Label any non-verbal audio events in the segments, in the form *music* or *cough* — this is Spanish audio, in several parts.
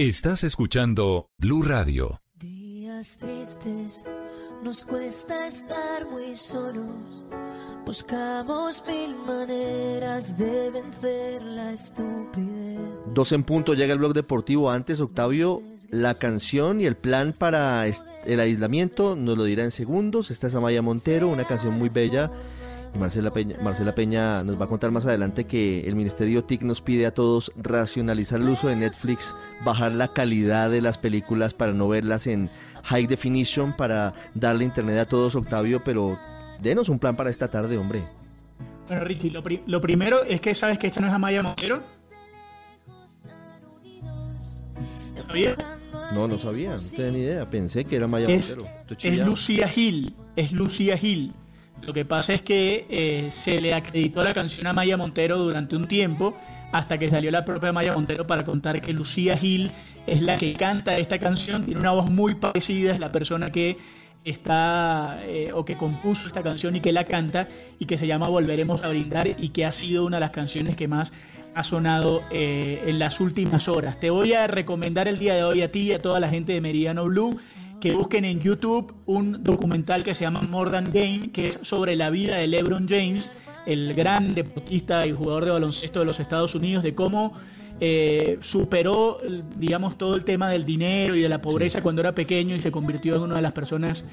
Estás escuchando Blue Radio. Días tristes, nos cuesta estar muy solos. Buscamos mil maneras de vencer la estupidez. Dos en punto llega el blog deportivo. Antes, Octavio, la canción y el plan para el aislamiento nos lo dirá en segundos. Esta es Amaya Montero, una canción muy bella. Y Marcela Peña, Marcela Peña nos va a contar más adelante que el Ministerio TIC nos pide a todos racionalizar el uso de Netflix, bajar la calidad de las películas para no verlas en high definition, para darle internet a todos, Octavio, pero denos un plan para esta tarde, hombre. Bueno, Ricky, lo, pri- lo primero es que sabes que esta no es Amaya Montero. ¿Sabías? No, no sabía, no tenía ni idea. Pensé que era Maya Es, Montero. Es. Lucía Gil, es Lucía Gil. Lo que pasa es que eh, se le acreditó la canción a Maya Montero durante un tiempo, hasta que salió la propia Maya Montero para contar que Lucía Gil es la que canta esta canción, tiene una voz muy parecida, es la persona que está eh, o que compuso esta canción y que la canta y que se llama Volveremos a brindar y que ha sido una de las canciones que más ha sonado eh, en las últimas horas. Te voy a recomendar el día de hoy a ti y a toda la gente de Meridiano Blue que busquen en YouTube un documental que se llama More Game, que es sobre la vida de LeBron James, el gran deportista y jugador de baloncesto de los Estados Unidos, de cómo eh, superó, digamos, todo el tema del dinero y de la pobreza cuando era pequeño y se convirtió en una de las personas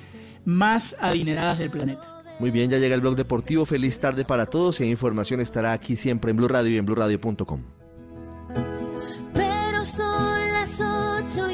más adineradas del planeta. Muy bien, ya llega el blog deportivo. Feliz tarde para todos y e información estará aquí siempre en Blue Radio y en BlueRadio.com. Pero son las 8.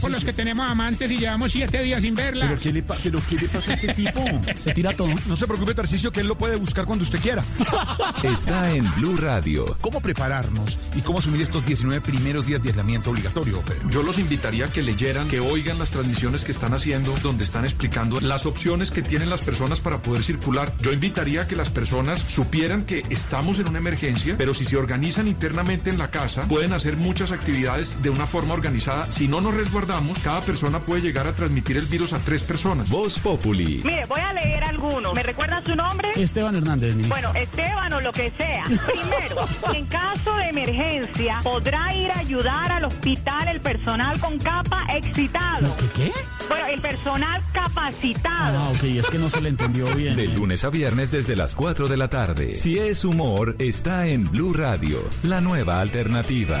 Por los que tenemos amantes y llevamos siete días sin verla. ¿Qué le, pa- pero ¿qué le pasa a este tipo? *laughs* Se tira todo. No se preocupe, Tarcicio, que él lo puede buscar cuando usted quiera. *laughs* está en Blue Radio. ¿Cómo prepararnos y cómo asumir estos 19 primeros días de aislamiento obligatorio, Pedro? Yo los invitaría a que leyeran, que oigan las transmisiones que están haciendo, donde están explicando las opciones que tienen las personas para poder circular. Yo invitaría a que las personas supieran que estamos en una emergencia, pero si se organizan internamente en la casa, pueden hacer muchas actividades de una forma organizada. Si no nos resguardamos, cada persona puede llegar a transmitir el virus a tres personas. Voz Populi. Mire, voy a leer algunos. ¿Me recuerda su nombre? Esteban Hernández, ministro. Bueno, Esteban o lo que sea. Primero, *laughs* en caso de emergencia, podrá ir a ayudar al hospital el personal con capa excitado. ¿Qué? qué? Bueno, el personal capacitado. Ah, ok, es que no se le entendió bien. De lunes a viernes desde las 4 de la tarde. Si es humor, está en Blue Radio, la nueva alternativa.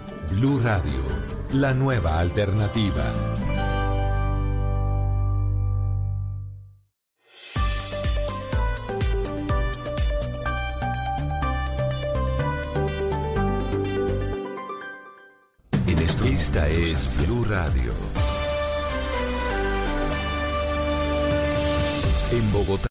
Blue Radio, la nueva alternativa. En esto, esta es Blue Radio. En Bogotá,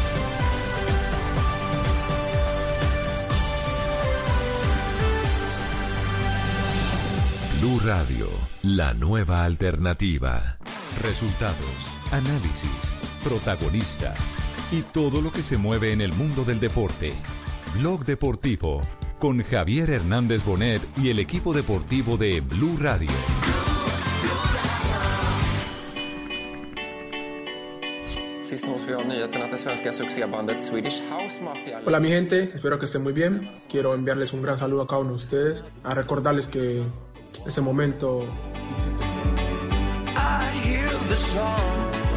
Blue Radio, la nueva alternativa. Resultados, análisis, protagonistas y todo lo que se mueve en el mundo del deporte. Blog Deportivo con Javier Hernández Bonet y el equipo deportivo de Blue Radio. Hola mi gente, espero que estén muy bien. Quiero enviarles un gran saludo a cada uno de ustedes, a recordarles que ese momento...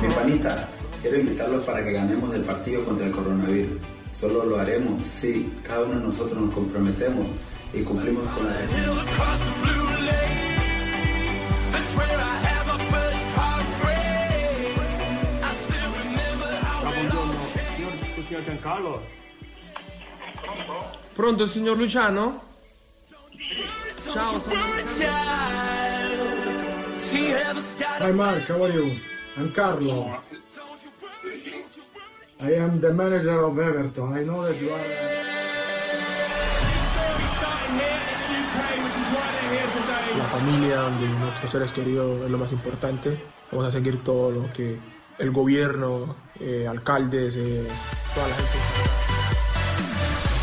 Mi panita, quiero invitarlos para que ganemos el partido contra el coronavirus. Solo lo haremos si cada uno de nosotros nos comprometemos y cumplimos con la Signor Giancarlo. Pronto, signor Luciano? Ciao, Hi Mark, how are you? I'm Carlo. I am the manager of Everton. I know that you are. La familia, donde nuestros seres queridos es lo más importante. Vamos a seguir todo lo que el gobierno, eh, alcaldes, eh, toda la gente.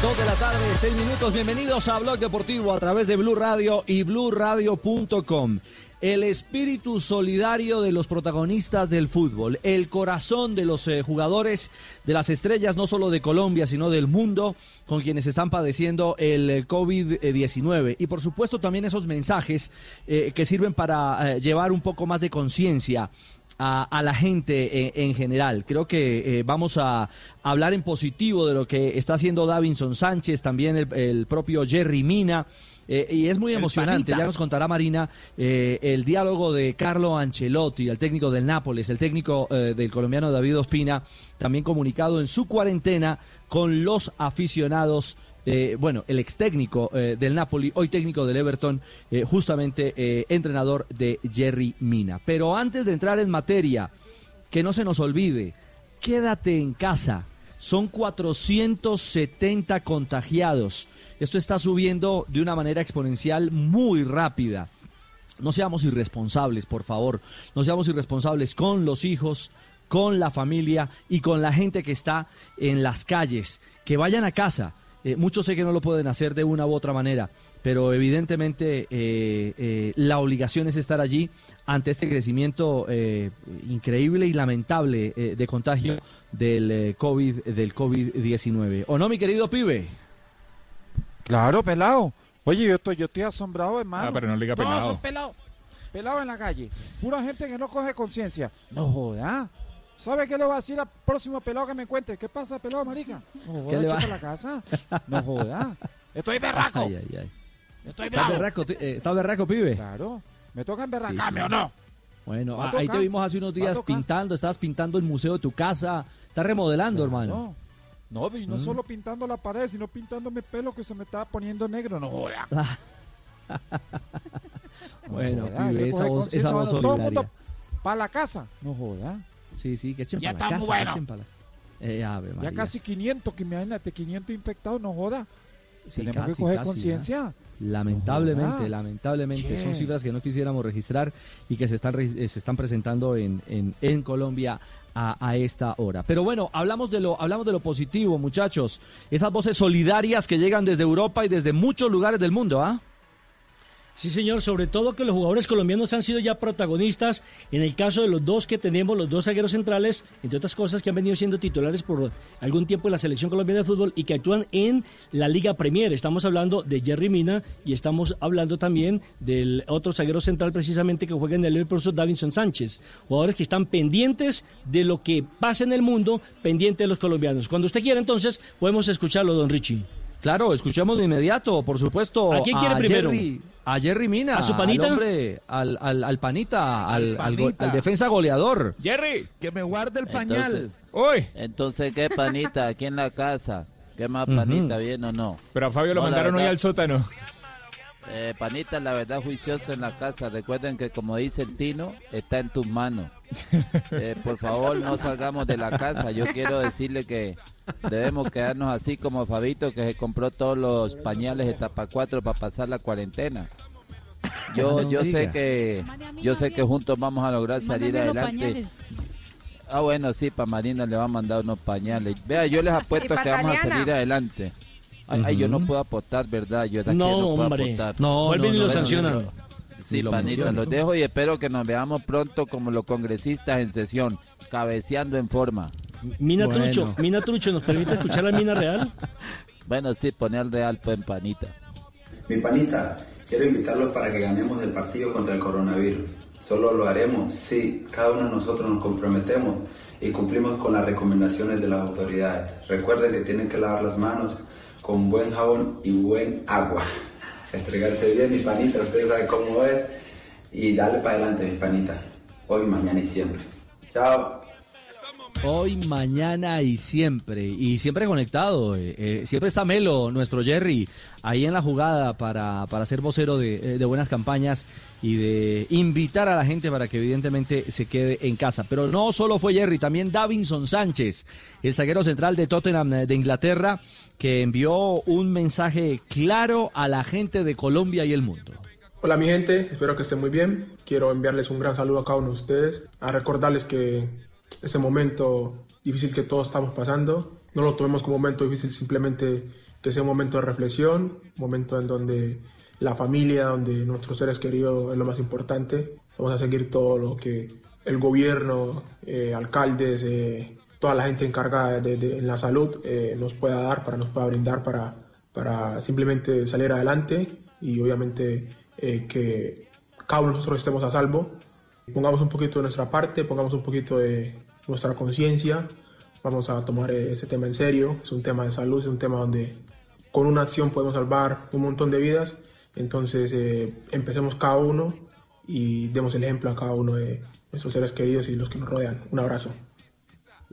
Dos de la tarde, seis minutos. Bienvenidos a Blog Deportivo a través de Blue Radio y BlueRadio.com. El espíritu solidario de los protagonistas del fútbol, el corazón de los eh, jugadores de las estrellas, no solo de Colombia, sino del mundo, con quienes están padeciendo el eh, COVID-19. Y por supuesto también esos mensajes eh, que sirven para eh, llevar un poco más de conciencia a, a la gente en, en general. Creo que eh, vamos a hablar en positivo de lo que está haciendo Davinson Sánchez, también el, el propio Jerry Mina. eh, y es muy emocionante, ya nos contará Marina eh, el diálogo de Carlo Ancelotti, el técnico del Nápoles, el técnico eh, del colombiano David Ospina, también comunicado en su cuarentena con los aficionados eh, bueno, el ex técnico eh, del Napoli, hoy técnico del Everton, eh, justamente entrenador de Jerry Mina. Pero antes de entrar en materia, que no se nos olvide, quédate en casa. Son 470 contagiados. Esto está subiendo de una manera exponencial muy rápida. No seamos irresponsables, por favor. No seamos irresponsables con los hijos, con la familia y con la gente que está en las calles. Que vayan a casa. Eh, muchos sé que no lo pueden hacer de una u otra manera, pero evidentemente eh, eh, la obligación es estar allí ante este crecimiento eh, increíble y lamentable eh, de contagio del eh, COVID del COVID-19. ¿O no, mi querido pibe? Claro, pelado. Oye, yo estoy, yo estoy asombrado, hermano. Ah, pero no le diga pelado. son pelados. Pelados en la calle. Pura gente que no coge conciencia. No joda. ¿Sabe qué le va a decir al próximo pelado que me encuentre? ¿Qué pasa, pelado, marica? No ¿Qué le va- la casa. No joda. Estoy berraco. Ay, ay, ay. Estoy ¿Está bravo. berraco, eh, ¿Está berraco, pibe? Claro. ¿Me toca Sí, emberracarme sí. o no? Bueno, Va a a- ahí te vimos hace unos días pintando, estabas pintando el museo de tu casa, estás remodelando, hermano. No, no, y no Mm. solo pintando la pared, sino pintándome el pelo que se me estaba poniendo negro. No joda. *laughs* Bueno, joda, pibe, esa voz, esa voz. Todo el mundo para la casa. No joda. Sí, sí, que echen Ya para la casa, bueno. echen para la- Eh, Ave Ya casi 500, que imagínate, 500 infectados, no joda. Sí, Tenemos casi, que coger conciencia. Lamentablemente, lamentablemente, son cifras que no quisiéramos registrar y que se están, eh, se están presentando en, en, en Colombia a, a esta hora. Pero bueno, hablamos de, lo, hablamos de lo positivo, muchachos. Esas voces solidarias que llegan desde Europa y desde muchos lugares del mundo, ¿ah? Sí, señor, sobre todo que los jugadores colombianos han sido ya protagonistas en el caso de los dos que tenemos, los dos zagueros centrales, entre otras cosas que han venido siendo titulares por algún tiempo en la selección colombiana de fútbol y que actúan en la Liga Premier. Estamos hablando de Jerry Mina y estamos hablando también del otro zaguero central precisamente que juega en el Liverpool, Davinson Sánchez. Jugadores que están pendientes de lo que pasa en el mundo, pendientes de los colombianos. Cuando usted quiera entonces podemos escucharlo, don Richie. Claro, escuchemos de inmediato, por supuesto. ¿A quién quiere primero? Jerry, a Jerry Mina. ¿A su panita? Al hombre, al, al, al panita, al, al go- panita. al defensa goleador. Jerry. Que me guarde el Entonces- pañal. Uy. Entonces, ¿qué panita aquí en la casa? ¿Qué más panita, bien o no? Pero a Fabio lo No, mandaron hoy al sótano. Eh, panita, la verdad, juicioso en la casa. Recuerden que, como dice el Tino, está en tus manos. Eh, por favor, no salgamos de la casa. Yo quiero decirle que debemos quedarnos así como Fabito, que se compró todos los pañales de tapa 4 para pasar la cuarentena. Yo, No yo sé que yo sé que juntos vamos a lograr salir adelante. Ah, bueno, sí, para Marina le va a mandar unos pañales. Vea, yo les *laughs* apuesto que vamos a salir adelante. Ay, ay, yo no puedo aportar, ¿verdad? Yo de aquí No, no puedo hombre. aportar. No, Vuelven no, y lo no, sancionan. Sí, lo panita, los dejo y espero que nos veamos pronto como los congresistas en sesión, cabeceando en forma. Mina Bueno. Trucho, Mina Trucho, ¿nos permite escuchar la Mina Real? *laughs* Bueno, sí, poner real pues en panita. Mi panita, quiero invitarlos para que ganemos el partido contra el coronavirus. Solo lo haremos si cada uno de nosotros nos comprometemos y cumplimos con las recomendaciones de las autoridades. Recuerden que tienen que lavar las manos con buen jabón y buen agua. Estregarse bien, mi panita, ustedes saben cómo es. Y dale para adelante, mi panita. Hoy, mañana y siempre. Chao. Hoy, mañana y siempre. Y siempre conectado. eh, eh, siempre está Melo, nuestro Jerry, ahí en la jugada para, para ser vocero de, eh, de buenas campañas y de invitar a la gente para que evidentemente se quede en casa. Pero no solo fue Jerry, también Davinson Sánchez, el zaguero central de Tottenham eh, de Inglaterra, que envió un mensaje claro a la gente de Colombia y el mundo. Hola mi gente, espero que estén muy bien. Quiero enviarles un gran saludo a cada uno de ustedes, a recordarles que ese momento difícil que todos estamos pasando, no lo tomemos como momento difícil, simplemente que sea un momento de reflexión, momento en donde la familia, donde nuestros seres queridos es lo más importante. Vamos a seguir todo lo que el gobierno, eh, alcaldes, eh, toda la gente encargada de, de- en la salud eh, nos pueda dar, para nos pueda brindar para, para simplemente salir adelante y obviamente eh, que cada uno de nosotros estemos a salvo. Pongamos un poquito de nuestra parte, pongamos un poquito de nuestra conciencia, vamos a tomar eh, ese tema en serio, es un tema de salud, es un tema donde con una acción podemos salvar un montón de vidas, entonces eh, empecemos cada uno y demos el ejemplo a cada uno de nuestros seres queridos y los que nos rodean. Un abrazo.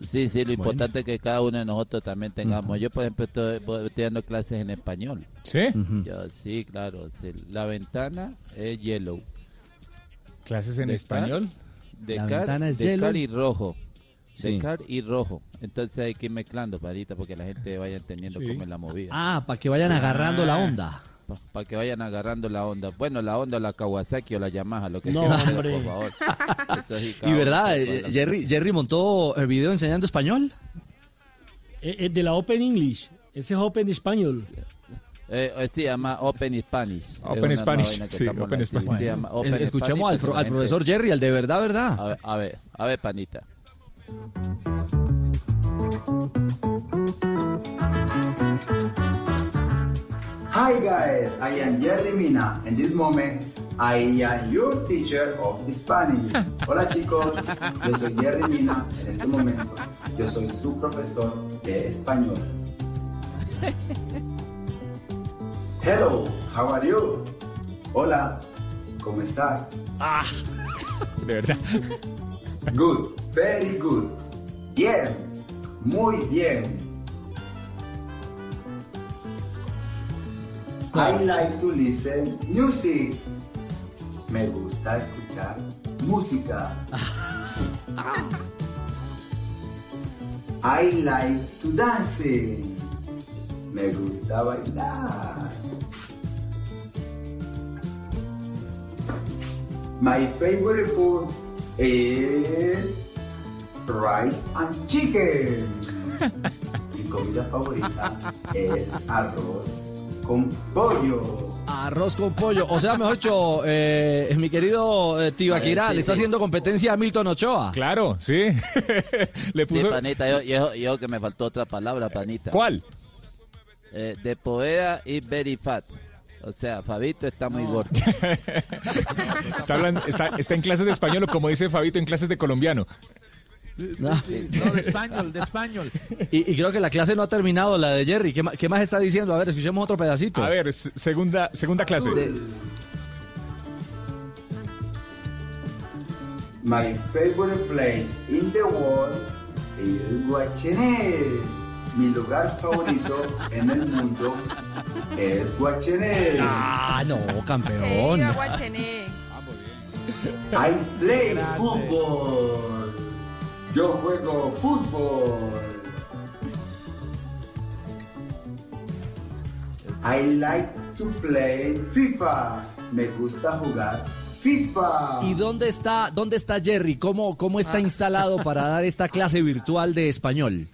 Sí, sí, lo Bueno. importante es que cada uno de nosotros también tengamos. Yo, por ejemplo, estoy, estoy dando clases en español. ¿Sí? Yo, sí, claro. sí. La ventana es yellow. ¿Clases en De español? car- De La car, ventana es de yellow. car y rojo. De Sí. car y rojo. Entonces hay que ir mezclando, parita, porque la gente vaya entendiendo cómo es la movida. Ah, para que vayan agarrando la onda. Para que vayan agarrando la onda. Bueno, la onda, la Kawasaki o la Yamaha, lo que No, quieran, hombre. por favor. Eso sí, cada *laughs* Y verdad, eh, Jerry, Jerry montó el video enseñando español. Eh, eh, de la Open English. Ese es Open Español. Eh, eh, sí, se llama Open Spanish. Open Es Spanish, sí, Open. Spanish. Llama Open eh, escuchemos Spanish al pro- al profesor Jerry, al de verdad, ¿verdad? A ver, a ver, a ver, panita. Hi guys, I am Jerry Mina. In this moment, I am your teacher of Spanish. *laughs* Hola chicos, yo soy Jerry Mina. En este momento, yo soy su profesor de español. Hello, how are you? Hola, ¿cómo estás? Ah, de verdad. Good, very good. Bien, muy bien. I like to listen music. Me gusta escuchar música. *laughs* I like to dance. Me gusta bailar. My favorite food is rice and chicken. *laughs* Mi comida favorita es arroz con pollo. Arroz con pollo. O sea, mejor dicho, eh, mi querido eh, Tibaquirá, sí, le está sí. haciendo competencia a Milton Ochoa. Claro, sí. *laughs* le Sí, panita, yo, yo, yo que me faltó otra palabra, panita. ¿Cuál? Eh, de poeda y very fat. O sea, Fabito está muy gordo. *laughs* Está, hablando- está, está en clases de español o como dice Fabito, en clases de colombiano. No. No, de español, de español. Y, y creo que la clase no ha terminado, la de Jerry. ¿Qué, qué más está diciendo? A ver, escuchemos otro pedacito. A ver, segunda, segunda clase. My favorite place in the world is Guachené. Mi lugar favorito en el mundo es Guachené. Ah, no, campeón. I play fútbol. Yo juego fútbol. I like to play FIFA. Me gusta jugar FIFA. ¿Y dónde está, dónde está Jerry? ¿Cómo, ¿Cómo está instalado para dar esta *laughs* clase virtual de español?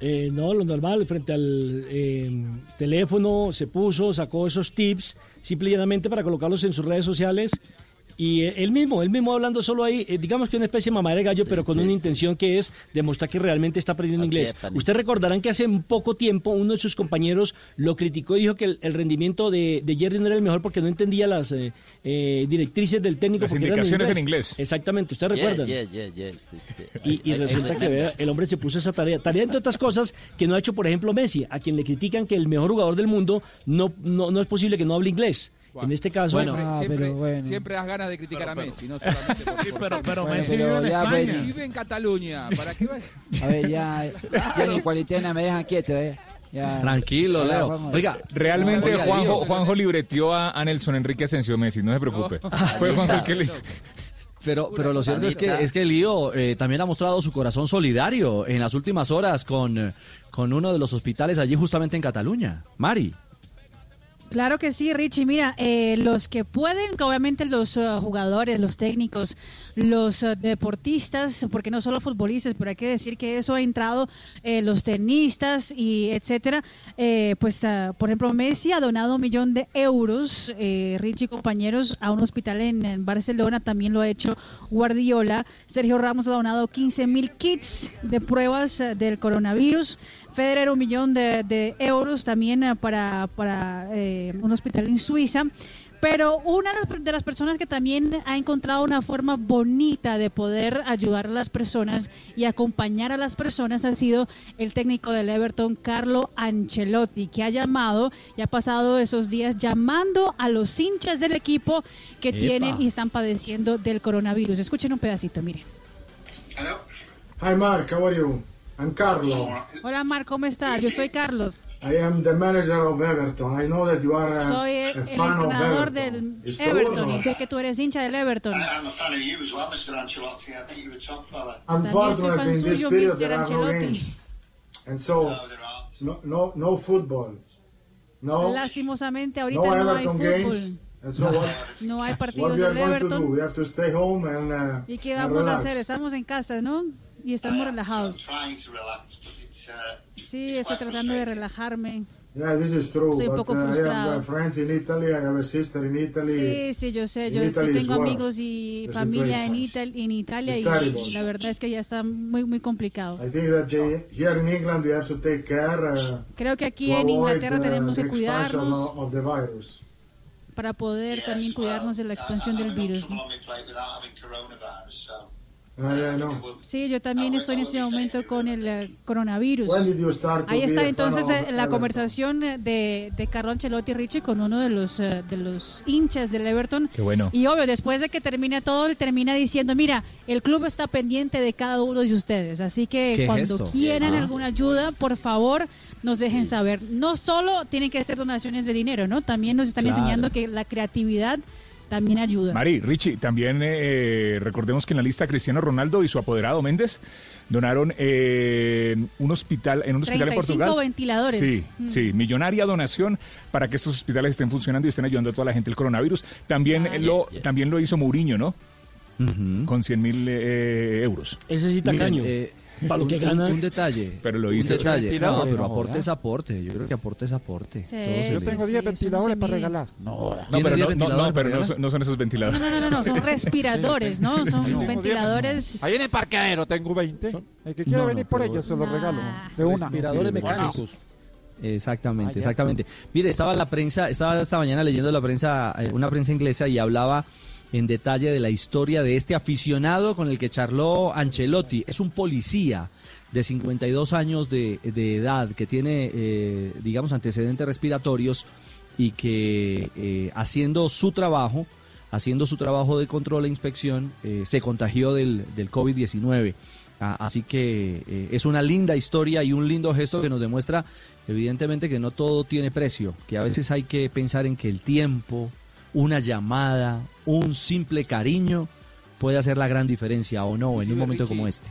Eh, no, lo normal, frente al eh, teléfono se puso, sacó esos tips, simple y llanamente para colocarlos en sus redes sociales. Y eh, él mismo, él mismo hablando solo ahí, eh, digamos que una especie de mamá de gallo, pero con sí, una sí. intención que es demostrar que realmente está aprendiendo Así inglés. es. Ustedes recordarán que hace poco tiempo uno de sus compañeros lo criticó y dijo que el, el rendimiento de, de Jerry no era el mejor porque no entendía las eh, eh, directrices del técnico. Las indicaciones en inglés. Exactamente, ¿ustedes Yeah, recuerdan? yeah, yeah, yeah, sí, sí. Y, y resulta que vea, el hombre se puso esa tarea. Tarea, entre otras cosas, que no ha hecho, por ejemplo, Messi, a quien le critican que el mejor jugador del mundo no, no, no es posible que no hable inglés. En este caso, Siempre, Ah, siempre, pero bueno. siempre das ganas de criticar a Messi, no solamente por *laughs* Sí, pero, pero Bueno, Messi pero vive en ya, España. Messi vive en Cataluña. ¿Para qué va? A ver, ya, ya ni cuarentena me dejan quieto, ¿eh? Ya. Tranquilo, Leo. Oiga, Realmente Oiga, Juanjo. Juanjo libreteó a, Nelson Enrique Asensio Messi, no se preocupe. *laughs* Fue Juanjo el que le... Pero, pero lo cierto es que, es que Lío eh, también ha mostrado su corazón solidario en las últimas horas con, con uno de los hospitales allí justamente en Cataluña. Mari. Claro que sí, Richie. Mira, eh, los que pueden, obviamente los eh, jugadores, los técnicos, los eh, deportistas, porque no solo futbolistas, pero hay que decir que eso ha entrado eh, los tenistas y etcétera. eh, pues, ah, por ejemplo, Messi ha donado un millón de euros, eh, Richie y compañeros, a un hospital en, en Barcelona. También lo ha hecho Guardiola. Sergio Ramos ha donado 15 mil kits de pruebas del coronavirus. Federer un millón de, de euros también eh, para, para eh, un hospital en Suiza. Pero una de las- de las personas que también ha encontrado una forma bonita de poder ayudar a las personas y acompañar a las personas ha sido el técnico del Everton, Carlo Ancelotti, que ha llamado y ha pasado esos días llamando a los hinchas del equipo que Epa. tienen y están padeciendo del coronavirus. Escuchen un pedacito, miren. Hi, Mark. How are you? I'm Carlo. Hola, Mar, ¿cómo estás? Yo soy Carlos. I am the manager of Everton. I know that you are a, Soy el, a el fan of entrenador Everton. del Everton y sé que tú eres hincha del Everton. I'm a fan of you as well, Mr. Ancelotti. I think you're a top fella. Unfortunately, in this period Mr. there are no games, and so no no no football. No Lastimosamente, no ahorita no hay Everton fútbol. games. And so what? No hay What partidos we are del going to do? Everton. We have to stay home and, uh, ¿Y qué and vamos a hacer? Estamos en casa, ¿no? Y estamos relajados. But Sí, estoy tratando de relajarme. Yeah, this is true. Estoy un but poco uh, I have frustrado. uh, friends in Italy. I have a sister in Italy. Sí, sí, yo sé. In Yo, tengo amigos y the familia en, situation. Ital- en Italia It's y terrible. la verdad es que ya está muy, muy complicado. I think that they, here in England we have to take care. Uh, Creo que aquí to en Inglaterra tenemos the que expansion cuidarnos of, the virus. para poder también cuidarnos de la expansión del virus. ¿no? Sí, yo también estoy en este momento con el coronavirus. Ahí está entonces eh, la conversación de, de Carlo Ancelotti Richie con uno de los eh, de los hinchas del Everton. Qué bueno. Y obvio, después de que termine todo, él termina diciendo, mira, el club está pendiente de cada uno de ustedes, así que cuando quieran Ah. alguna ayuda, por favor, nos dejen saber. No solo tienen que ser donaciones de dinero, ¿no? También nos están Claro. enseñando que la creatividad también ayuda. Mari, Richie, también eh, recordemos que en la lista Cristiano Ronaldo y su apoderado Méndez donaron eh, un hospital en un hospital en 35 Portugal. ventiladores. Sí, Mm. sí, millonaria donación para que estos hospitales estén funcionando y estén ayudando a toda la gente del coronavirus. También Ah, lo también lo hizo Mourinho, ¿no? Con 100 mil eh, euros. Ese sí Miren, tacaño. eh, Para lo que un- gana. Un, detalle. Pero lo Un detalle. Ventilador, No, pero no aporte es aporte. Yo creo que aporte es aporte. Sí, Todo se Yo tengo 10 ventiladores para regalar. No, ¿Tiene pero 10 no, no, no, pero no, son- no son esos No, ventiladores. no, no, no, no, son *laughs* respiradores, ¿no? Son ventiladores. Ahí en el parqueadero tengo 20. El que quiera No, venir no, por ellos se los regalo. De una. Respiradores mecánicos. Exactamente, Ah, exactamente. Mire, estaba la prensa, estaba esta mañana leyendo la prensa, eh, una prensa inglesa y hablaba en detalle de la historia de este aficionado con el que charló Ancelotti. Es un policía de 52 años de, de edad que tiene, eh, digamos, antecedentes respiratorios y que eh, haciendo su trabajo, haciendo su trabajo de control e inspección, eh, se contagió del, del COVID-19. Ah, así que es una linda historia y un lindo gesto que nos demuestra, evidentemente, que no todo tiene precio, que a veces hay que pensar en que el tiempo, una llamada, un simple cariño puede hacer la gran diferencia o no en un momento Richie, como este.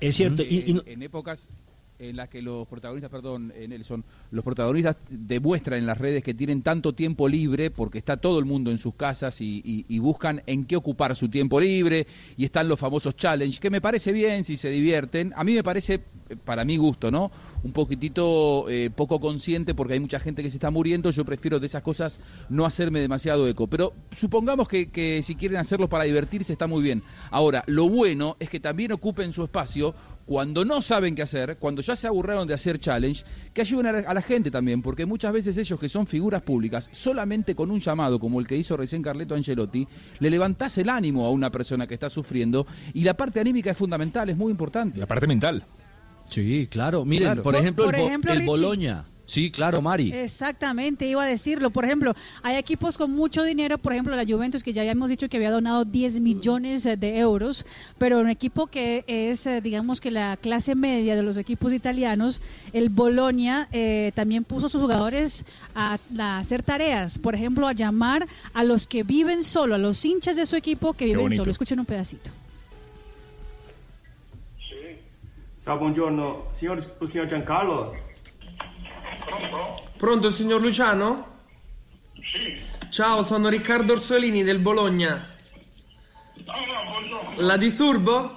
Es cierto. En, y- y no- en épocas en las que los protagonistas, perdón, eh, Nelson, los protagonistas demuestran en las redes que tienen tanto tiempo libre porque está todo el mundo en sus casas y, y- y buscan en qué ocupar su tiempo libre y están los famosos challenge, que me parece bien si se divierten. A mí me parece para mi gusto, ¿no? Un poquitito eh, poco consciente porque hay mucha gente que se está muriendo, yo prefiero de esas cosas no hacerme demasiado eco. Pero supongamos que, que si quieren hacerlo para divertirse está muy bien. Ahora, lo bueno es que también ocupen su espacio cuando no saben qué hacer, cuando ya se aburrieron de hacer challenge, que ayuden a la, a la gente también, porque muchas veces ellos que son figuras públicas, solamente con un llamado como el que hizo recién Carleto Angelotti, le levantás el ánimo a una persona que está sufriendo y la parte anímica es fundamental, es muy importante. La parte mental. Sí, claro. Miren, Claro. por ejemplo, por el, ejemplo. Boloña. Sí, claro, Mari. Exactamente, iba a decirlo. Por ejemplo, hay equipos con mucho dinero, por ejemplo, la Juventus, que ya habíamos dicho que había donado 10 millones eh, de euros, pero un equipo que es, eh, digamos que la clase media de los equipos italianos, el Bolonia, eh, también puso a sus jugadores a, a hacer tareas, por ejemplo, a llamar a los que viven solo, a los hinchas de su equipo que viven bonito. solo. Escuchen un pedacito. Ciao, buongiorno. Signor, signor Giancarlo? Pronto, signor Luciano? Sì. Ciao, sono Riccardo Orsolini del Bologna. La disturbo?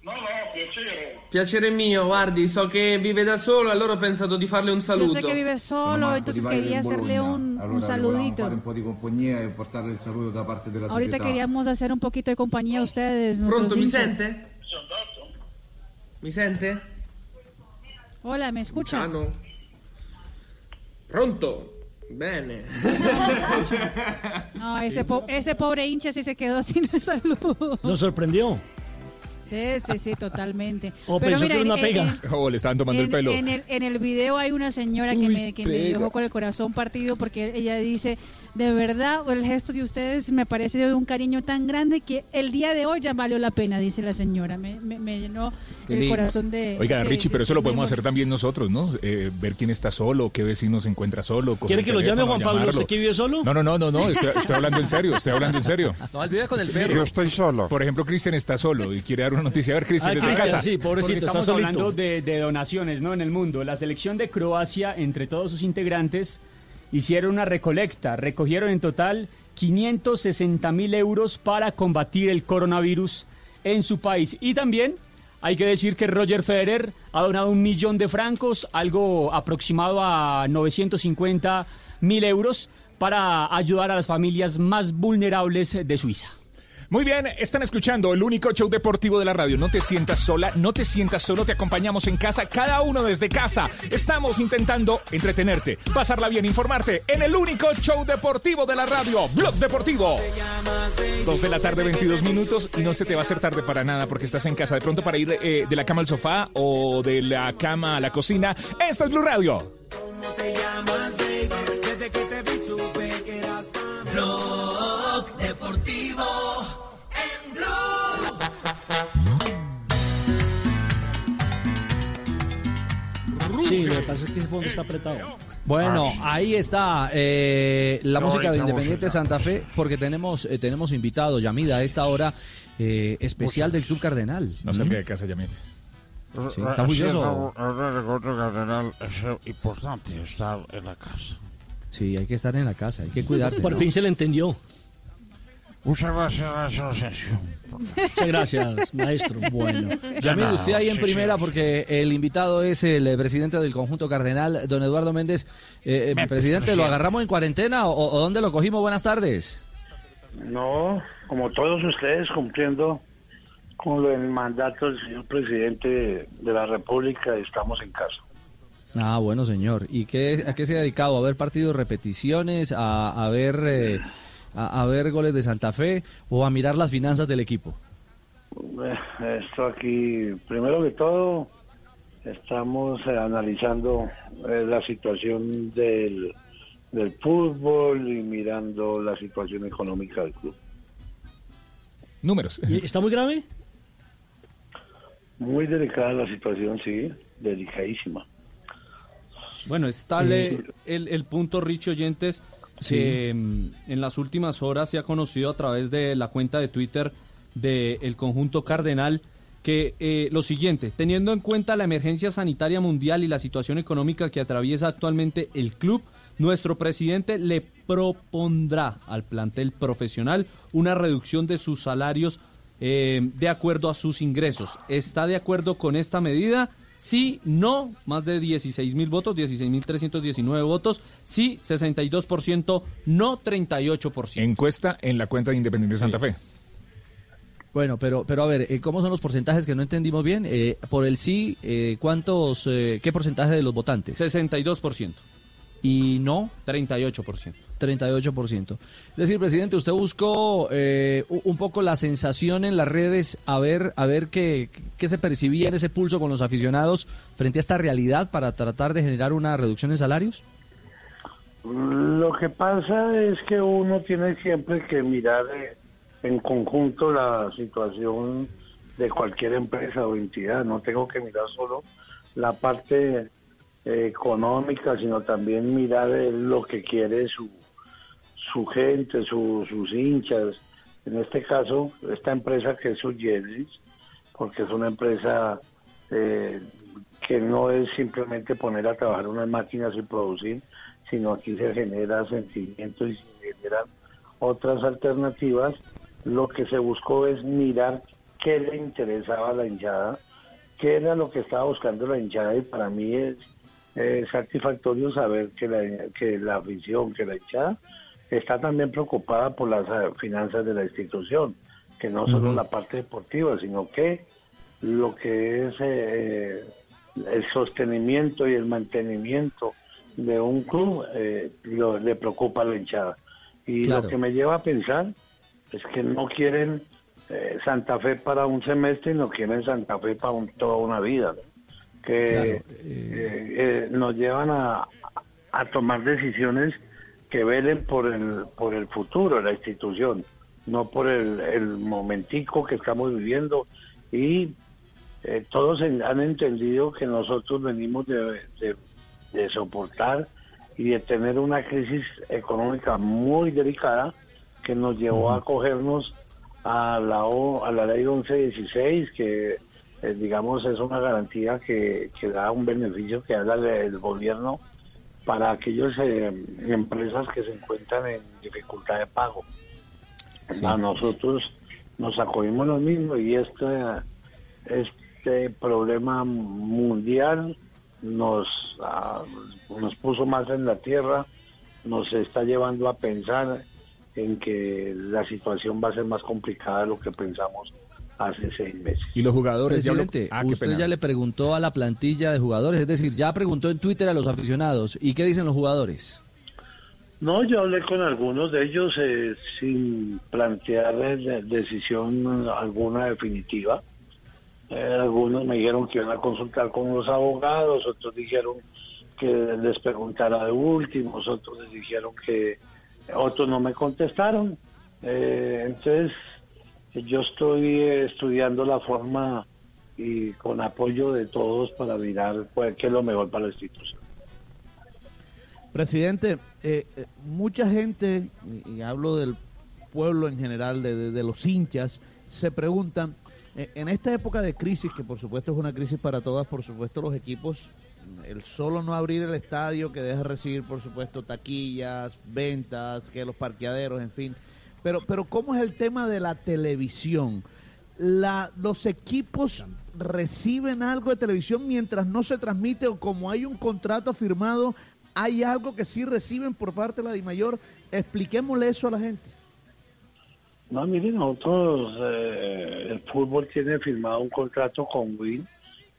No, no, piacere. Piacere mio, guardi, so che vive da solo, allora ho pensato di farle un Yo saluto. sé que vive solo, entonces quería hacerle un, un saludito. fare un po' di compagnia e portarle il saluto da parte della Ahorita società. queríamos hacer un poquito de compañía a ustedes, Pronto, mi sente? Mi sente? Hola, ¿me escucha? Luciano? Pronto? Bene. *laughs* No, ese, po- ese pobre hincha sí se quedó sin el saludo. Nos sorprendió. Sí, sí, sí, totalmente. *laughs* O pensó que era una en- pega. en- Oh, le estaban tomando el pelo. En el, en el video hay una señora que, me, que me dejó con el corazón partido porque ella dice, de verdad, el gesto de ustedes me parece de un cariño tan grande que el día de hoy ya valió la pena, dice la señora. Me, me- me llenó el corazón de... Oiga, sí, Richie, sí, pero sí, eso lo podemos hacer también nosotros, ¿no? Eh, ver quién está solo, qué vecino se encuentra solo. ¿Quiere que lo llame Juan Pablo? llamarlo. ¿Usted que vive solo? No, no, no, no, no, estoy, estoy hablando en serio, estoy hablando en serio. *laughs* No, él vive con el perro. Yo estoy solo. Por ejemplo, Cristian está solo y quiere dar una noticia. A ver, Cristian, Ah, desde Cristian, casa. sí, pobrecito, está estamos solito. hablando de, de donaciones ¿no? en el mundo. La selección de Croacia, entre todos sus integrantes, hicieron una recolecta. Recogieron en total 560 mil euros para combatir el coronavirus en su país. Y también hay que decir que Roger Federer ha donado un millón de francos, algo aproximado a 950 mil euros, para ayudar a las familias más vulnerables de Suiza. Muy bien, están escuchando el único show deportivo de la radio. No te sientas sola, no te sientas solo, te acompañamos en casa, cada uno desde casa. Estamos intentando entretenerte, pasarla bien, informarte en el único show deportivo de la radio, Blog Deportivo. Dos de la tarde, 22 minutos, y no se te va a hacer tarde para nada porque estás en casa. De pronto para ir eh, de la cama al sofá o de la cama a la cocina. Esta es Blue Radio. Blog Deportivo Sí, lo que pasa es que ese fondo está apretado. Bueno, ahí está eh, la música de Independiente Santa Fe, porque tenemos eh, tenemos invitado, Yamida, a esta hora eh, especial del Club Cardenal. No salga de casa, Yamit. Sí, está otro cardenal es importante estar en la casa. Sí, hay que estar en la casa, hay que cuidarse. Por ¿no? fin se le entendió. Muchas gracias. Muchas gracias, maestro. Bueno, Yamil, usted ahí en Sí, primera, sí. porque el invitado es el eh, presidente del conjunto cardenal, don Eduardo Méndez. Eh, eh, presidente, ¿lo agarramos en cuarentena o, o dónde lo cogimos? Buenas tardes. No, como todos ustedes cumpliendo con lo del mandato del señor presidente de, de la República, estamos en casa. Ah, bueno, señor. ¿Y qué, a qué se ha dedicado? ¿A ver partidos repeticiones? ¿A, a ver eh, a, a ver goles de Santa Fe? ¿O a mirar las finanzas del equipo? Eh, Esto aquí, primero que todo, estamos eh, analizando eh, la situación del, del fútbol y mirando la situación económica del club. Números. ¿Y ¿Está muy grave? Muy delicada la situación, sí, delicadísima. Bueno, está el, el punto, Rich Oyentes, Sí. mm, en las últimas horas se ha conocido a través de la cuenta de Twitter del conjunto Cardenal que eh, lo siguiente, teniendo en cuenta la emergencia sanitaria mundial y la situación económica que atraviesa actualmente el club, nuestro presidente le propondrá al plantel profesional una reducción de sus salarios eh, de acuerdo a sus ingresos. ¿Está de acuerdo con esta medida? Sí, no, más de 16 mil votos, 16 mil 319 votos. Sí, 62%, no 38%. Encuesta en la cuenta de Independiente Santa Fe. Bueno, pero, pero a ver, eh, ¿cómo son los porcentajes que no entendimos bien? Eh, por el sí, eh, ¿cuántos, eh, qué porcentaje de los votantes? 62%. ¿Y no? 38%. 38%. Es decir, presidente, usted buscó eh, un poco la sensación en las redes a ver, a ver qué, qué se percibía en ese pulso con los aficionados frente a esta realidad para tratar de generar una reducción en salarios. Lo que pasa es que uno tiene siempre que mirar eh, en conjunto la situación de cualquier empresa o entidad. No tengo que mirar solo la parte económica, sino también mirar eh, lo que quiere su, su gente, su- sus hinchas. En este caso, esta empresa que es Uyelis, porque es una empresa eh, que no es simplemente poner a trabajar unas máquinas y producir, sino aquí se genera sentimiento y se generan otras alternativas. Lo que se buscó es mirar qué le interesaba a la hinchada, qué era lo que estaba buscando la hinchada y para mí es eh, satisfactorio saber que la, que la afición, que la hinchada está también preocupada por las eh, finanzas de la institución, que no solo la parte deportiva, sino que lo que es eh, el sostenimiento y el mantenimiento de un club eh, lo- le preocupa a la hinchada. Y Claro. lo que me lleva a pensar es que no quieren eh, Santa Fe para un semestre y no quieren Santa Fe para un- toda una vida. ¿no? Que eh, eh, nos llevan a, a tomar decisiones que velen por el, por el futuro de la institución, no por el, el momentico que estamos viviendo. Y eh, todos han entendido que nosotros venimos de, de- de soportar y de tener una crisis económica muy delicada que nos llevó a cogernos a la, O- a la ley 1116, que eh, digamos es una garantía que, que da un beneficio que haga el, gobierno para aquellas empresas que se encuentran en dificultad de pago. A nosotros nos acogimos lo mismo y este, este problema mundial nos, ah, nos puso más en la tierra, nos está llevando a pensar en que la situación va a ser más complicada de lo que pensamos hace seis meses. Y los jugadores ya lo- Presidente, Ah, usted ya le preguntó a la plantilla de jugadores, es decir, ya preguntó en Twitter a los aficionados. ¿Y qué dicen los jugadores? No, yo hablé con algunos de ellos eh, sin plantear eh, de- decisión alguna definitiva. Eh, algunos me dijeron que iban a consultar con los abogados, otros dijeron que les preguntara de últimos, otros les dijeron que otros no me contestaron. Eh, entonces, yo estoy eh, estudiando la forma y con apoyo de todos para mirar cuál- qué es lo mejor para la institución. Presidente, eh, eh, mucha gente, y, hablo del pueblo en general, de, los hinchas, se preguntan, en esta época de crisis, que por supuesto es una crisis para todas, por supuesto los equipos, el solo no abrir el estadio, que deja recibir por supuesto taquillas, ventas, que los parqueaderos, en fin, pero, pero ¿cómo es el tema de la televisión? La, los equipos reciben algo de televisión mientras no se transmite o como hay un contrato firmado, hay algo que sí reciben por parte de la DIMAYOR. Expliquémosle eso a la gente. No, miren, nosotros, eh, el fútbol tiene firmado un contrato con Win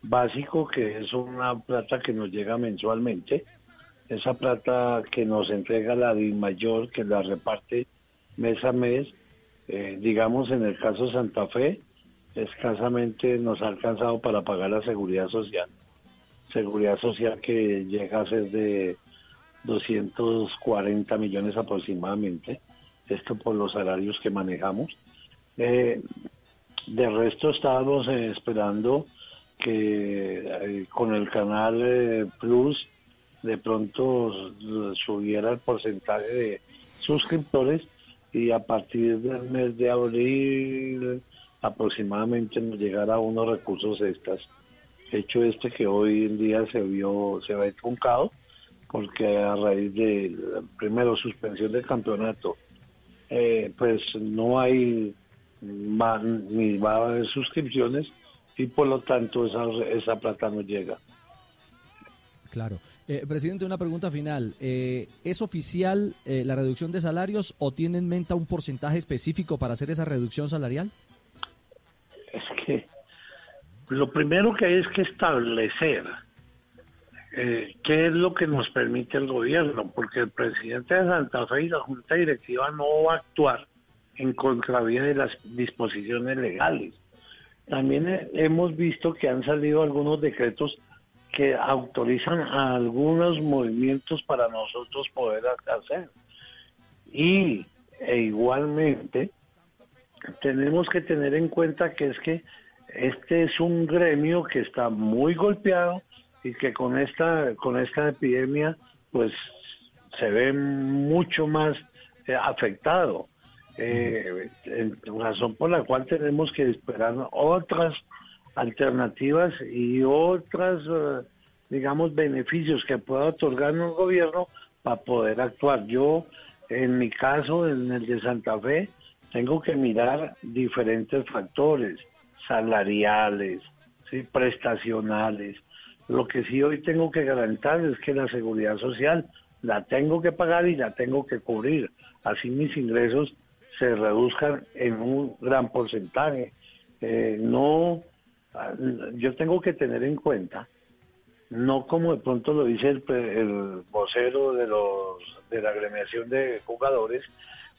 básico, que es una plata que nos llega mensualmente. Esa plata que nos entrega la DIMAYOR, que la reparte mes a mes, eh, digamos en el caso Santa Fe, escasamente nos ha alcanzado para pagar la seguridad social. Seguridad social que llega a ser de 240 millones aproximadamente, esto por los salarios que manejamos. Eh, de resto estábamos eh, esperando que eh, con el canal eh, Plus de pronto subiera el porcentaje de suscriptores y a partir del mes de abril aproximadamente nos llegara unos recursos extras. Hecho este que hoy en día se vio, se ve truncado porque a raíz de primero suspensión del campeonato eh, pues no hay ni va a haber suscripciones y por lo tanto esa, esa plata no llega. Claro. Eh, presidente, una pregunta final. Eh, ¿Es oficial eh, la reducción de salarios o tiene en mente un porcentaje específico para hacer esa reducción salarial? Es que lo primero que hay es que establecer eh, qué es lo que nos permite el gobierno, porque el presidente de Santa Fe y la Junta Directiva no va a actuar en contravía de las disposiciones legales. También hemos visto que han salido algunos decretos que autorizan a algunos movimientos para nosotros poder hacer. Y e igualmente tenemos que tener en cuenta que es que este es un gremio que está muy golpeado y que con esta con esta epidemia pues se ve mucho más eh, afectado eh, razón por la cual tenemos que esperar otras alternativas y otras eh, digamos beneficios que pueda otorgar un gobierno para poder actuar yo en mi caso en el de Santa Fe tengo que mirar diferentes factores salariales ¿sí? prestacionales lo que sí hoy tengo que garantizar es que la seguridad social la tengo que pagar y la tengo que cubrir. Así mis ingresos se reduzcan en un gran porcentaje. Eh, no, yo tengo que tener en cuenta, no como de pronto lo dice el, el vocero de los de la agremiación de jugadores,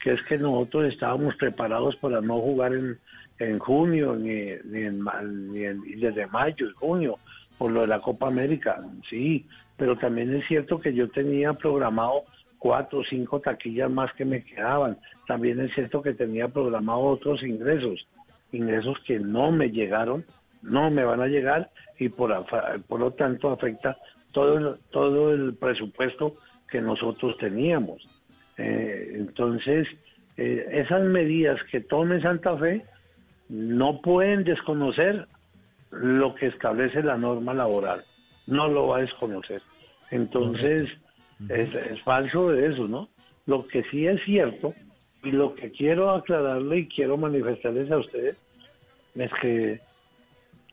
que es que nosotros estábamos preparados para no jugar en, en junio ni, ni, en, ni en- desde mayo junio por lo de la Copa América, sí, pero también es cierto que yo tenía programado cuatro o cinco taquillas más que me quedaban. También es cierto que tenía programado otros ingresos, ingresos que no me llegaron, no me van a llegar y por, por lo tanto afecta todo el, todo el presupuesto que nosotros teníamos. Eh, entonces, eh, esas medidas que tome Santa Fe no pueden desconocer lo que establece la norma laboral. No lo va a desconocer. Entonces, es, es falso de eso, ¿no? Lo que sí es cierto, y lo que quiero aclararle y quiero manifestarles a ustedes, es que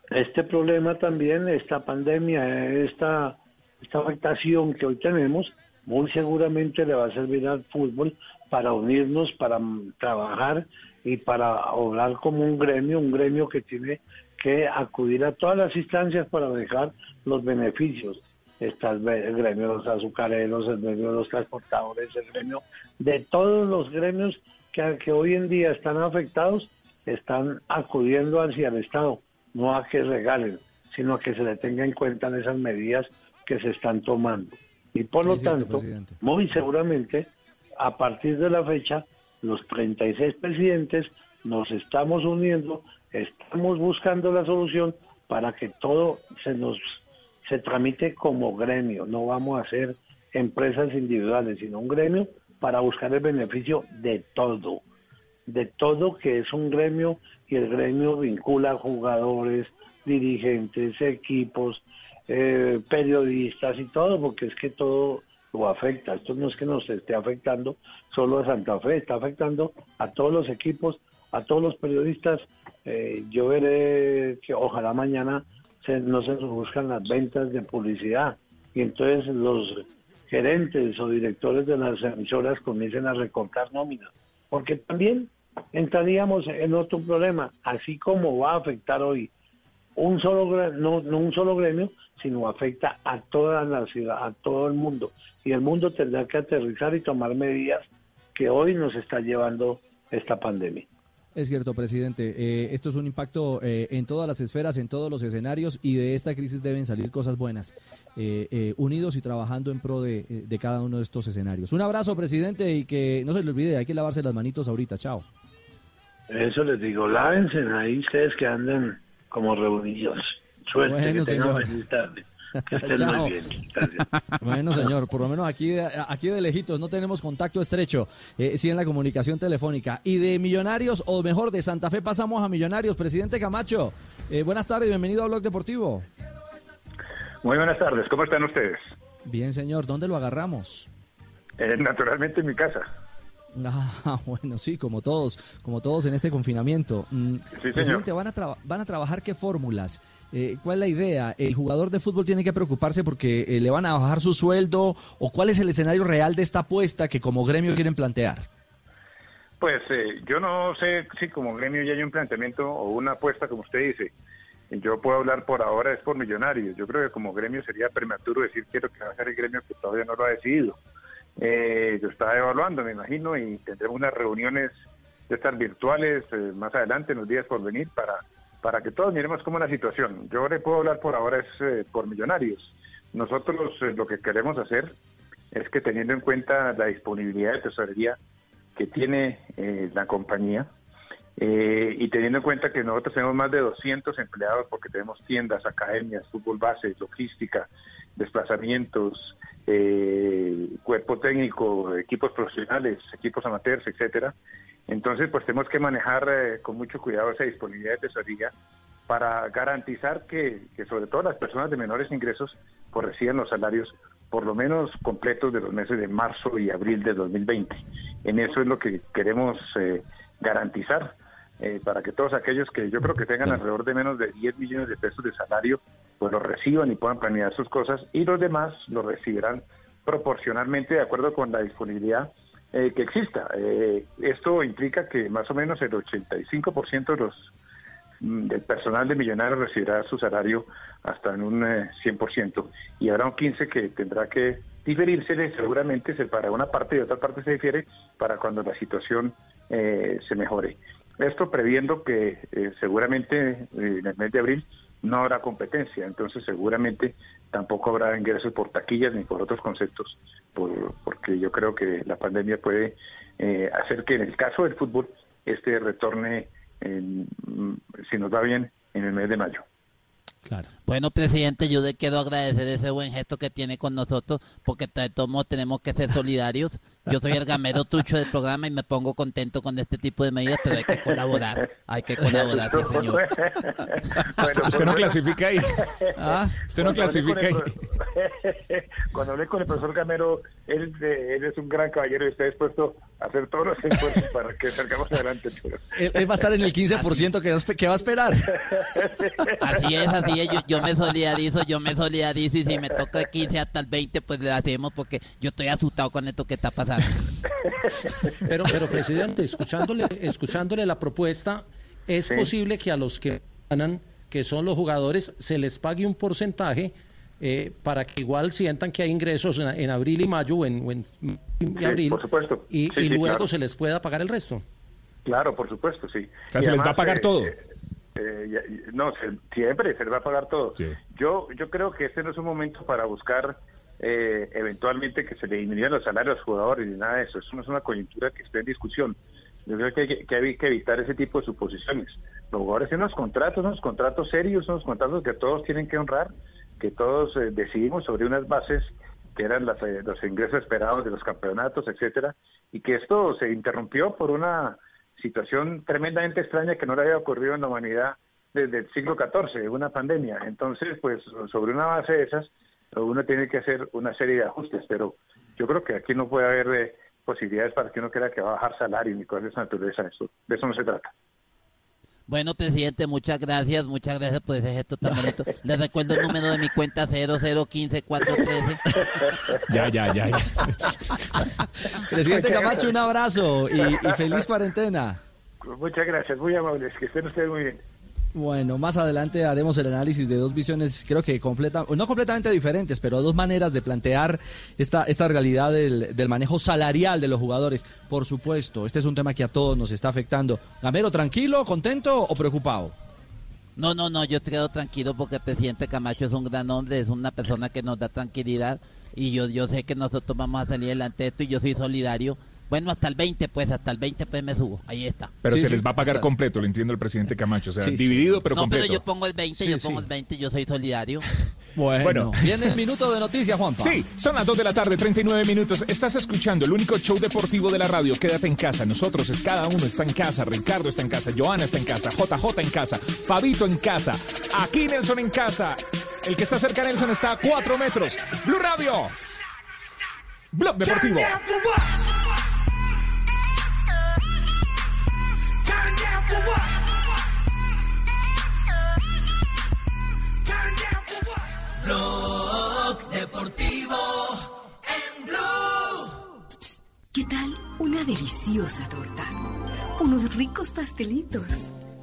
este problema también, esta pandemia, esta, esta afectación que hoy tenemos, muy seguramente le va a servir al fútbol para unirnos, para trabajar y para obrar como un gremio, un gremio que tiene que acudir a todas las instancias para dejar los beneficios. Está el, gremio de los azucareros, el gremio de los transportadores, el gremio de todos los gremios que hoy en día están afectados, están acudiendo hacia el Estado, no a que regalen, sino a que se le tenga en cuenta en esas medidas que se están tomando. Y por lo cierto, tanto, presidente. muy seguramente, a partir de la fecha, los 36 presidentes nos estamos uniendo, estamos buscando la solución para que todo se nos se tramite como gremio. No vamos a ser empresas individuales, sino un gremio para buscar el beneficio de todo, de todo que es un gremio y el gremio vincula jugadores, dirigentes, equipos, eh, periodistas y todo, porque es que todo lo afecta. Esto no es que nos esté afectando solo a Santa Fe, está afectando a todos los equipos, a todos los periodistas. Eh, yo veré que ojalá mañana se, no se buscan las ventas de publicidad y entonces los gerentes o directores de las emisoras comiencen a recortar nóminas, porque también entraríamos en otro problema, así como va a afectar hoy un solo no, no un solo gremio, sino afecta a toda la ciudad, a todo el mundo. Y el mundo tendrá que aterrizar y tomar medidas que hoy nos está llevando esta pandemia. Es cierto, presidente. Eh, esto es un impacto eh, en todas las esferas, en todos los escenarios y de esta crisis deben salir cosas buenas, eh, eh, unidos y trabajando en pro de, eh, de cada uno de estos escenarios. Un abrazo, presidente, y que no se le olvide, hay que lavarse las manitos ahorita. Chao. Eso les digo, lávense ahí ustedes que andan como reunidos. Suerte, Bueno, que tengan señor. feliz tarde. Que estén Chao. muy bien. Gracias. *laughs* Bueno, señor, por lo menos aquí, de- aquí de lejitos no tenemos contacto estrecho, eh, sí en la comunicación telefónica. Y de Millonarios, o mejor, de Santa Fe pasamos a Millonarios. Presidente Camacho, eh, buenas tardes, bienvenido a Blog Deportivo. Muy buenas tardes, ¿cómo están ustedes? Bien, señor, ¿dónde lo agarramos? Eh, naturalmente en mi casa. *laughs* Ah, bueno, sí, como todos, como todos en este confinamiento. Mm, señor. Presidente, ¿van a, ¿van a trabajar qué fórmulas? Eh, ¿Cuál es la idea? ¿El jugador de fútbol tiene que preocuparse porque eh, le van a bajar su sueldo? ¿O cuál es el escenario real de esta apuesta que como gremio quieren plantear? Pues eh, yo no sé si como gremio ya hay un planteamiento o una apuesta, como usted dice. Yo puedo hablar por ahora, es por millonarios. Yo creo que como gremio sería prematuro decir quiero que va a ser el gremio que todavía no lo ha decidido. Eh, lo está evaluando, me imagino, y tendremos unas reuniones de estas virtuales eh, más adelante, en los días por venir, para, para que todos miremos cómo es la situación. Yo le puedo hablar por ahora es eh, por millonarios. Nosotros eh, lo que queremos hacer es que teniendo en cuenta la disponibilidad de tesorería que tiene la compañía, eh, y teniendo en cuenta que nosotros tenemos más de 200 empleados porque tenemos tiendas, academias, fútbol base, logística, desplazamientos, eh, cuerpo técnico, equipos profesionales, equipos amateurs, etcétera. Entonces, pues tenemos que manejar eh, con mucho cuidado esa disponibilidad de tesorería para garantizar que, que sobre todo las personas de menores ingresos pues reciban los salarios por lo menos completos de los meses de marzo y abril de 2020. En eso es lo que queremos eh, garantizar eh, para que todos aquellos que yo creo que tengan alrededor de menos de 10 millones de pesos de salario, pues lo reciban y puedan planear sus cosas y los demás lo recibirán proporcionalmente de acuerdo con la disponibilidad eh, que exista. Eh, esto implica que más o menos el 85% de los mm, del personal de Millonarios recibirá su salario hasta en un eh, 100% y habrá un 15 que tendrá que diferirse seguramente se para una parte y otra parte se difiere para cuando la situación eh, se mejore. Esto previendo que seguramente en el mes de abril no habrá competencia, entonces seguramente tampoco habrá ingresos por taquillas ni por otros conceptos, por- porque yo creo que la pandemia puede eh, hacer que en el caso del fútbol este retorne, en- mm, si nos va bien, en el mes de mayo. Bueno, presidente, yo le quiero agradecer ese buen gesto que tiene con nosotros, porque de todos modos tenemos que ser solidarios. Yo soy el gamero trucho del programa y me pongo contento con este tipo de medidas, pero hay que colaborar, hay que colaborar, sí, señor. *laughs* Usted, usted no clasifica ahí. Ah, *laughs* Usted no clasifica ahí. *laughs* Cuando hablé con el profesor Gamero, él, él es un gran caballero y está dispuesto a hacer todos los esfuerzos para que salgamos adelante. pero- *laughs* Él, él va a estar en el 15% que, va a espe- que va a esperar. *laughs* Así es, así es, yo, yo me solidarizo, yo me solidarizo y si me toca el 15 hasta el 20, pues le hacemos porque yo estoy asustado con esto que está pasando. Pero, pero presidente, escuchándole, escuchándole la propuesta, es posible que a los que ganan, que son los jugadores, se les pague un porcentaje eh, para que igual sientan que hay ingresos en, en abril y mayo o en, o en y Sí, abril por supuesto. y, Sí, y sí, luego claro. se les pueda pagar el resto. Claro, por supuesto, sí. O sea, Y se les va a pagar eh, todo. eh, y- no, se- siempre se les va a pagar todo. Yo yo creo que este no es un momento para buscar eh, eventualmente que se le disminuyan los salarios a los jugadores ni nada de eso. Eso no es una coyuntura que esté en discusión. Yo creo que hay que, evitar ese tipo de suposiciones. Los jugadores tienen unos contratos, unos contratos serios, unos contratos que todos tienen que honrar, que todos eh, decidimos sobre unas bases que eran las, eh, los ingresos esperados de los campeonatos, etcétera, y que esto se interrumpió por una situación tremendamente extraña que no le había ocurrido en la humanidad desde el siglo XIV, una pandemia. Entonces, pues sobre una base de esas, uno tiene que hacer una serie de ajustes, pero yo creo que aquí no puede haber eh, posibilidades para que uno crea que va a bajar salario ni cosas de esa naturaleza. Eso, de eso no se trata. Bueno, presidente, muchas gracias, muchas gracias por ese gesto tan bonito. Les recuerdo el número de mi cuenta 0015413. *laughs* Ya, ya, ya. ya. *laughs* Presidente Camacho, un abrazo y, y feliz cuarentena. Muchas gracias, muy amables, que estén ustedes muy bien. Bueno, más adelante haremos el análisis de dos visiones, creo que completa, no completamente diferentes, pero dos maneras de plantear esta, esta realidad del, del manejo salarial de los jugadores. Por supuesto, este es un tema que a todos nos está afectando. Gamero, ¿tranquilo, contento o preocupado? No, no, no, yo quedo tranquilo porque el presidente Camacho es un gran hombre, es una persona que nos da tranquilidad y yo, yo sé que nosotros vamos a salir adelante de esto y yo soy solidario. Bueno, hasta el 20, pues, hasta el 20, pues me subo. Ahí está. Pero se les va a pagar completo, lo entiendo el presidente Camacho. O sea, dividido, pero no, completo. pero yo pongo el 20, yo pongo el 20, yo soy solidario. *laughs* Bueno, Bueno. viene el minuto de noticias, Juanpa. Sí, son las 2 de la tarde, 39 minutos. Estás escuchando el único show deportivo de la radio. Quédate en casa. Nosotros, es- cada uno está en casa. Ricardo está en casa. Joana está en casa. JJ en casa. Fabito en casa. Aquí Nelson en casa. El que está cerca de Nelson está a 4 metros. Blue Radio. Blog Deportivo. Blog Deportivo en Blue. ¿Qué tal? Una deliciosa torta, unos ricos pastelitos,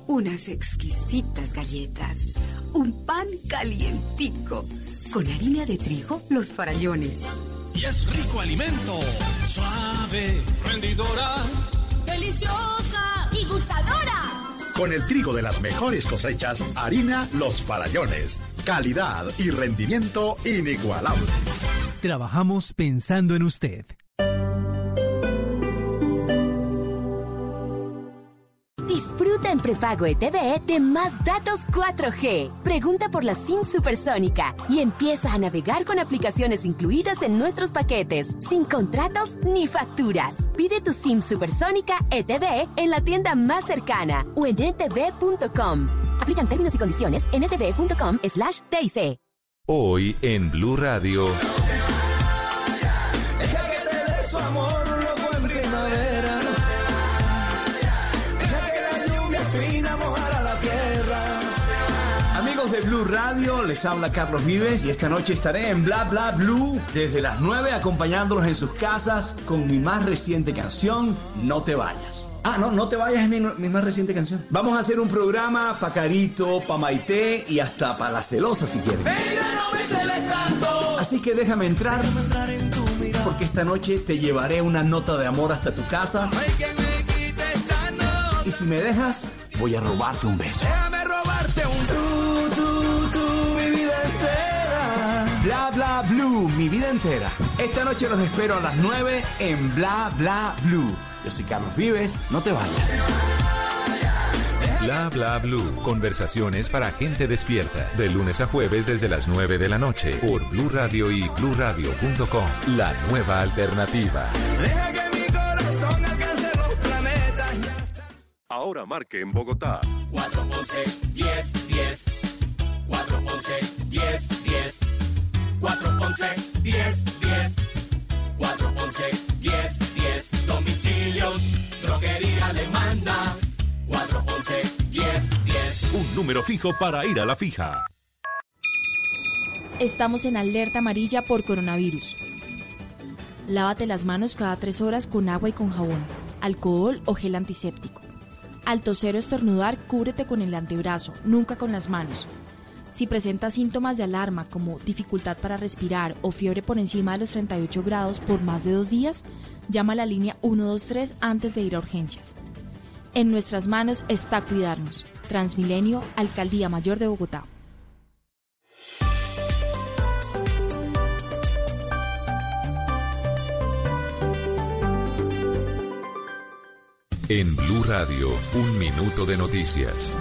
unas exquisitas galletas, un pan calientico, con harina de trigo, los farallones y es rico alimento, suave, rendidora, ¡Deliciosa y gustadora! Con el trigo de las mejores cosechas, harina Los Farallones. Calidad y rendimiento inigualable. Trabajamos pensando en usted. Disfruta en prepago ETV de más datos 4G. Pregunta por la SIM supersónica y empieza a navegar con aplicaciones incluidas en nuestros paquetes, sin contratos ni facturas. Pide tu SIM supersónica ETV en la tienda más cercana o en etv.com. Aplican términos y condiciones en etv.com slash TIC. Hoy en Blue Radio. Deja que te dé su amor Blue Radio, les habla Carlos Vives y esta noche estaré en Bla Bla Blue desde las 9 acompañándolos en sus casas con mi más reciente canción, No te vayas. Ah, no, no te vayas es mi, mi más reciente canción. Vamos a hacer un programa pa' Carito, pa' Maite y hasta pa' la celosa si quieren. Así que déjame entrar porque esta noche te llevaré una nota de amor hasta tu casa. Y si me dejas, voy a robarte un beso. Bla bla blue, mi vida entera. Esta noche los espero a las 9 en Bla bla blue. Yo soy Carlos Vives, no te vayas. Bla bla blue. Conversaciones para gente despierta. De lunes a jueves desde las 9 de la noche por Blue Radio y bluradio.com. La nueva alternativa. Deja que mi corazón alcance los planetas. Ahora marque en Bogotá 411 10 10 411 10 10 411 10 10 411 10 10 Domicilios, droguería le manda 411 10 10 Un número fijo para ir a la fija. Estamos en alerta amarilla por coronavirus. Lávate las manos cada tres horas con agua y con jabón, alcohol o gel antiséptico. Al toser o estornudar, cúbrete con el antebrazo, nunca con las manos. Si presentas síntomas de alarma como dificultad para respirar o fiebre por encima de los 38 grados por más de dos días, llama a la línea 123 antes de ir a urgencias. En nuestras manos está cuidarnos. Transmilenio, Alcaldía Mayor de Bogotá. En Blue Radio, un minuto de noticias.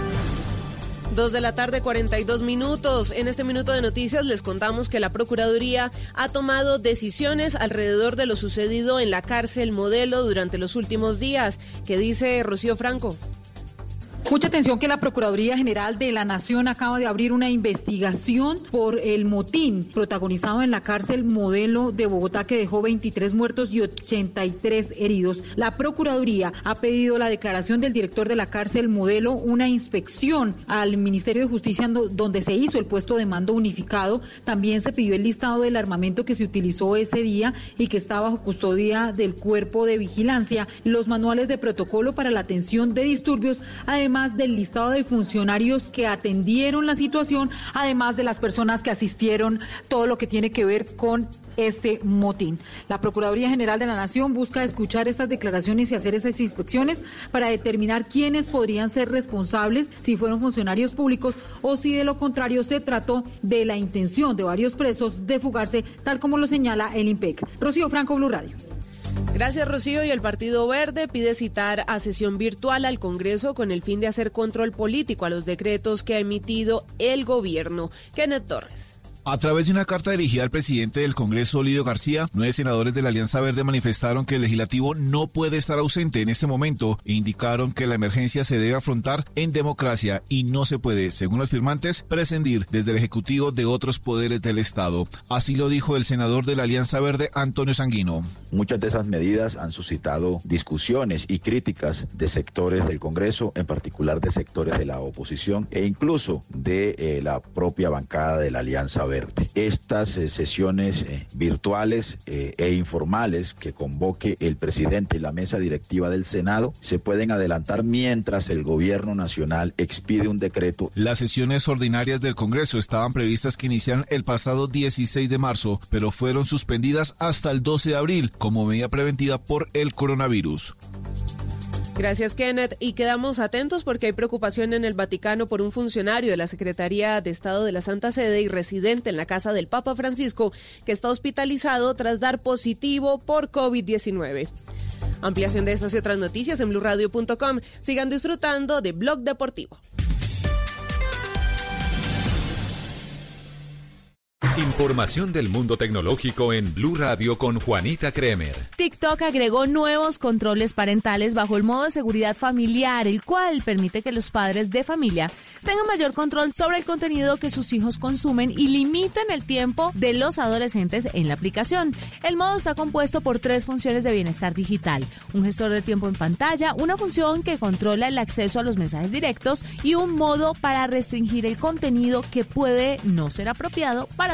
Dos de la tarde, 42 minutos. En este minuto de noticias les contamos que la Procuraduría ha tomado decisiones alrededor de lo sucedido en la cárcel modelo durante los últimos días. ¿Qué dice Rocío Franco? Mucha atención que la Procuraduría General de la Nación acaba de abrir una investigación por el motín protagonizado en la cárcel modelo de Bogotá que dejó 23 muertos y 83 heridos. La Procuraduría ha pedido la declaración del director de la cárcel modelo, una inspección al Ministerio de Justicia donde se hizo el puesto de mando unificado. También se pidió el listado del armamento que se utilizó ese día y que está bajo custodia del cuerpo de vigilancia, los manuales de protocolo para la atención de disturbios, además del listado de funcionarios que atendieron la situación, además de las personas que asistieron, todo lo que tiene que ver con este motín. La Procuraduría General de la Nación busca escuchar estas declaraciones y hacer esas inspecciones para determinar quiénes podrían ser responsables si fueron funcionarios públicos o si de lo contrario se trató de la intención de varios presos de fugarse, tal como lo señala el IMPEC. Rocío Franco, Blue Radio. Gracias, Rocío. Y el Partido Verde pide citar a sesión virtual al Congreso con el fin de hacer control político a los decretos que ha emitido el gobierno. Kenneth Torres. A través de una carta dirigida al presidente del Congreso, Lidio García, nueve senadores de la Alianza Verde manifestaron que el legislativo no puede estar ausente en este momento e indicaron que la emergencia se debe afrontar en democracia y no se puede, según los firmantes, prescindir desde el Ejecutivo de otros poderes del Estado. Así lo dijo el senador de la Alianza Verde, Antonio Sanguino. Muchas de esas medidas han suscitado discusiones y críticas de sectores del Congreso, en particular de sectores de la oposición e incluso de eh, la propia bancada de la Alianza Verde Estas eh, sesiones eh, virtuales eh, e informales que convoque el presidente y la mesa directiva del Senado se pueden adelantar mientras el gobierno nacional expide un decreto. Las sesiones ordinarias del Congreso estaban previstas que iniciaran el pasado 16 de marzo, pero fueron suspendidas hasta el 12 de abril como medida preventiva por el coronavirus. Gracias, Kenneth. Y quedamos atentos porque hay preocupación en el Vaticano por un funcionario de la Secretaría de Estado de la Santa Sede y residente en la casa del Papa Francisco que está hospitalizado tras dar positivo por COVID-19. Ampliación de estas y otras noticias en blurradio.com. Sigan disfrutando de Blog Deportivo. Información del mundo tecnológico en Blue Radio con Juanita Kremer. TikTok agregó nuevos controles parentales bajo el modo de seguridad familiar, el cual permite que los padres de familia tengan mayor control sobre el contenido que sus hijos consumen y limiten el tiempo de los adolescentes en la aplicación. El modo está compuesto por tres funciones de bienestar digital, un gestor de tiempo en pantalla, una función que controla el acceso a los mensajes directos y un modo para restringir el contenido que puede no ser apropiado para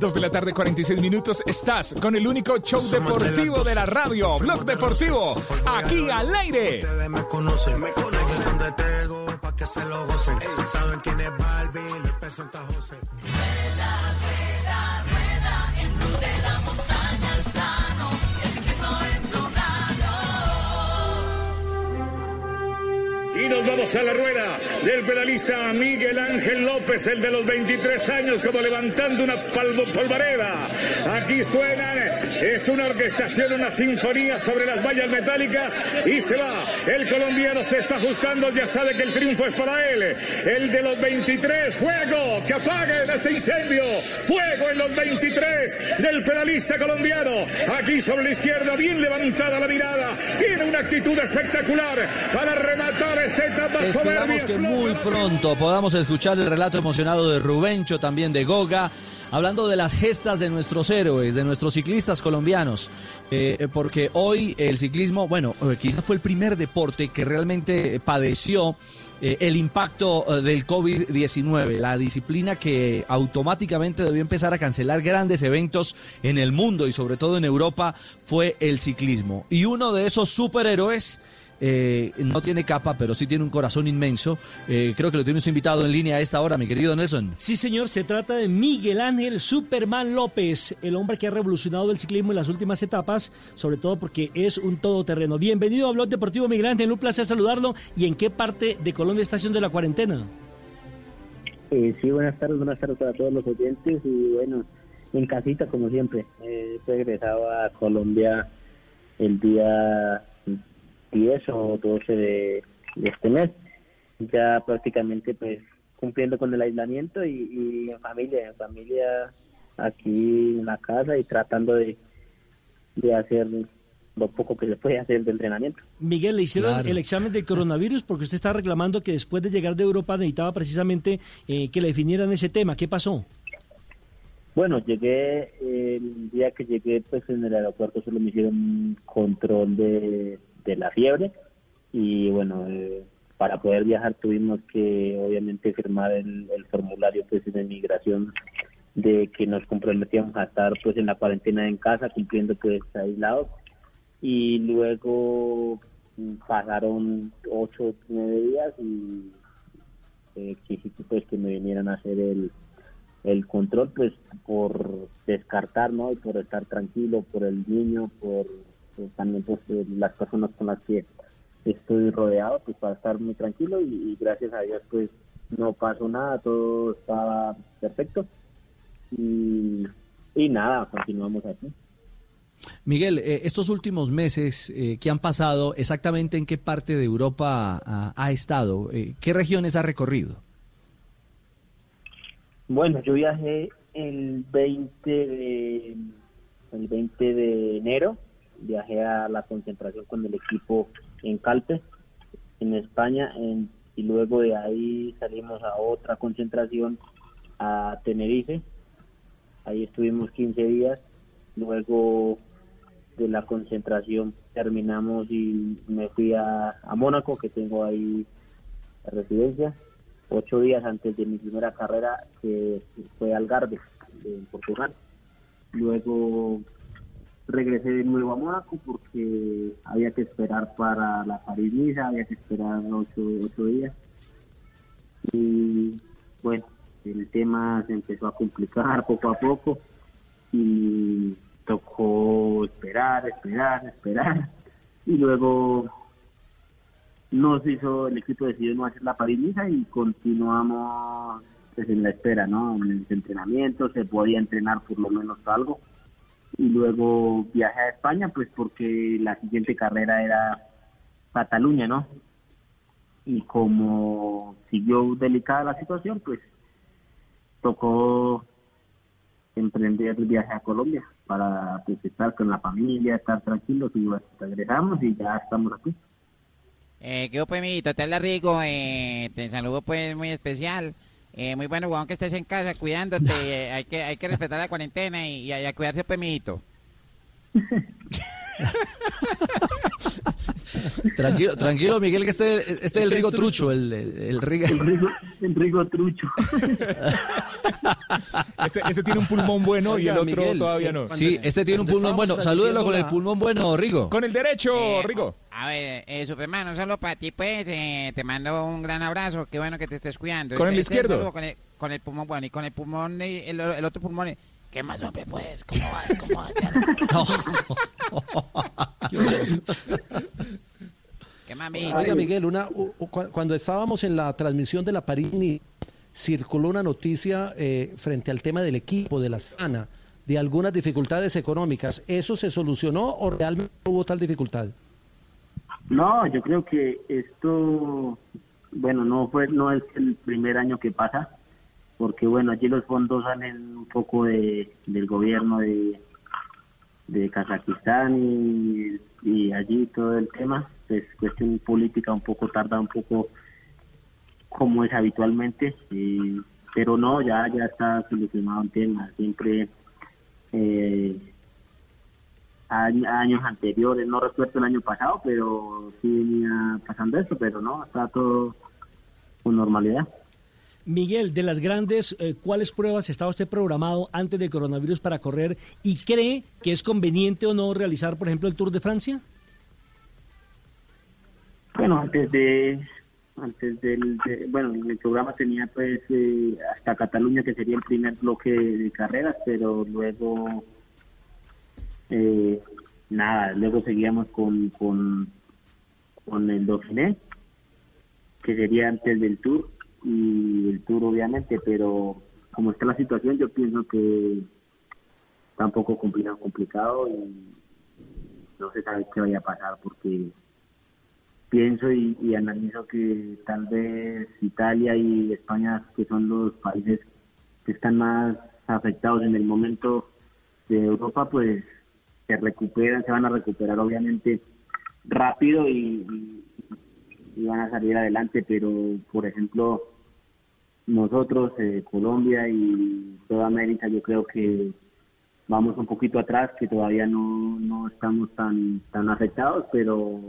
Dos de la tarde, 46 minutos. Estás con el único show deportivo de la radio, Blog Deportivo, aquí al aire. Ustedes me conocen, me conocen donde tengo pa' que se lo gocen. Saben quién es Barbie, les presenta José. Y nos vamos a la rueda del pedalista Miguel Ángel López, el de los 23 años, como levantando una palmo- polvareda. Aquí suena, es una orquestación, una sinfonía sobre las vallas metálicas y se va. El colombiano se está ajustando, ya sabe que el triunfo es para él. El de los 23, fuego, que apaguen este incendio. Fuego en los 23 del pedalista colombiano. Aquí sobre la izquierda, bien levantada la mirada. Tiene una actitud espectacular para rematar. Esperamos que muy pronto podamos escuchar el relato emocionado de Rubencho, también de Goga, hablando de las gestas de nuestros héroes, de nuestros ciclistas colombianos, Eh, porque hoy el ciclismo, bueno, eh, quizás fue el primer deporte que realmente eh, padeció eh, el impacto del COVID-19, la disciplina que automáticamente debió empezar a cancelar grandes eventos en el mundo y sobre todo en Europa fue el ciclismo. Y uno de esos superhéroes eh, no tiene capa, pero sí tiene un corazón inmenso. Eh, creo que lo tiene usted invitado en línea a esta hora, mi querido Nelson. Sí, señor, se trata de Miguel Ángel Superman López, el hombre que ha revolucionado el ciclismo en las últimas etapas, sobre todo porque es un todoterreno. Bienvenido a Blog Deportivo Miguel Ángel, un placer saludarlo. ¿Y en qué parte de Colombia está haciendo la cuarentena? Eh, sí, buenas tardes, buenas tardes para todos los oyentes y bueno, en casita como siempre. Eh, regresaba a Colombia el día 10 o 12 de, de este mes, ya prácticamente pues cumpliendo con el aislamiento y, y en familia, en familia aquí en la casa y tratando de, de hacer lo poco que se puede hacer de entrenamiento. Miguel, le hicieron Claro. el examen del coronavirus porque usted está reclamando que después de llegar de Europa necesitaba precisamente eh, que le definieran ese tema. ¿Qué pasó? Bueno, llegué, el día que llegué, pues en el aeropuerto solo me hicieron un control de, de la fiebre. Y bueno, eh, para poder viajar tuvimos que obviamente firmar el, formulario pues de migración de que nos comprometíamos a estar pues en la cuarentena en casa cumpliendo pues aislados. Y luego mm, pasaron ocho nueve días y eh, exigí pues que me vinieran a hacer el el control pues por descartar no y por estar tranquilo por el niño por pues, también pues eh, las personas con las que estoy rodeado pues para estar muy tranquilo y, y gracias a Dios pues no pasó nada todo estaba perfecto. Y, y nada continuamos aquí. Miguel, eh, estos últimos meses eh, que han pasado, exactamente en qué parte de Europa ha, ha estado, Eh, qué regiones ha recorrido. Bueno, yo viajé el 20 de el 20 de enero viajé a la concentración con el equipo en Calpe, en España, en- y luego de ahí salimos a otra concentración a Tenerife. Ahí estuvimos 15 días. Luego de la concentración terminamos y me fui a, Mónaco, que tengo ahí la residencia. Ocho días antes de mi primera carrera, que fue Algarve, en Portugal. Luego regresé de nuevo a Mónaco porque había que esperar para la París-Niza, había que esperar ocho, ocho días. Y bueno, el tema se empezó a complicar *laughs* poco a poco y tocó esperar, esperar, esperar. Y luego nos hizo, el equipo decidió no hacer la París-Niza y continuamos pues, en la espera, ¿no? En el entrenamiento, se podía entrenar por lo menos algo y luego viajé a España pues porque la siguiente carrera era Cataluña, ¿no? Y como siguió delicada la situación, pues tocó emprender el viaje a Colombia para pues, estar con la familia, estar tranquilos y bueno, regresamos y ya estamos aquí. Eh, ¿Qué amiguito? Te habla Rigo. Eh, te saludo, pues, muy especial. Eh, muy bueno, weón, que estés en casa cuidándote. *laughs* eh, hay, que, hay que respetar la cuarentena y, y a, y a cuidarse, pues, amiguito. *laughs* *laughs* Tranquilo, tranquilo, Miguel, que este, este es el Rigo Trucho, el, el, el Rigo. El Rigo, Trucho. *laughs* Este, este tiene un pulmón bueno y el otro Miguel, todavía no. Sí, este tiene un pulmón bueno. Salúdelo con el pulmón bueno, Rigo. Con el derecho, Eh, Rigo. A ver, eh, Superman, un saludo para ti, pues. eh, te mando un gran abrazo. Qué bueno que te estés cuidando. ¿Con el ese izquierdo? Con el, con el pulmón bueno y con el pulmón, el, el otro pulmón. ¿Qué más, hombre, pues? ¿Cómo va? ¿Cómo va? *laughs* ¿Qué más, mi? Oiga, Miguel, una, u- u- cu- cuando estábamos en la transmisión de la París, circuló una noticia eh, frente al tema del equipo, de la sana, de algunas dificultades económicas. ¿Eso se solucionó o realmente hubo tal dificultad? No, yo creo que esto, bueno, no fue, no es el primer año que pasa, porque bueno, allí los fondos salen un poco de, del gobierno de, de Kazajistán y, allí todo el tema, pues cuestión política un poco tarda un poco como es habitualmente, y- pero no, ya ya está solucionado el tema, siempre eh, año- años anteriores, no recuerdo el año pasado, pero sí venía pasando esto, pero no, está todo con normalidad. Miguel, de las grandes, eh, ¿cuáles pruebas estaba usted programado antes del coronavirus para correr y cree que es conveniente o no realizar, por ejemplo, el Tour de Francia? Bueno, antes de antes del de- bueno, el programa tenía pues eh, hasta Cataluña que sería el primer bloque de, de carreras, pero luego eh, nada, luego seguíamos con con con el Dauphiné que sería antes del Tour y el Tour obviamente, pero como está la situación yo pienso que está un poco complicado, y no se sabe qué vaya a pasar porque pienso y, y analizo que tal vez Italia y España, que son los países que están más afectados en el momento de Europa, pues se recuperan, se van a recuperar obviamente rápido y van a salir adelante, pero por ejemplo nosotros, eh, Colombia y toda América, yo creo que vamos un poquito atrás, que todavía no, no estamos tan, tan afectados, pero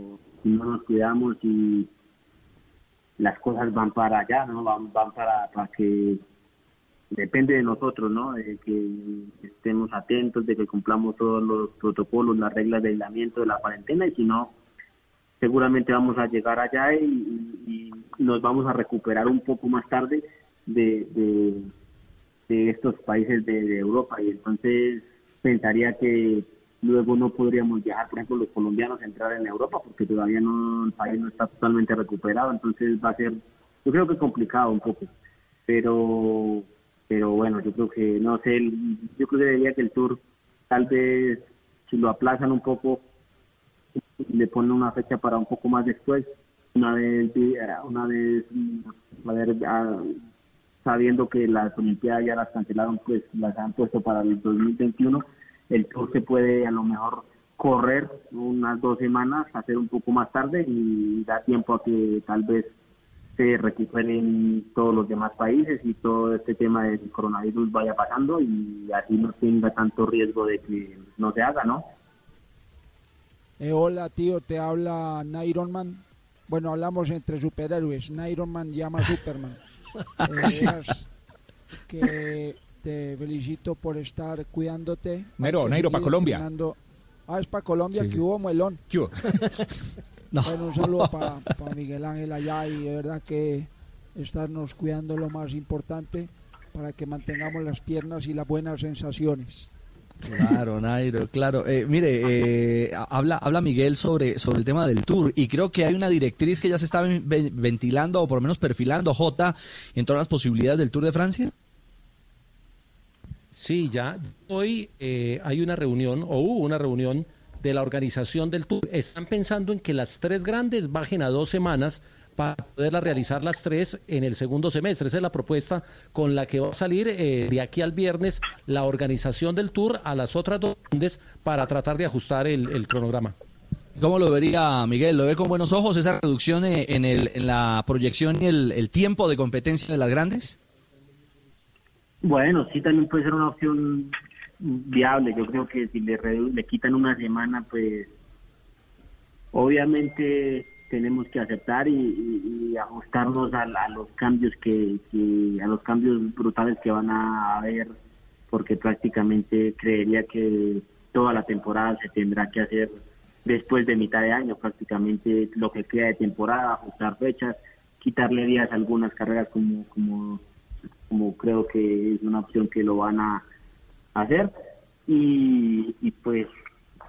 si no nos cuidamos y las cosas van para allá, ¿no? Van, van para, para que depende de nosotros, ¿no? De que estemos atentos, de que cumplamos todos los protocolos, las reglas de aislamiento, de la cuarentena, y si no, seguramente vamos a llegar allá y, nos vamos a recuperar un poco más tarde de, de, estos países de, Europa. Y entonces pensaría que luego no podríamos viajar, por ejemplo, los colombianos a entrar en Europa porque todavía no el país no está totalmente recuperado, entonces va a ser, yo creo que complicado un poco, pero pero bueno, yo creo que no sé, yo creo que diría que el tour tal vez si lo aplazan un poco le ponen una fecha para un poco más después, una vez una vez mm, a ver, ah, sabiendo que las Olimpiadas ya las cancelaron, pues las han puesto para el 2021 el tour se puede a lo mejor correr unas dos semanas, hacer un poco más tarde y da tiempo a que tal vez se recuperen todos los demás países y todo este tema del coronavirus vaya pasando y así no tenga tanto riesgo de que no se haga, ¿no? Eh, hola tío, te habla Naironman. Bueno, hablamos entre superhéroes. Naironman llama a Superman. *laughs* *laughs* Que te felicito por estar cuidándote. Nairo, Nairo, pa' seguir Colombia. entrenando. Ah, es para Colombia, Sí, que sí. hubo muelón. ¿Qué hubo? *laughs* Bueno, un saludo para Miguel Ángel allá y de verdad que estarnos cuidando lo más importante para que mantengamos las piernas y las buenas sensaciones. Claro, Nairo, claro. Eh, mire, eh, habla, habla Miguel sobre, sobre el tema del tour y creo que hay una directriz que ya se está ven- ven- ventilando o por lo menos perfilando, J, en todas las posibilidades del Tour de Francia. Sí, ya hoy eh, hay una reunión, o hubo una reunión de la organización del tour. Están pensando en que las tres grandes bajen a dos semanas para poderlas realizar las tres en el segundo semestre. Esa es la propuesta con la que va a salir eh, de aquí al viernes la organización del tour a las otras dos grandes para tratar de ajustar el, el cronograma. ¿Cómo lo vería Miguel? ¿Lo ve con buenos ojos esa reducción eh, en, el, en la proyección y el, el tiempo de competencia de las grandes? Bueno, sí, también puede ser una opción viable. Yo creo que si le, redu- le quitan una semana, pues obviamente tenemos que aceptar y, ajustarnos a, los cambios que, a los cambios brutales que van a haber, porque prácticamente creería que toda la temporada se tendrá que hacer después de mitad de año, prácticamente lo que queda de temporada, ajustar fechas, quitarle días a algunas carreras como como creo que es una opción que lo van a hacer. Y pues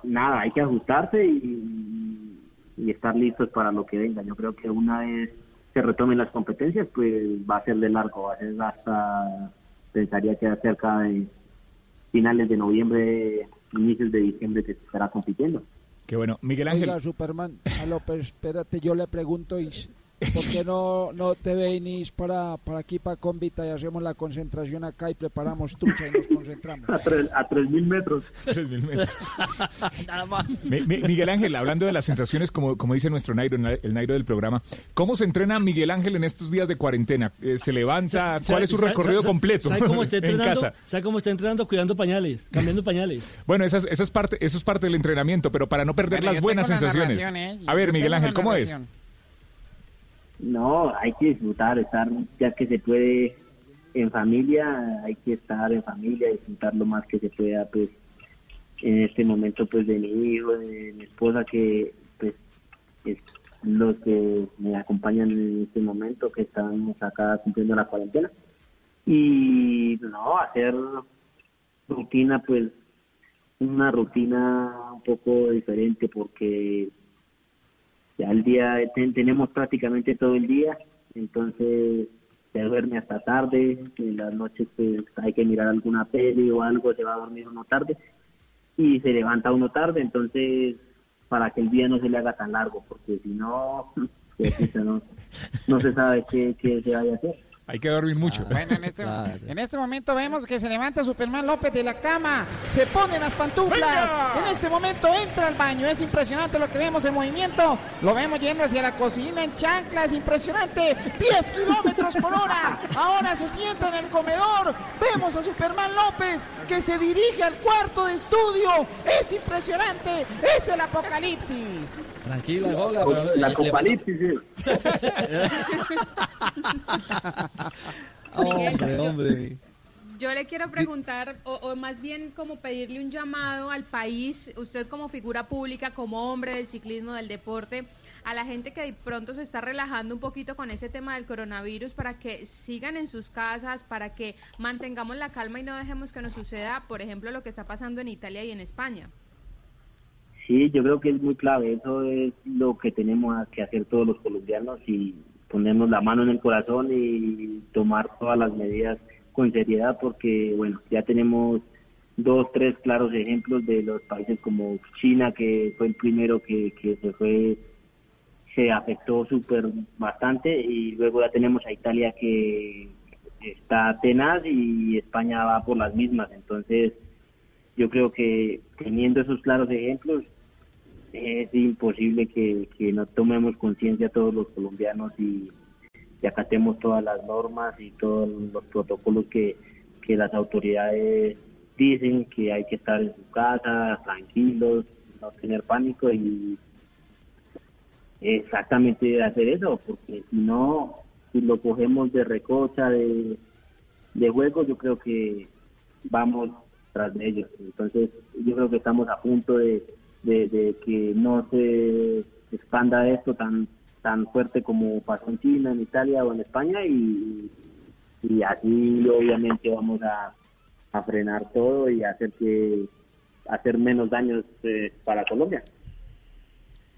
nada hay que ajustarse y, y estar listos para lo que venga yo creo que una vez se retomen las competencias pues va a ser de largo va a ser hasta pensaría que cerca de finales de noviembre inicios de diciembre que se estará compitiendo Qué bueno. Miguel Ángel. Oiga, Superman, a López, espérate, yo le pregunto, Is, ¿por qué no, no te venís para, para aquí, para Convita, y hacemos la concentración acá y preparamos trucha y nos concentramos? a tres a tres mil metros *laughs* Tres mil metros. *laughs* Nada más. Mi- mi- Miguel Ángel, hablando de las sensaciones, como, como dice nuestro Nairo, el Nairo del programa, ¿cómo se entrena Miguel Ángel en estos días de cuarentena? Eh, ¿Se levanta? ¿Cuál es su ¿Sabe- recorrido sabe- completo ¿Sabe cómo está *laughs* en entrenando? casa? ¿Sabe cómo está entrenando? Cuidando pañales, cambiando pañales. Bueno, esa es, esa es parte, eso es parte del entrenamiento, pero para no perder Bueno, las buenas sensaciones. ¿eh? A ver, Miguel Ángel, ¿cómo es? No, hay que disfrutar, estar ya que se puede en familia, hay que estar en familia, disfrutar lo más que se pueda, pues en este momento pues de mi hijo, de mi esposa que pues es los que me acompañan en este momento que estamos acá cumpliendo la cuarentena. Y no hacer rutina pues una rutina un poco diferente porque ya el día ten- tenemos prácticamente todo el día entonces se duerme hasta tarde en las noches pues hay que mirar alguna peli o algo se va a dormir uno tarde y se levanta uno tarde entonces para que el día no se le haga tan largo porque si no *laughs* pues, *laughs* no, no se sabe qué, qué se vaya a hacer Hay que dormir mucho. Bueno, en este, *laughs* en este momento vemos que se levanta Superman López de la cama, se pone las pantuflas, en este momento entra al baño, es impresionante lo que vemos en movimiento, lo vemos yendo hacia la cocina en chancla, es impresionante, 10 kilómetros por hora, ahora se sienta en el comedor, vemos a Superman López que se dirige al cuarto de estudio, es impresionante, es el apocalipsis. Tranquila, Goga. La le- apocalipsis, *laughs* *laughs* Miguel, Hombre, yo- hombre. Yo le quiero preguntar, o, o más bien como pedirle un llamado al país, usted como figura pública, como hombre del ciclismo, del deporte, a la gente que de pronto se está relajando un poquito con ese tema del coronavirus para que sigan en sus casas, para que mantengamos la calma y no dejemos que nos suceda, por ejemplo, lo que está pasando en Italia y en España. Sí, yo creo que es muy clave. Eso es lo que tenemos que hacer todos los colombianos y ponernos la mano en el corazón y tomar todas las medidas con seriedad porque, bueno, ya tenemos dos, tres claros ejemplos de los países como China, que fue el primero que, que se fue, se afectó súper bastante y luego ya tenemos a Italia que está tenaz y España va por las mismas. Entonces, yo creo que teniendo esos claros ejemplos es imposible que, que no tomemos conciencia todos los colombianos y, acatemos todas las normas y todos los protocolos que, que las autoridades dicen que hay que estar en su casa, tranquilos, no tener pánico y exactamente hacer eso, porque si no, si lo cogemos de recocha, de, de juego, yo creo que vamos tras de ellos. Entonces, yo creo que estamos a punto de, de, de que no se expanda esto tan tan fuerte como pasó en China, en Italia o en España y, así obviamente vamos a, a frenar todo y hacer que hacer menos daños eh, para Colombia.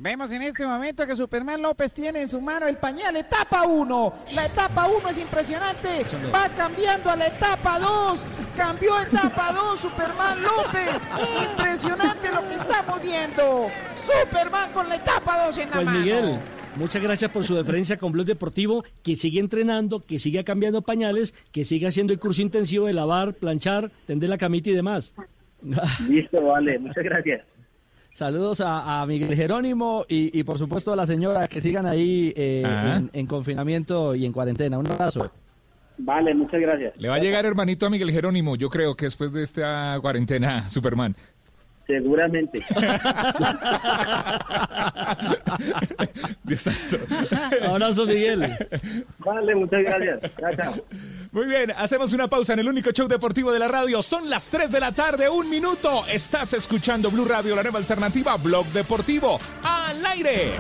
Vemos en este momento que Superman López tiene en su mano el pañal etapa 1. La etapa 1 es impresionante. Va cambiando a la etapa 2. Cambió etapa 2 Superman López. Impresionante lo que estamos viendo. Superman con la etapa 2 en la Pues mano. Miguel, muchas gracias por su deferencia con Blog Deportivo, que sigue entrenando, que siga cambiando pañales, que siga haciendo el curso intensivo de lavar, planchar, tender la camita y demás. Listo, vale, muchas gracias. Saludos a, a Miguel Jerónimo y, y, por supuesto a la señora que sigan ahí eh, en, en confinamiento y en cuarentena. Un abrazo. Vale, muchas gracias. Le va a llegar hermanito a Miguel Jerónimo, yo creo que después de esta cuarentena, Superman. Seguramente. *laughs* Dios santo. Abrazo, Miguel. Vale, muchas gracias. Chao, chao. Muy bien, hacemos una pausa en el único show deportivo de la radio. Son las 3 de la tarde, un minuto. Estás escuchando Blue Radio, la nueva alternativa, Blog Deportivo. ¡Al aire!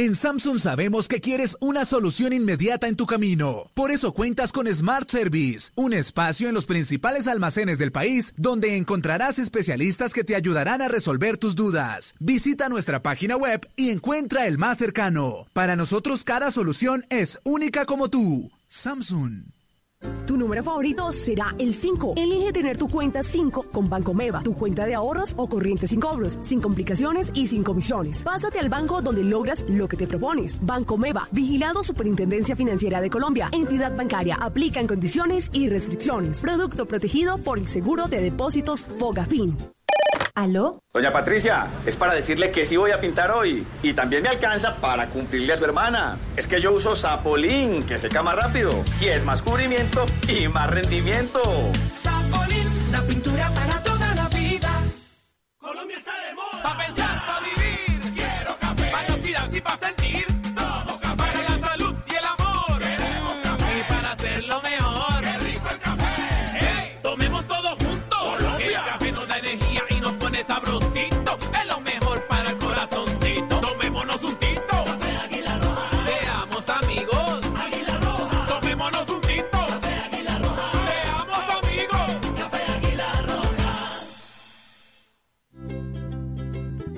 En Samsung sabemos que quieres una solución inmediata en tu camino. Por eso cuentas con Smart Service, un espacio en los principales almacenes del país donde encontrarás especialistas que te ayudarán a resolver tus dudas. Visita nuestra página web y encuentra el más cercano. Para nosotros cada solución es única como tú. Samsung. Tu número favorito será el 5. Elige tener tu cuenta 5 con Banco Meva, tu cuenta de ahorros o corriente sin cobros, sin complicaciones y sin comisiones. Pásate al banco donde logras lo que te propones. Banco Meva, vigilado Superintendencia Financiera de Colombia. Entidad bancaria, aplican condiciones y restricciones. Producto protegido por el Seguro de Depósitos Fogafín. ¿Aló? Doña Patricia, es para decirle que sí voy a pintar hoy. Y también me alcanza para cumplirle a su hermana. Es que yo uso Sapolín, que seca más rápido. Y es más cubrimiento y más rendimiento. Sapolín, la pintura para toda la vida. Colombia está de moda. Pa' pensar, pa' vivir. Quiero café. Pa' no tirar y pa' sentir.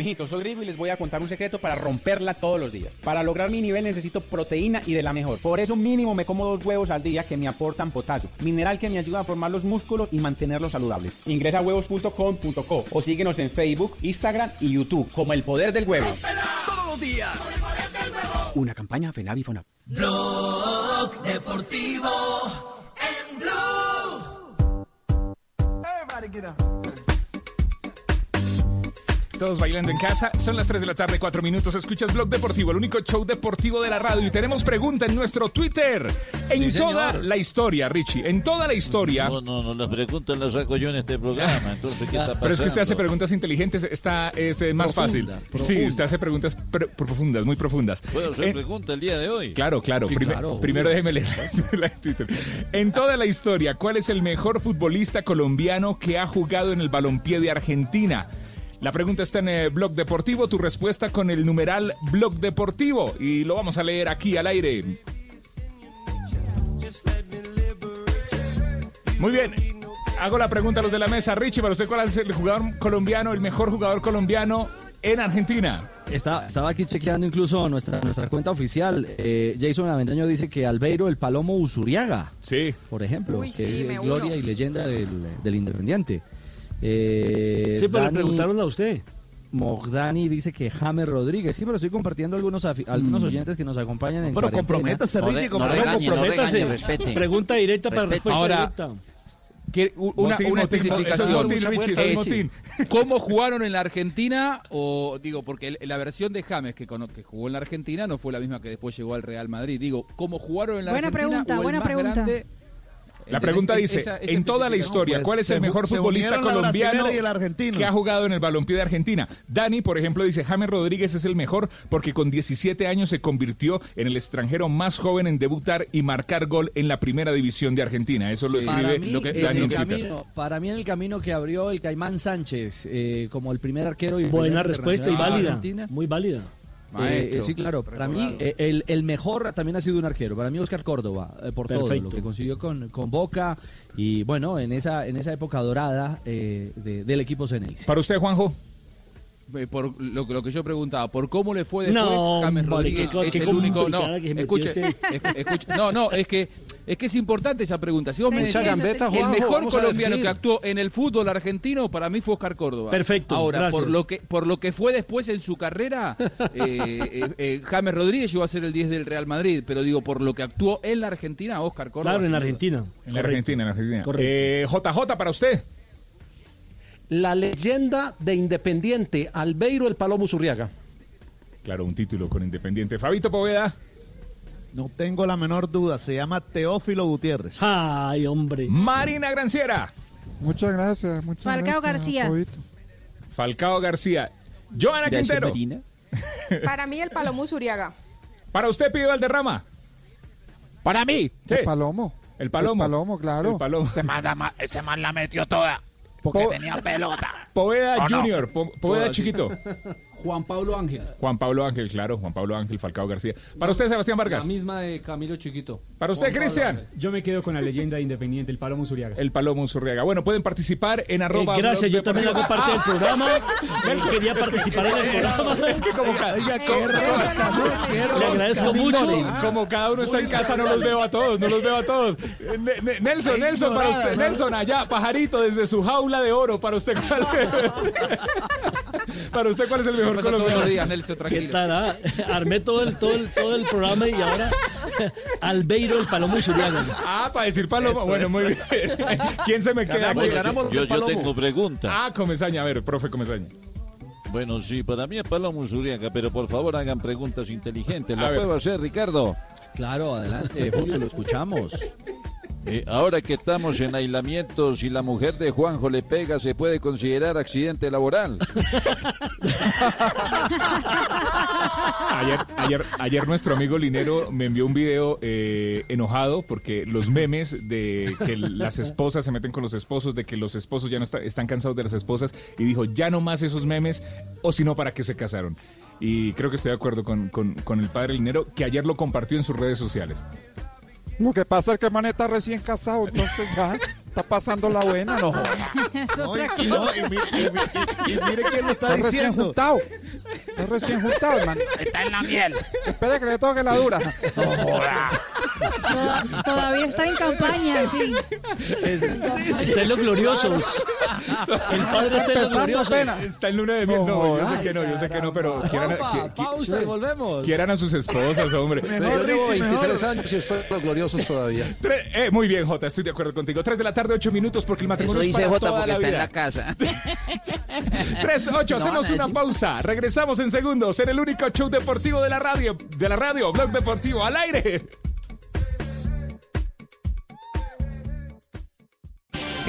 Mijito, soy Grigo y les voy a contar un secreto para romperla todos los días. Para lograr mi nivel necesito proteína y de la mejor. Por eso mínimo me como dos huevos al día que me aportan potasio, mineral que me ayuda a formar los músculos y mantenerlos saludables. Ingresa a huevos.com.co o síguenos en Facebook, Instagram y YouTube como El Poder del Huevo. Todos los días. Una campaña FENAVI FONAP. Blog Deportivo en Blue. Everybody get up. Todos bailando en casa. Son las 3 de la tarde, 4 minutos. Escuchas Blog Deportivo, el único show deportivo de la radio. Y tenemos pregunta en nuestro Twitter. En Sí, toda señor. la historia, Richie. En toda la historia. No, no, no, las preguntas las saco yo en este programa. *laughs* Entonces, ¿qué está pasando? Pero es que usted hace preguntas inteligentes, esta es eh, más Profundas, fácil. Sí, usted hace preguntas pr- profundas, muy profundas. ¿Puedo hacer En- pregunta el día de hoy? Claro, claro. Sí, claro, primero obvio. déjeme leer la *laughs* Twitter. En toda la historia, ¿cuál es el mejor futbolista colombiano que ha jugado en el balompié de Argentina? La pregunta está en el Blog Deportivo, tu respuesta con el numeral Blog Deportivo y lo vamos a leer aquí al aire. Muy bien, hago la pregunta a los de la mesa. Richie, para usted, ¿cuál es el jugador colombiano, el mejor jugador colombiano en Argentina. Está, estaba aquí chequeando incluso nuestra, nuestra cuenta oficial. Eh, Jason Avendaño dice que Albeiro el Palomo Usuriaga. Sí. Por ejemplo, sí, que gloria y leyenda del, del Independiente. Eh, Sí, pero le preguntaron a usted. Mogdani dice que James Rodríguez. Sí, pero estoy compartiendo algunos, algunos Mm. oyentes que nos acompañan en Pero comprométase, Richie, No no regañe, no Comprométase. regañe, respete. Pregunta directa para respuesta Ahora, directa. que una, Motín, una motín, especificación. motín, Richie, Eh, sí. ¿Cómo jugaron en la Argentina? O digo, porque la versión de James que, cono- que jugó en la Argentina no fue la misma que después llegó al Real Madrid. Digo, ¿cómo jugaron en la Buena Argentina? pregunta, o el buena más pregunta. grande? La pregunta Es- dice, esa- esa en toda la historia, Pues, ¿cuál es el mejor futbolista colombiano brasilera y el argentino. que ha jugado en el balompié de Argentina? Dani, por ejemplo, dice, James Rodríguez es el mejor porque con 17 años se convirtió en el extranjero más joven en debutar y marcar gol en la primera división de Argentina. Eso lo Para escribe mí, lo que Dani el en Twitter. camino, para mí en el camino que abrió el Caimán Sánchez eh, como el primer arquero y Buena primer respuesta y válida. Argentina. Muy válida. Eh, Maestro. eh, sí, claro. Para mí, eh, el, el mejor también ha sido un arquero. Para mí, Oscar Córdoba, eh, por todo lo que consiguió con, con Boca y, bueno, en esa, en esa época dorada eh, de- del equipo Ceneice. Para usted, Juanjo. Por lo, que- lo que yo preguntaba, por cómo le fue después, No, James Rodríguez qué- es el único. No, escuche, escu- escuche- no, no, es que es que es importante esa pregunta. Si vos me decís, gambeta, el mejor colombiano que actuó en el fútbol argentino para mí fue Oscar Córdoba. Perfecto, Ahora, gracias. por lo que por lo que fue después en su carrera, *laughs* eh, eh, eh, James Rodríguez llegó a ser el 10 del Real Madrid, pero digo por lo que actuó en la Argentina, Oscar Córdoba. Claro, en duda. Argentina. En la Argentina, en la Argentina. Correcto. Eh, JJ, para usted. La leyenda de Independiente, Albeiro el Palomo Zurriaga. Claro, un título con Independiente. Fabito Poveda. No tengo la menor duda, se llama Teófilo Gutiérrez. Ay, hombre. Marina Granciera. Muchas gracias. Muchas Falcao gracias, García. Falcao García. Joana Gracias, Quintero. Marina. *laughs* Para mí el Palomo Zuriaga. Para usted, Pío Valderrama. Para mí. Sí. El Palomo. El Palomo. El Palomo, claro. El Palomo. Ese man, la- ese man la metió toda. Porque tenía pelota. Poveda. Junior. Po- Poveda Poveda, chiquito. Juan Pablo Ángel. Juan Pablo Ángel, claro. Juan Pablo Ángel, Falcao García. Para usted, Sebastián Vargas. La misma de Camilo Chiquito. Para usted, Cristian. Yo me quedo con la leyenda independiente, el Palomo Zuriaga. El Palomo Zurriaga. Bueno, pueden participar en arroba. Eh, gracias, blog yo también hago parte del programa. *laughs* Nelson, Quería es que- participar en el programa. Es que como cada, Le agradezco mucho. Como cada uno está en casa, no los veo a todos, no los veo a todos. Ne- Ne- Nelson, Nelson, para usted, Nelson, allá, pajarito, desde su jaula de oro, para usted, ¿cuál *laughs* *laughs* Para usted, ¿cuál es el mejor todos colombiano? los días, Nelson, ¿Qué tranquilo. ah? Armé todo el, todo, el, todo el programa y ahora *laughs* Albeiro el Palomo Zuriaga. Ah, para decir Palomo. Bueno, muy bien. *laughs* ¿Quién se me queda aquí? yo, yo tengo pregunta. Ah, Comesaña, a ver, profe Comesaña. Bueno, sí, para mí es Palomo Zuriaga, pero por favor hagan preguntas inteligentes. A ¿La ver. puedo hacer, Ricardo? Claro, adelante, Julio, lo escuchamos. Eh, ahora que estamos en aislamiento, si la mujer de Juanjo le pega, ¿se puede considerar accidente laboral? Ayer, ayer, ayer nuestro amigo Linero me envió un video eh, enojado porque los memes de que las esposas se meten con los esposos, de que los esposos ya no está- están cansados de las esposas, y dijo, ya no más esos memes, o si no, ¿para qué se casaron? Y creo que estoy de acuerdo con- con el padre Linero, que ayer lo compartió en sus redes sociales. Lo que pasa es que man está recién casado, entonces ya está pasando la buena, no joda. Es No, otra y, no, y mire, y mire- y- y mire quién lo está Está recién diciendo. juntado. Está recién juntado, hermano. Está en la miel. Espera que le toque la dura. No joda. Toda- Todavía está en campaña, sí. Está en los gloriosos. El padre está en los Empezando gloriosos. apenas. Está en luna de miel. No, No, yo sé que no, yo sé que no, pero quieran, qui- qui- pausa y volvemos. quieran a sus esposas, hombre. Yo llevo 23 años y estoy en los gloriosos todavía. *laughs* Tre- eh, muy bien, Jota, estoy de acuerdo contigo. 3 de la tarde, 8 minutos, porque el matrimonio Eso es dice para Jota toda porque la está en vida. la casa. *laughs* 3, 8, No hacemos una pausa. Regresamos en segundos en el único show deportivo de la radio, de la radio, Blog Deportivo al aire.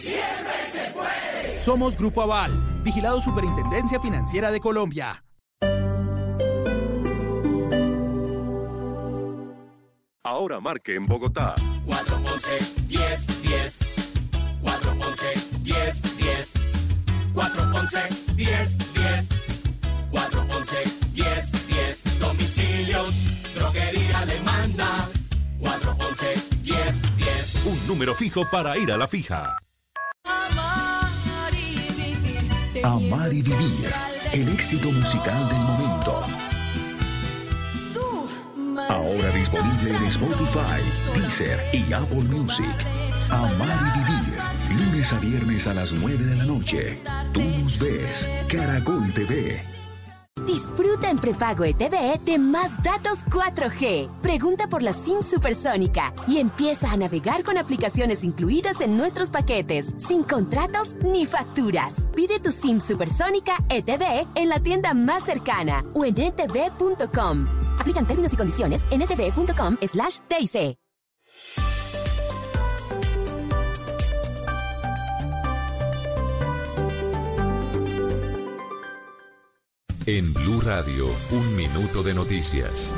Siempre se puede. Somos Grupo Aval, vigilado Superintendencia Financiera de Colombia. Ahora marque en Bogotá. 411 10 10 411 10 10 411 10 10 411 10 10 Domicilios, droguería alemana 411 10 10 Un número fijo para ir a la fija. Amar y vivir. El éxito musical del momento. Ahora disponible en Spotify, Deezer y Apple Music. Amar y vivir. Lunes a viernes a las 9 de la noche. Tú nos ves. Caracol TV. Disfruta en prepago ETV de más datos 4G. Pregunta por la SIM supersónica y empieza a navegar con aplicaciones incluidas en nuestros paquetes, sin contratos ni facturas. Pide tu SIM supersónica ETV en la tienda más cercana o en etv.com. Aplican términos y condiciones en etv.com slash En Blue Radio, un minuto de noticias.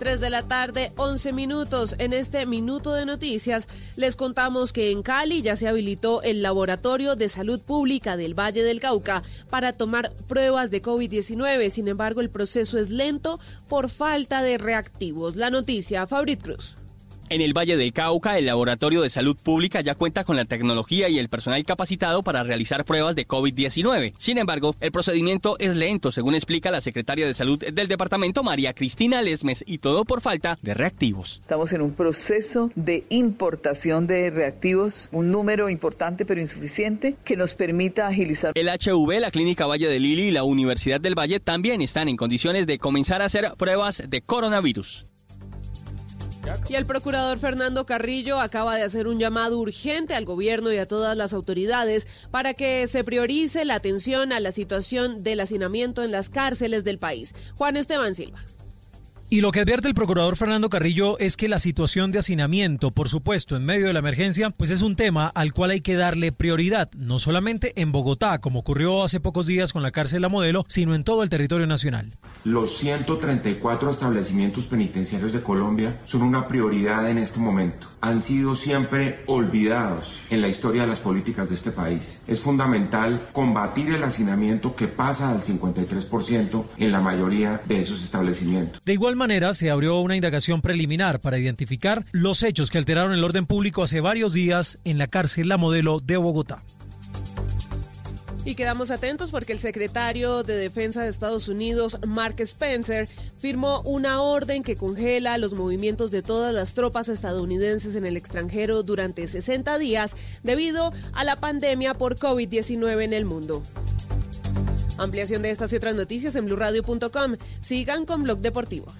3 de la tarde, 11 minutos. En este minuto de noticias les contamos que en Cali ya se habilitó el Laboratorio de Salud Pública del Valle del Cauca para tomar pruebas de COVID-19. Sin embargo, el proceso es lento por falta de reactivos. La noticia, Fabrit Cruz. En el Valle del Cauca, el Laboratorio de Salud Pública ya cuenta con la tecnología y el personal capacitado para realizar pruebas de COVID-19. Sin embargo, el procedimiento es lento, según explica la secretaria de Salud del departamento, María Cristina Lesmes, y todo por falta de reactivos. Estamos en un proceso de importación de reactivos, un número importante pero insuficiente que nos permita agilizar. El HV, la Clínica Valle de Lili y la Universidad del Valle también están en condiciones de comenzar a hacer pruebas de coronavirus. Y el procurador Fernando Carrillo acaba de hacer un llamado urgente al gobierno y a todas las autoridades para que se priorice la atención a la situación del hacinamiento en las cárceles del país. Juan Esteban Silva. Y lo que advierte el procurador Fernando Carrillo es que la situación de hacinamiento, por supuesto, en medio de la emergencia, pues es un tema al cual hay que darle prioridad, no solamente en Bogotá, como ocurrió hace pocos días con la cárcel La Modelo, sino en todo el territorio nacional. Los 134 establecimientos penitenciarios de Colombia son una prioridad en este momento. Han sido siempre olvidados en la historia de las políticas de este país. Es fundamental combatir el hacinamiento que pasa al 53% en la mayoría de esos establecimientos. De igual manera, se abrió una indagación preliminar para identificar los hechos que alteraron el orden público hace varios días en la cárcel La Modelo de Bogotá. Y quedamos atentos porque el secretario de Defensa de Estados Unidos, Mark Spencer, firmó una orden que congela los movimientos de todas las tropas estadounidenses en el extranjero durante 60 días debido a la pandemia por COVID-19 en el mundo. Ampliación de estas y otras noticias en blurradio.com. Sigan con Blog Deportivo.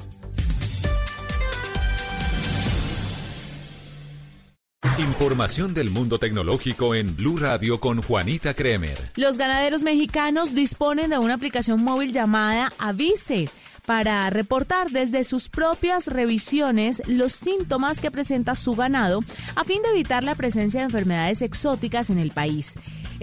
Información del mundo tecnológico en Blue Radio con Juanita Kremer. Los ganaderos mexicanos disponen de una aplicación móvil llamada Avise para reportar desde sus propias revisiones los síntomas que presenta su ganado a fin de evitar la presencia de enfermedades exóticas en el país.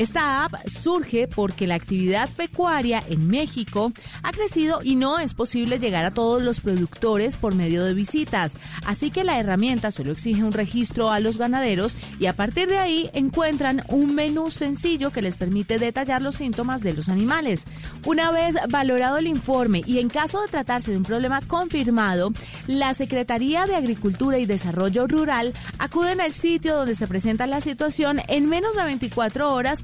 Esta app surge porque la actividad pecuaria en México ha crecido y no es posible llegar a todos los productores por medio de visitas. Así que la herramienta solo exige un registro a los ganaderos y a partir de ahí encuentran un menú sencillo que les permite detallar los síntomas de los animales. Una vez valorado el informe y en caso de tratarse de un problema confirmado, la Secretaría de Agricultura y Desarrollo Rural acuden al sitio donde se presenta la situación en menos de 24 horas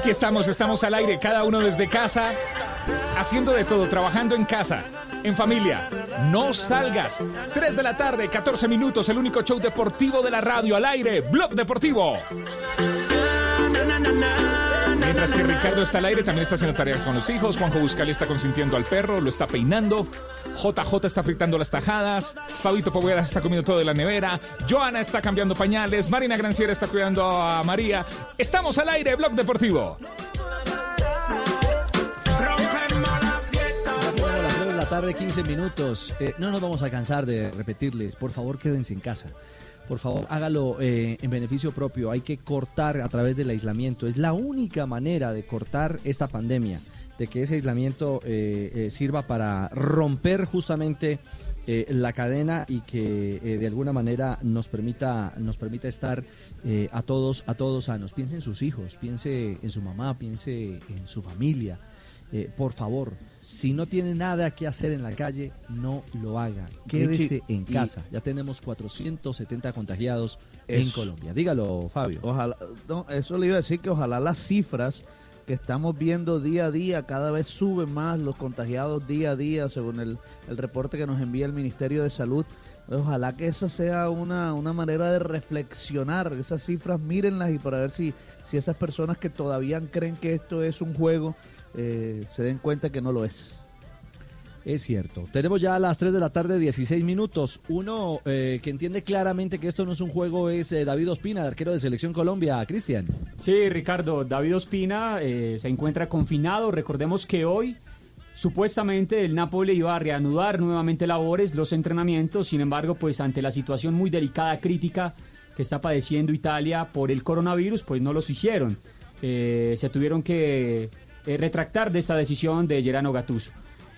Aquí estamos, estamos al aire, cada uno desde casa, haciendo de todo, trabajando en casa, en familia. No salgas. 3 de la tarde, 14 minutos, el único show deportivo de la radio al aire, Blog Deportivo. Mientras que Ricardo está al aire, también está haciendo tareas con los hijos. Juanjo Buscali está consintiendo al perro, lo está peinando. JJ está fritando las tajadas. Fabito Poveda está comiendo todo de la nevera. Joana está cambiando pañales. Marina Granciera está cuidando a María. Estamos al aire, Blog Deportivo. las 3 de la tarde, 15 minutos. Eh, no nos vamos a cansar de repetirles. Por favor, quédense en casa. Por favor, hágalo eh, en beneficio propio. Hay que cortar a través del aislamiento. Es la única manera de cortar esta pandemia, de que ese aislamiento eh, eh, sirva para romper justamente la cadena y que de alguna manera nos permita nos permita estar a todos a todos sanos. Piense en sus hijos, piense en su mamá, piense en su familia. Eh, por favor, si no tiene nada que hacer en la calle, no lo haga. Quédese en casa. Ya tenemos 470 contagiados en. Colombia. Dígalo, Fabio. Ojalá, no, eso le iba a decir que ojalá las cifras que estamos viendo día a día, cada vez suben más los contagiados día a día, según el, el reporte que nos envía el Ministerio de Salud. Ojalá que esa sea una, una manera de reflexionar, esas cifras mírenlas y para ver si, si esas personas que todavía creen que esto es un juego, eh, se den cuenta que no lo es. Es cierto. Tenemos ya a las 3 de la tarde 16 minutos. Uno eh, que entiende claramente que esto no es un juego es eh, David Ospina, el arquero de Selección Colombia. Cristian. Sí, Ricardo, David Ospina eh, se encuentra confinado. Recordemos que hoy supuestamente el Napoli iba a reanudar nuevamente labores, los entrenamientos. Sin embargo, pues ante la situación muy delicada, crítica que está padeciendo Italia por el coronavirus, pues no los hicieron. Eh, se tuvieron que eh, retractar de esta decisión de Gerano Gattuso.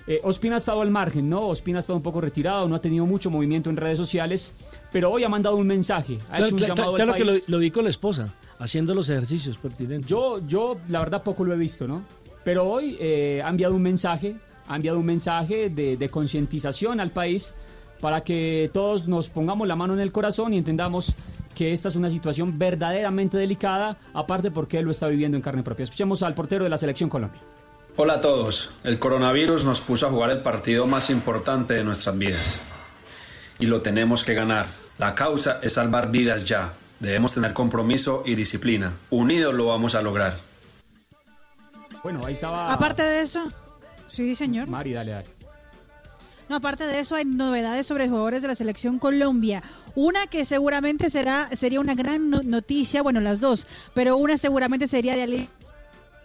Eh, Ospina ha estado al margen, ¿no? Ospina ha estado un poco retirado, no ha tenido mucho movimiento en redes sociales, pero hoy ha mandado un mensaje, ha Claro, hecho un claro, llamado al claro que lo, país. lo vi con la esposa, haciendo los ejercicios pertinentes. Yo, yo, la verdad, poco lo he visto, ¿no? Pero hoy eh, ha enviado un mensaje, ha enviado un mensaje de, de concientización al país para que todos nos pongamos la mano en el corazón y entendamos que esta es una situación verdaderamente delicada, aparte porque él lo está viviendo en carne propia. Escuchemos al portero de la Selección Colombia. Hola a todos. El coronavirus nos puso a jugar el partido más importante de nuestras vidas. Y lo tenemos que ganar. La causa es salvar vidas ya. Debemos tener compromiso y disciplina. Unidos lo vamos a lograr. Bueno, ahí estaba... Aparte de eso, sí, señor. Mari, dale, dale. No, aparte de eso hay novedades sobre jugadores de la selección Colombia. Una que seguramente será sería una gran no- noticia, bueno, las dos, pero una seguramente sería de Ali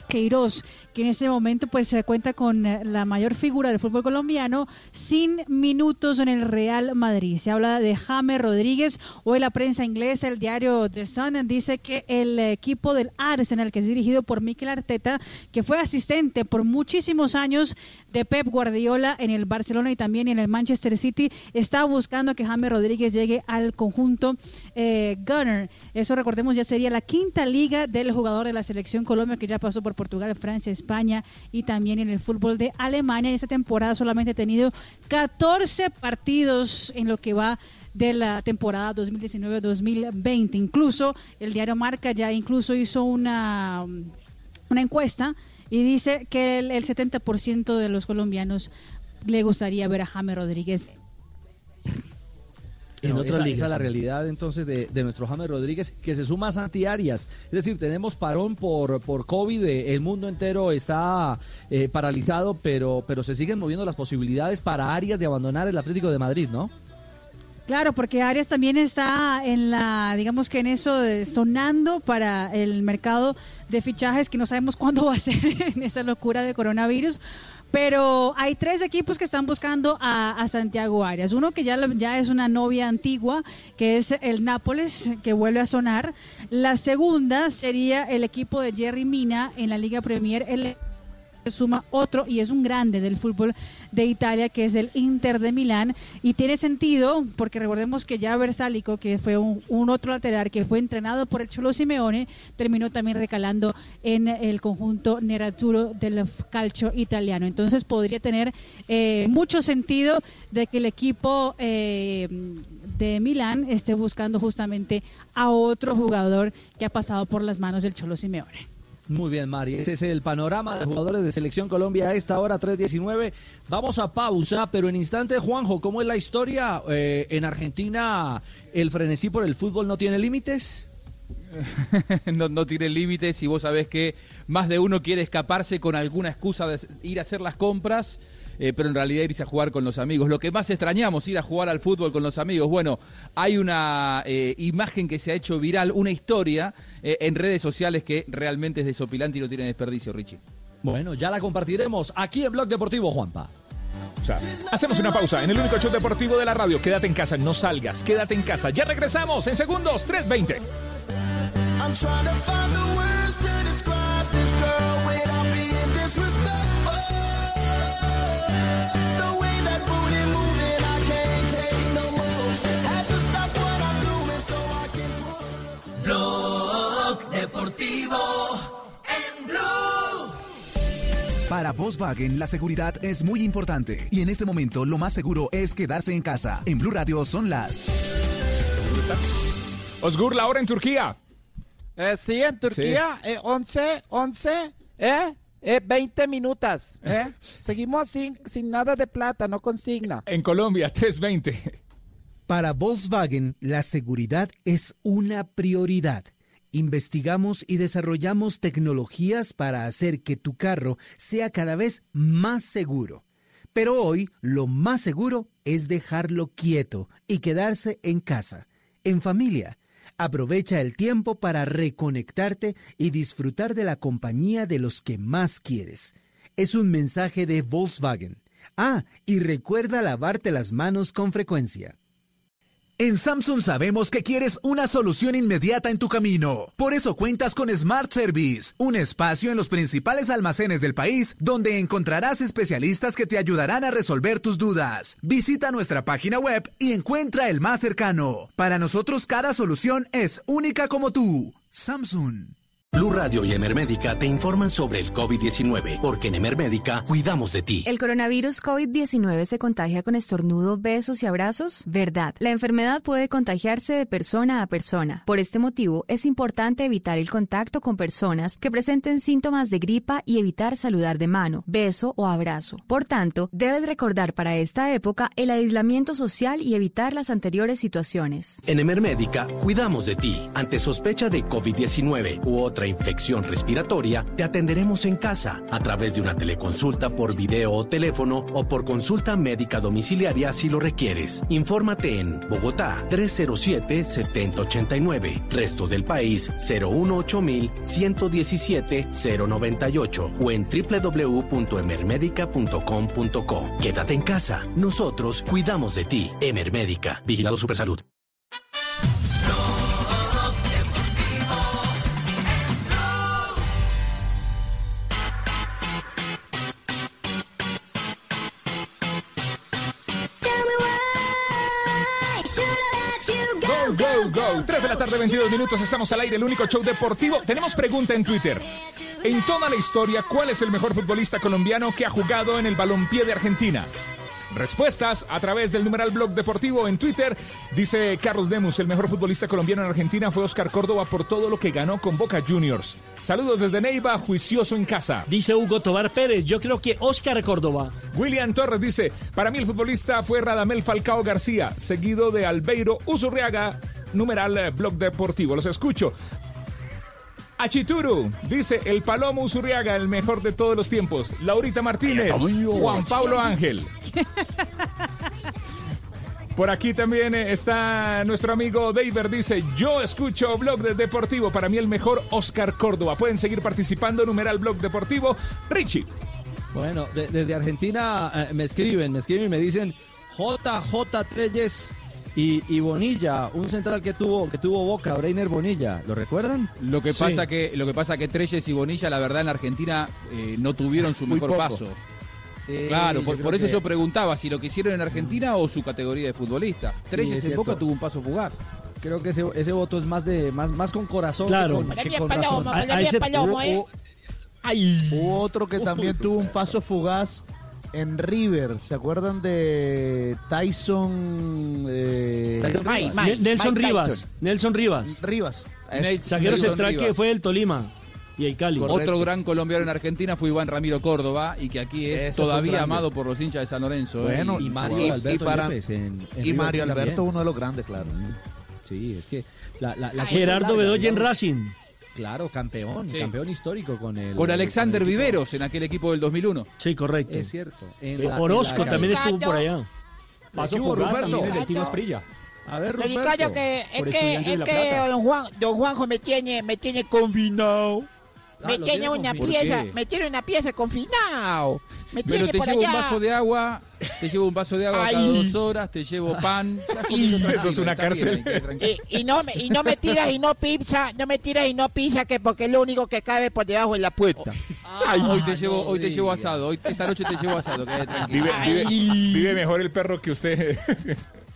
Queiroz, que en ese momento pues se cuenta con eh, la mayor figura del fútbol colombiano sin minutos en el Real Madrid. Se habla de James Rodríguez. Hoy la prensa inglesa, el diario The Sun, dice que el equipo del Arsenal, que es dirigido por Mikel Arteta, que fue asistente por muchísimos años de Pep Guardiola en el Barcelona y también en el Manchester City, está buscando que James Rodríguez llegue al conjunto eh, Gunner. Eso recordemos ya sería la quinta liga del jugador de la selección Colombia que ya pasó por Portugal, Francia, España y también en el fútbol de Alemania. Esta temporada solamente ha tenido 14 partidos en lo que va de la temporada 2019-2020. Incluso el diario Marca ya incluso hizo una, una encuesta y dice que el, el 70% de los colombianos le gustaría ver a James Rodríguez En esa, ligas, esa es la realidad entonces de, de nuestro James Rodríguez que se suma a Santi Arias. Es decir, tenemos parón por, por COVID, eh, el mundo entero está eh, paralizado, pero, pero se siguen moviendo las posibilidades para Arias de abandonar el Atlético de Madrid, ¿no? Claro, porque Arias también está en la, digamos que en eso de sonando para el mercado de fichajes que no sabemos cuándo va a ser *laughs* en esa locura de coronavirus. Pero hay tres equipos que están buscando a, Santiago Arias. Uno que ya, ya es una novia antigua, que es el Nápoles, que vuelve a sonar. La segunda sería el equipo de Jerry Mina en la Liga Premier. El suma otro y es un grande del fútbol de Italia que es el Inter de Milán. Y tiene sentido porque recordemos que ya Versálico que fue un, otro lateral que fue entrenado por el Cholo Simeone terminó también recalando en el conjunto Nerazzurro del calcio italiano. Entonces podría tener eh, mucho sentido de que el equipo eh, de Milán esté buscando justamente a otro jugador que ha pasado por las manos del Cholo Simeone Muy bien, Mari. Este es el panorama de jugadores de Selección Colombia a esta hora, 3.19. Vamos a pausa, pero en instante, Juanjo, ¿cómo es la historia? Eh, en Argentina, ¿el frenesí por el fútbol no tiene límites? *laughs* no, no tiene límites y vos sabés que más de uno quiere escaparse con alguna excusa de ir a hacer las compras. Eh, pero en realidad irse a jugar con los amigos. Lo que más extrañamos, ir a jugar al fútbol con los amigos. Bueno, hay una eh, imagen que se ha hecho viral, una historia eh, en redes sociales que realmente es desopilante y no tiene desperdicio, Richie. Bueno, ya la compartiremos aquí en Blog Deportivo, Juanpa. O sea, hacemos una pausa en el único show deportivo de la radio. Quédate en casa, no salgas, quédate en casa. Ya regresamos en segundos, 3.20. Blog Deportivo en Blue. Para Volkswagen, la seguridad es muy importante. Y en este momento, lo más seguro es quedarse en casa. En Blue Radio son las. Osgur, la hora en Turquía. Eh, sí, en Turquía, eh, 11, 11, ¿eh? Eh, 20 minutos, ¿eh? *laughs* Seguimos sin, sin nada de plata, no consigna. En Colombia, 3.20. Para Volkswagen, la seguridad es una prioridad. Investigamos y desarrollamos tecnologías para hacer que tu carro sea cada vez más seguro. Pero hoy lo más seguro es dejarlo quieto y quedarse en casa, en familia. Aprovecha el tiempo para reconectarte y disfrutar de la compañía de los que más quieres. Es un mensaje de Volkswagen. Ah, y recuerda lavarte las manos con frecuencia. En Samsung sabemos que quieres una solución inmediata en tu camino. Por eso cuentas con Smart Service, un espacio en los principales almacenes del país donde encontrarás especialistas que te ayudarán a resolver tus dudas. Visita nuestra página web y encuentra el más cercano. Para nosotros cada solución es única como tú. Samsung. Blue Radio y Emermédica te informan sobre el COVID-19, porque en Emermédica cuidamos de ti. ¿El coronavirus COVID-19 se contagia con estornudo, besos y abrazos? Verdad. La enfermedad puede contagiarse de persona a persona. Por este motivo, es importante evitar el contacto con personas que presenten síntomas de gripa y evitar saludar de mano, beso o abrazo. Por tanto, debes recordar para esta época el aislamiento social y evitar las anteriores situaciones. En Emermédica cuidamos de ti. Ante sospecha de COVID-19 u otra infección respiratoria, te atenderemos en casa a través de una teleconsulta por video o teléfono o por consulta médica domiciliaria si lo requieres. Infórmate en Bogotá 307-7089, resto del país 018-117-098 o en www.emermedica.com.co. Quédate en casa, nosotros cuidamos de ti. Emermédica, Vigilado Supersalud. Tarde, 22 minutos. Estamos al aire, el único show deportivo. Tenemos pregunta en Twitter. En toda la historia, ¿cuál es el mejor futbolista colombiano que ha jugado en el balompié de Argentina? Respuestas a través del numeral blog deportivo en Twitter. Dice Carlos Demus, el mejor futbolista colombiano en Argentina fue Oscar Córdoba por todo lo que ganó con Boca Juniors. Saludos desde Neiva, juicioso en casa. Dice Hugo Tobar Pérez, yo creo que Oscar Córdoba. William Torres dice, para mí el futbolista fue Radamel Falcao García, seguido de Albeiro Uzurriaga, numeral eh, blog deportivo. Los escucho. Achituru dice el Palomo Uzurriaga, el mejor de todos los tiempos. Laurita Martínez, Juan Pablo Ángel. Por aquí también eh, está nuestro amigo David. Dice: Yo escucho Blog de Deportivo. Para mí, el mejor Oscar Córdoba. Pueden seguir participando. Numeral Blog Deportivo. Richie. Bueno, de- desde Argentina eh, me escriben, me escriben y me dicen JJ Treyes y, y Bonilla, un central que tuvo que tuvo Boca, Breiner Bonilla, ¿lo recuerdan? Lo que pasa que lo que pasa que Treyes y Bonilla, la verdad, en Argentina eh, no tuvieron su Muy mejor poco. paso. Sí, claro, por, eso que- yo preguntaba si lo que hicieron en Argentina o su categoría de futbolista. Treyes es en Boca tuvo un paso fugaz. Creo que ese, ese voto es más de más más con corazón Claro. que con, que con Palomo, razón. Palomo, ¿eh? Hubo otro que también tuvo un paso fugaz en River. ¿Se acuerdan de Tyson? eh, Ne- Nelson Rivas. Nelson Rivas. Rivas. Nelson central que fue el Tolima y el Cali. Otro gran colombiano en Argentina fue Iván Ramiro Córdoba y que aquí es todavía amado por los hinchas de San Lorenzo. ¿eh? Bueno, y, y Mario y- Alberto y para- Yepes en- en y River Mario también. Alberto, uno de los grandes, claro. Sí, es que la, la, la Gerardo Bedoya en. Racing. Claro, campeón, Sí. campeón histórico con el Con Alexander con el equipo. Viveros en aquel equipo del 2001. Sí, correcto. Es cierto. En Eh, la- Orozco en también estuvo por allá. Paso ¿Qué hubo, fugaz Ruperto? también en el Team Esprilla. A ver. Ricardo, que es Por que, es que don, Juan, don Juanjo me tiene, me tiene confinado. Ah, me tiene una pieza, me tiene una pieza confinado. Me Pero tiene te por llevo allá. un vaso de agua, te llevo un vaso de agua cada dos horas, te llevo pan. Y- *laughs* Eso es una bien, cárcel. Y, y no me, y no me tiras y no pizza, no me tiras y no pizza, que porque es lo único que cabe por debajo de la puerta. Ay, hoy te llevo, no hoy te llevo asado, hoy, esta noche te llevo asado. Vive, vive- vive mejor el perro que usted.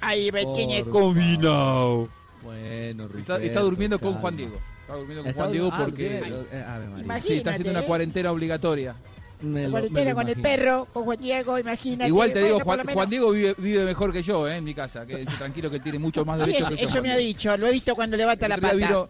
Ahí me Por tiene confinado. Bueno, Está, durmiendo con. Juan Diego. Está durmiendo con Está Juan Diego ah, porque. Imagínate. sí, está haciendo una cuarentena obligatoria. Me lo- Cuarentena me lo con el perro, con Juan Diego, imagínate. Igual te digo, Bueno, Juan, Juan Diego vive, vive mejor que yo eh, en mi casa. Que tranquilo que él tiene mucho más Sí, derechos eso, que yo. eso me ha dicho, lo he visto cuando levanta la pata. vino,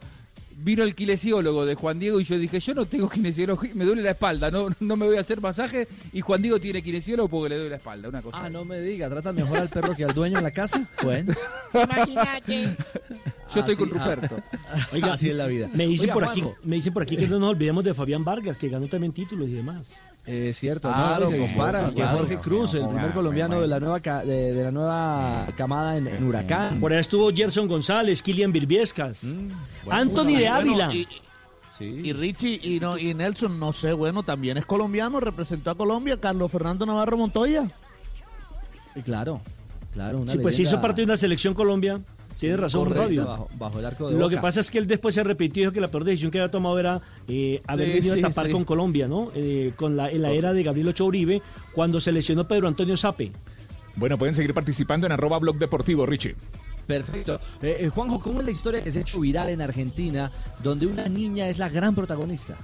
vino el kinesiólogo de Juan Diego y yo dije, yo no tengo kinesiología, *laughs* me duele la espalda, no, no me voy a hacer masaje y Juan Diego tiene kinesiólogo porque le duele la espalda, una cosa. Ah, no me diga, ¿trata mejor al perro que al dueño en la casa? Bueno, Imagínate. Yo estoy así- con Ruperto. Oiga, así es la vida. Me dicen, Oiga, por aquí, me dicen por aquí que no nos olvidemos de Fabián Vargas, que ganó también títulos y demás. Es cierto, Claro, no, se que claro, Jorge Cruz, el primer colombiano de la nueva ca- de, de la nueva camada en, en Huracán. Por ahí estuvo Gerson González, Kilian Birbiescas, Mm, Anthony de Ávila. Bueno, y, y Richie y, no, y Nelson, no sé, bueno, también es colombiano, representó a Colombia, Carlos Fernando Navarro Montoya. Claro, claro. Una Sí, pues leyenda hizo parte de una selección Colombia. Tienes razón, correcto, Fabio. Bajo, bajo el arco de Lo Boca. que pasa es que él después se repitió y dijo que la peor decisión que había tomado era eh, haber Sí, venido sí, a tapar sí. con Colombia, ¿no? Eh, con la, en la era de Gabriel Ochoa Uribe, cuando se lesionó Pedro Antonio Sape. Bueno, pueden seguir participando en arroba blog deportivo, Richie. Perfecto. Eh, eh, Juanjo, ¿cómo es la historia que se ha hecho viral en Argentina, donde una niña es la gran protagonista?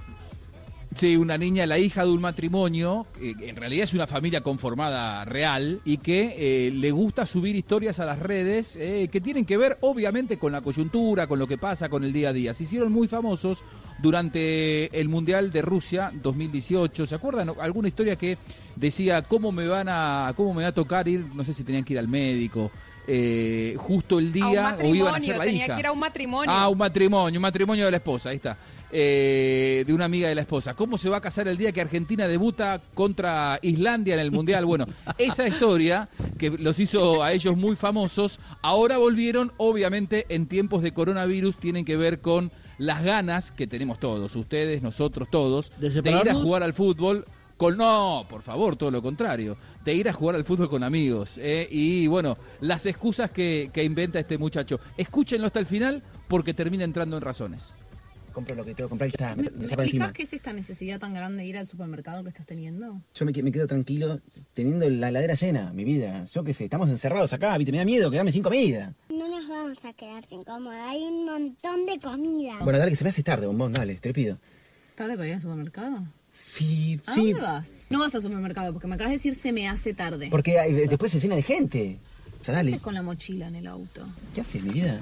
Sí, una niña, la hija de un matrimonio, que en realidad es una familia conformada real y que eh, le gusta subir historias a las redes eh, que tienen que ver obviamente con la coyuntura, con lo que pasa, con el día a día. Se hicieron muy famosos durante el Mundial de Rusia 2018. ¿Se acuerdan? Alguna historia que decía cómo me van a, cómo me va a tocar ir, no sé si tenían que ir al médico. eh, justo el día o iban a ser la tenía hija. que ir a un matrimonio. Ah, un matrimonio, un matrimonio de la esposa, ahí está. Eh, de una amiga de la esposa. ¿Cómo se va a casar el día que Argentina debuta contra Islandia en el Mundial? Bueno, esa historia que los hizo a ellos muy famosos, ahora volvieron, obviamente, en tiempos de coronavirus, tienen que ver con las ganas que tenemos todos, ustedes, nosotros, todos, ¿De de ir a jugar al fútbol. Con, no, por favor, todo lo contrario. De ir a jugar al fútbol con amigos. eh, y bueno, las excusas que, que inventa este muchacho. Escúchenlo hasta el final porque termina entrando en razones. Compro lo que tengo que comprar y ya está, me, ¿Me, encima. qué es esta necesidad tan grande de ir al supermercado que estás teniendo? Yo me, que- me quedo tranquilo teniendo la heladera llena, mi vida. Yo qué sé, estamos encerrados acá, viste, me da miedo quedarme sin comida. No nos vamos a quedar sin comida, hay un montón de comida. Bueno, dale que se me hace tarde, bombón, dale, te lo pido. ¿Tarde para ir al supermercado? Sí, ¿A sí. dónde vas? No vas al supermercado porque me acabas de decir se me hace tarde. Porque hay- después se llena de gente. O sea, ¿Qué dale. haces con la mochila en el auto? ¿Qué haces, mi vida?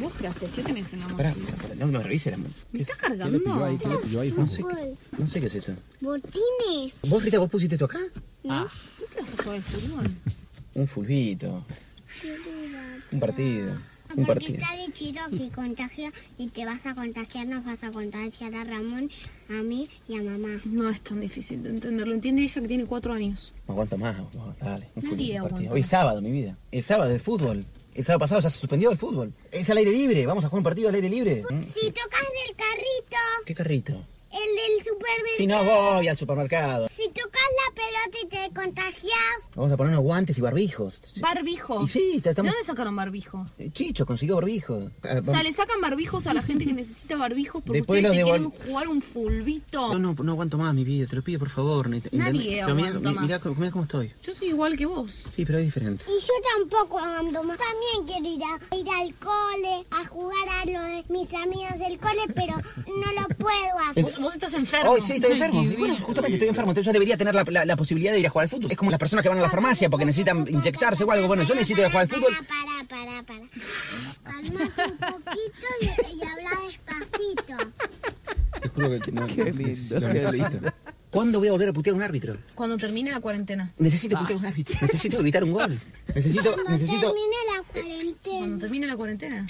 ¿Vos qué haces? ¿Qué tenés en la Pará, mochila? pará, no me revise la ¿Me ¿Qué estás es? cargando? ¿Qué le pilló ahí? ¿Qué le pilló ahí, Juan? No sé, qué- no sé qué es esto. Botines. ¿Vos, Rita, vos pusiste esto acá? ¿No? ¿No te vas a jugar al fútbol? Un fulbito, un partido, un Porque partido. está de chido que contagia y te vas a contagiar, nos vas a contagiar a Ramón, a mí y a mamá. No es tan difícil de entenderlo. Entiende ella que tiene cuatro años. No aguanto más, dale. Un Nadie fulbito, un aguanta partido. Hoy es sábado, mi vida. Es sábado de fútbol. El sábado pasado ya se suspendió el fútbol. Es al aire libre. Vamos a jugar un partido al aire libre. Si tocas del carrito, ¿Qué carrito? El del supermercado. Si no voy al supermercado. Si tocas la pelota y te contagias. Vamos a ponernos guantes y barbijos. Barbijo. Y sí, te- ¿De estamos... dónde sacaron barbijo? Eh, Chicho consiguió barbijos. Ah, O sea, le sacan barbijos a la gente que necesita barbijos porque Después ustedes se los quieren jugar un fulbito. No, no, no aguanto más mi vida, te lo pido por favor. Nadie aguanta mi- Mirá, más. mirá cómo estoy. Yo soy igual que vos. Sí, pero es diferente. Y yo tampoco ando más. También quiero ir, a, ir al cole, a jugar a lo de mis amigas del cole, pero no lo puedo hacer. Vos, estás enfermo. Hoy sí, estoy enfermo. Bueno, justamente estoy enfermo, entonces yo debería tener la, la- la posibilidad de ir a jugar al fútbol. Es como las personas que van a la farmacia porque necesitan inyectarse o algo. Bueno, yo necesito ir a jugar al fútbol. Para, para, para. Calmate un poquito y, y habla despacito. Te juro que no, Qué lindo, qué necesito. ¿Cuándo voy a volver a putear a un árbitro? Cuando termine la cuarentena. Necesito putear a un árbitro. Necesito gritar un gol. Necesito, Cuando necesito. termine la cuarentena. Cuando termine la cuarentena.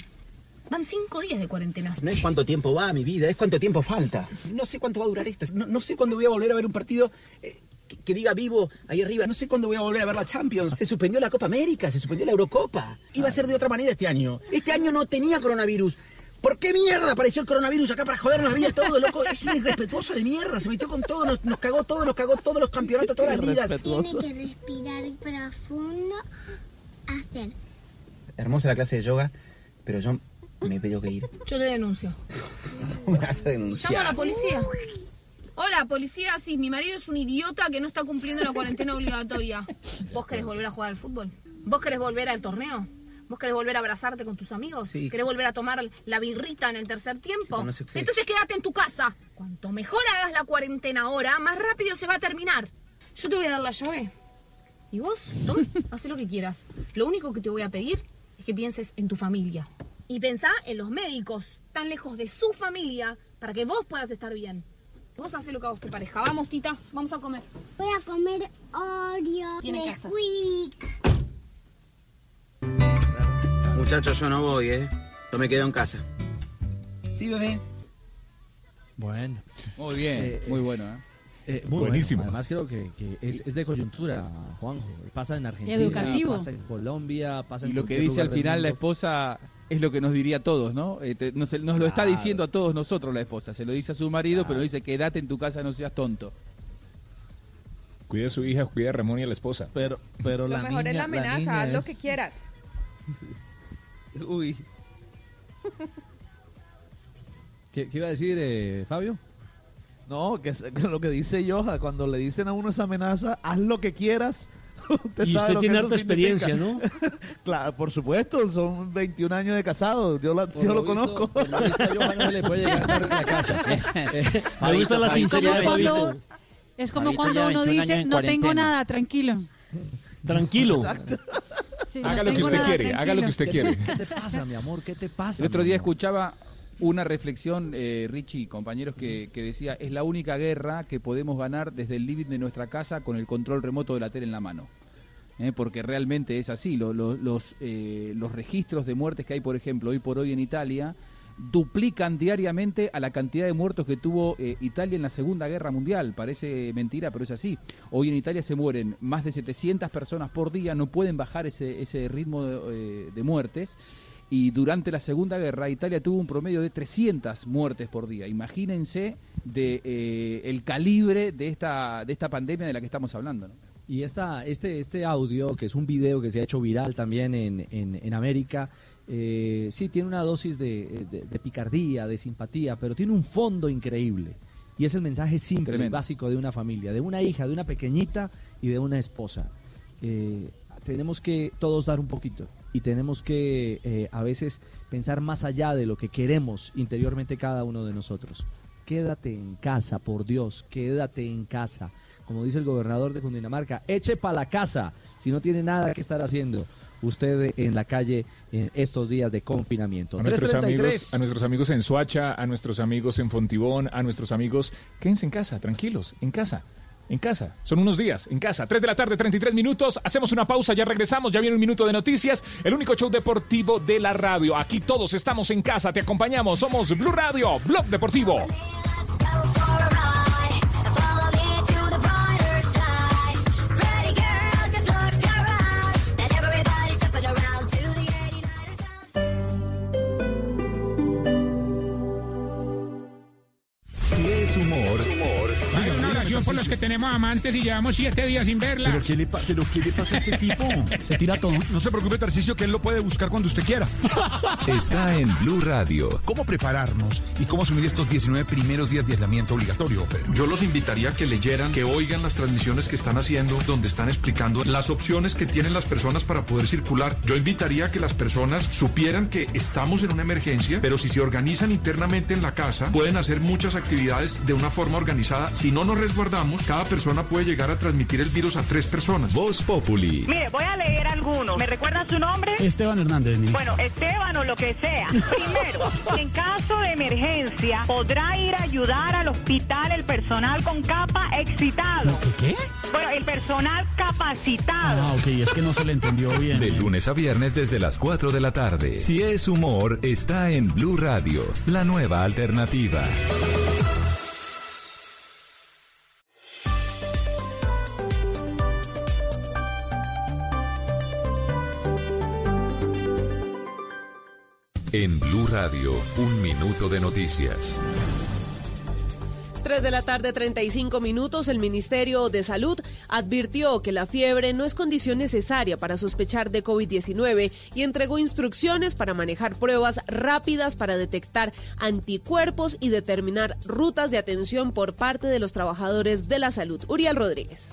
Van cinco días de cuarentena. No es cuánto tiempo va mi vida, es cuánto tiempo falta. No sé cuánto va a durar esto. No, no sé cuándo voy a volver a ver un partido eh, que, que diga vivo ahí arriba. No sé cuándo voy a volver a ver la Champions. Se suspendió la Copa América, se suspendió la Eurocopa. Iba a ser de otra manera este año. Este año no tenía coronavirus. ¿Por qué mierda apareció el coronavirus acá para jodernos la vida a todos, loco? Es un irrespetuoso de mierda. Se metió con todo, nos, nos cagó todo, nos cagó todos los campeonatos, todas las ligas. Tiene que respirar profundo. Hacer. Hermosa la clase de yoga, pero yo me tengo que ir. Yo le denuncio. *laughs* Me vas a Llamo a la denunciar. policía. Hola, policía, sí, mi marido es un idiota que no está cumpliendo la cuarentena *laughs* obligatoria. ¿Vos querés volver a jugar al fútbol? ¿Vos querés volver al torneo? ¿Vos querés volver a abrazarte con tus amigos? Sí. ¿Querés volver a tomar la birrita en el tercer tiempo? pero no sé- sí. Entonces quédate en tu casa. Cuanto mejor hagas la cuarentena ahora, más rápido se va a terminar. Yo te voy a dar la llave. Y vos, Tom, *laughs* haz lo que quieras. Lo único que te voy a pedir es que pienses en tu familia. Y pensá en los médicos, tan lejos de su familia, para que vos puedas estar bien. Vos haces lo que a vos te parezca. Vamos, Tita, vamos a comer. Voy a comer Oreo, Tiene que hacer. Muchachos, yo no voy, ¿eh? Yo me quedo en casa. Sí, bebé. Bueno. Muy bien, muy bueno, ¿eh? Eh, muy Buenísimo. bueno. Además creo que, que es, es de coyuntura, Juanjo. Pasa en Argentina, Educativo. pasa en Colombia, pasa en Y lo que dice al final la esposa es lo que nos diría a todos, ¿no? Eh, te- nos, nos lo está Claro. diciendo a todos nosotros la esposa. Se lo dice a su marido, pero dice, quédate en tu casa, no seas tonto. Cuida a su hija, cuida a Ramón y a la esposa. Pero, pero Lo la mejor es la amenaza, haz lo que quieras. *laughs* Uy. ¿Qué, qué iba a decir eh, Fabio? No, que, lo que dice Joja, cuando le dicen a uno esa amenaza, haz lo que quieras. *laughs* Usted Y sabe usted tiene harta experiencia, significa. *laughs* claro, por supuesto, son 21 años de casado, yo, la- yo lo conozco. por lo visto no *laughs* le puede llegar tarde a la casa. Eh, Me gusta la Es como sinceridad de cuando, es como uno 21 dice, no tengo cuarentena". nada, tranquilo. Tranquilo. Sí, no Haga lo que usted nada, quiere, haga lo que usted tranquilo. quiere. ¿Qué te pasa, mi amor? ¿Qué te pasa? El otro día escuchaba una reflexión, eh, Richie compañeros, que, decía, es la única guerra que podemos ganar desde el living de nuestra casa con el control remoto de la tele en la mano. Eh, porque realmente es así. Lo- lo- los, eh, los registros de muertes que hay, por ejemplo, hoy por hoy en Italia, duplican diariamente a la cantidad de muertos que tuvo Italia en la Segunda Guerra Mundial. Parece mentira, pero es así. Hoy en Italia se mueren más de 700 personas por día, no pueden bajar ese, ese ritmo de muertes. Y durante la Segunda Guerra Italia tuvo un promedio de 300 muertes por día. Imagínense de eh, el calibre de esta de esta pandemia de la que estamos hablando. ¿no? Y esta, este, este audio, que es un video que se ha hecho viral también en, en, en América, eh, sí tiene una dosis de, de- de picardía, de simpatía, pero tiene un fondo increíble. Y es el mensaje simple y básico de una familia, de una hija, de una pequeñita y de una esposa. Eh, tenemos que todos dar un poquito y tenemos que eh, a veces pensar más allá de lo que queremos interiormente cada uno de nosotros. Quédate en casa, por Dios, quédate en casa. Como dice el gobernador de Cundinamarca, eche para la casa si no tiene nada que estar haciendo usted en la calle en estos días de confinamiento. A nuestros, 333. amigos, a nuestros amigos en Suacha, a nuestros amigos en Fontibón, a nuestros amigos, quédense en casa, tranquilos, en casa. En casa, son unos días, en casa. 3 de la tarde, 33 minutos. Hacemos una pausa, ya regresamos, ya viene un minuto de noticias. El único show deportivo de la radio. Aquí todos estamos en casa, te acompañamos. Somos Blue Radio, Blog Deportivo. Los que tenemos amantes y llevamos siete días sin verla. ¿Pero qué le, ¿Pero qué le pasa a este *laughs* tipo? Se tira todo. No se preocupe, Tarcicio, que él lo puede buscar cuando usted quiera. *laughs* está en Blue Radio. ¿Cómo prepararnos y cómo asumir estos 19 primeros días de aislamiento obligatorio? Yo los invitaría a que leyeran, que oigan las transmisiones que están haciendo, donde están explicando las opciones que tienen las personas para poder circular. Yo invitaría a que las personas supieran que estamos en una emergencia, pero si se organizan internamente en la casa, pueden hacer muchas actividades de una forma organizada. Si no nos resguardamos, cada persona puede llegar a transmitir el virus a tres personas. Voz Populi. Mire, voy a leer algunos. ¿Me recuerda su nombre? Esteban Hernández, ministro. Bueno, Esteban o lo que sea. Primero, *laughs* en caso de emergencia, podrá ir a ayudar al hospital el personal con capa excitado. ¿Qué? Bueno, el personal capacitado. Ah, ok, es que no se le entendió bien. De lunes a viernes desde las 4 de la tarde. Si es humor, está en Blue Radio, la nueva alternativa. En Blue Radio, un minuto de noticias. 3 de la tarde, 35 minutos, el Ministerio de Salud advirtió que la fiebre no es condición necesaria para sospechar de COVID-19 y entregó instrucciones para manejar pruebas rápidas para detectar anticuerpos y determinar rutas de atención por parte de los trabajadores de la salud. Uriel Rodríguez.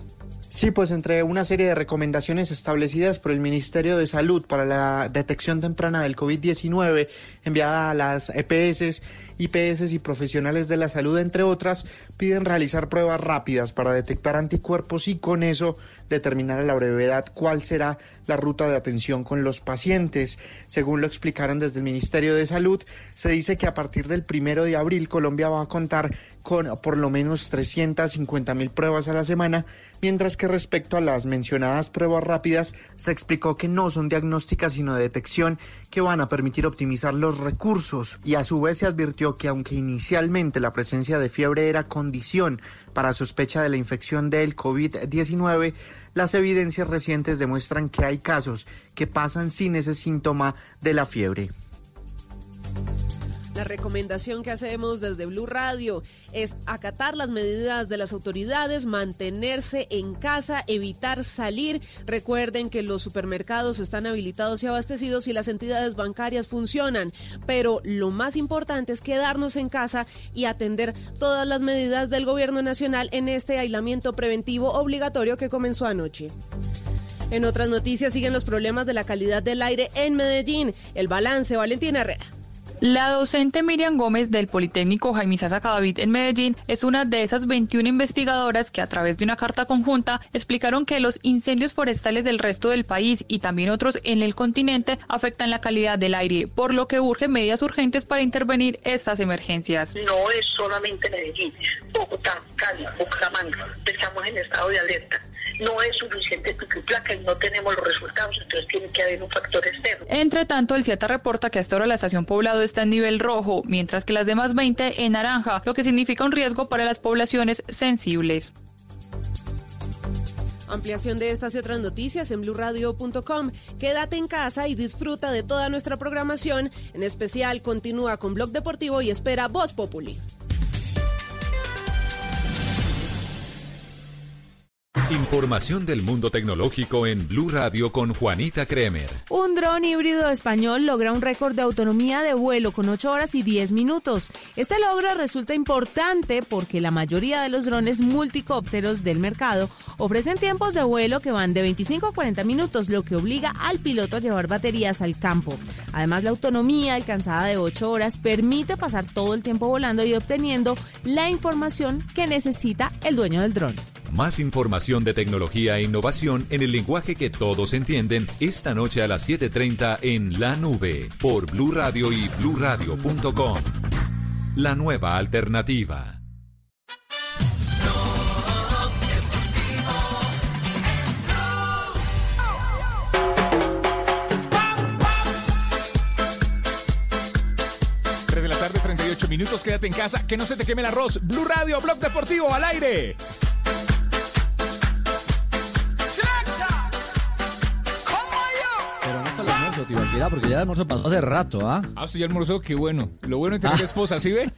Sí, pues entre una serie de recomendaciones establecidas por el Ministerio de Salud para la detección temprana del COVID-19, enviada a las EPS, IPS y profesionales de la salud, entre otras, piden realizar pruebas rápidas para detectar anticuerpos y con eso determinar a la brevedad cuál será la ruta de atención con los pacientes. Según lo explicaron desde el Ministerio de Salud, se dice que a partir del primero de abril Colombia va a contar con por lo menos 350 mil pruebas a la semana, mientras que respecto a las mencionadas pruebas rápidas, se explicó que no son diagnósticas sino de detección que van a permitir optimizar los recursos y a su vez se advirtió que aunque inicialmente la presencia de fiebre era condición para sospecha de la infección del COVID-19, las evidencias recientes demuestran que hay casos que pasan sin ese síntoma de la fiebre. La recomendación que hacemos desde Blue Radio es acatar las medidas de las autoridades, mantenerse en casa, evitar salir. Recuerden que los supermercados están habilitados y abastecidos y las entidades bancarias funcionan, pero lo más importante es quedarnos en casa y atender todas las medidas del gobierno nacional en este aislamiento preventivo obligatorio que comenzó anoche. En otras noticias siguen los problemas de la calidad del aire en Medellín. El balance, Valentina Herrera. La docente Miriam Gómez del Politécnico Jaime Sasa Cadavid en Medellín es una de esas 21 investigadoras que a través de una carta conjunta explicaron que los incendios forestales del resto del país y también otros en el continente afectan la calidad del aire, por lo que urge medidas urgentes para intervenir estas emergencias. No es solamente Medellín, Bogotá, Cali, Bucaramanga, estamos en estado de alerta no es suficiente pico placa y no tenemos los resultados, entonces tiene que haber un factor externo. Entre tanto, el CIATA reporta que hasta ahora la estación Poblado está en nivel rojo, mientras que las demás 20 en naranja, lo que significa un riesgo para las poblaciones sensibles. Ampliación de estas y otras noticias en blurradio.com. Quédate en casa y disfruta de toda nuestra programación. En especial, continúa con Blog Deportivo y espera Voz Populi. Información del mundo tecnológico en Blue Radio con Juanita Kremer. Un dron híbrido español logra un récord de autonomía de vuelo con 8 horas y 10 minutos. Este logro resulta importante porque la mayoría de los drones multicópteros del mercado ofrecen tiempos de vuelo que van de 25 a 40 minutos, lo que obliga al piloto a llevar baterías al campo. Además, la autonomía alcanzada de 8 horas permite pasar todo el tiempo volando y obteniendo la información que necesita el dueño del dron. Más información de tecnología e innovación en el lenguaje que todos entienden esta noche a las 7:30 en La Nube por Blue Radio y bluradio.com. La nueva alternativa. Tres de la tarde, 38 minutos. Quédate en casa, que no se te queme el arroz. Blue Radio, Blog Deportivo al aire. Tibaquira, porque ya el almuerzo pasó hace rato, ¿ah? Ah, sí, ya almorzó, qué bueno. Lo bueno de tener Ah. esposa, ¿sí ve?